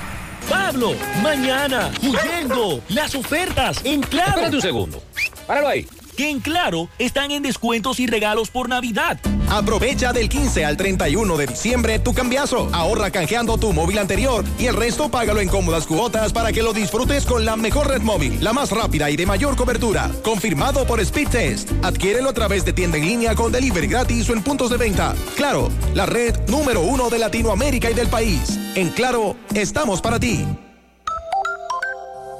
Pablo, mañana, huyendo, las ofertas en Claro. Espérate un segundo. Páralo ahí. Que en Claro están en descuentos y regalos por Navidad. Aprovecha del 15 al 31 de diciembre tu cambiazo. Ahorra canjeando tu móvil anterior y el resto págalo en cómodas cuotas para que lo disfrutes con la mejor red móvil, la más rápida y de mayor cobertura. Confirmado por Speed Test. Adquiérelo a través de tienda en línea con delivery gratis o en puntos de venta. Claro, la red número uno de Latinoamérica y del país. En Claro, estamos para ti.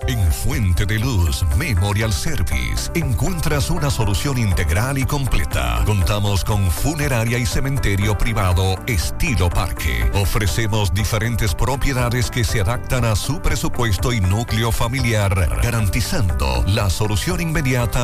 En Fuente de Luz Memorial Service encuentras una solución integral y completa. Contamos con funeraria y cementerio privado estilo parque. Ofrecemos diferentes propiedades que se adaptan a su presupuesto y núcleo familiar, garantizando la solución inmediata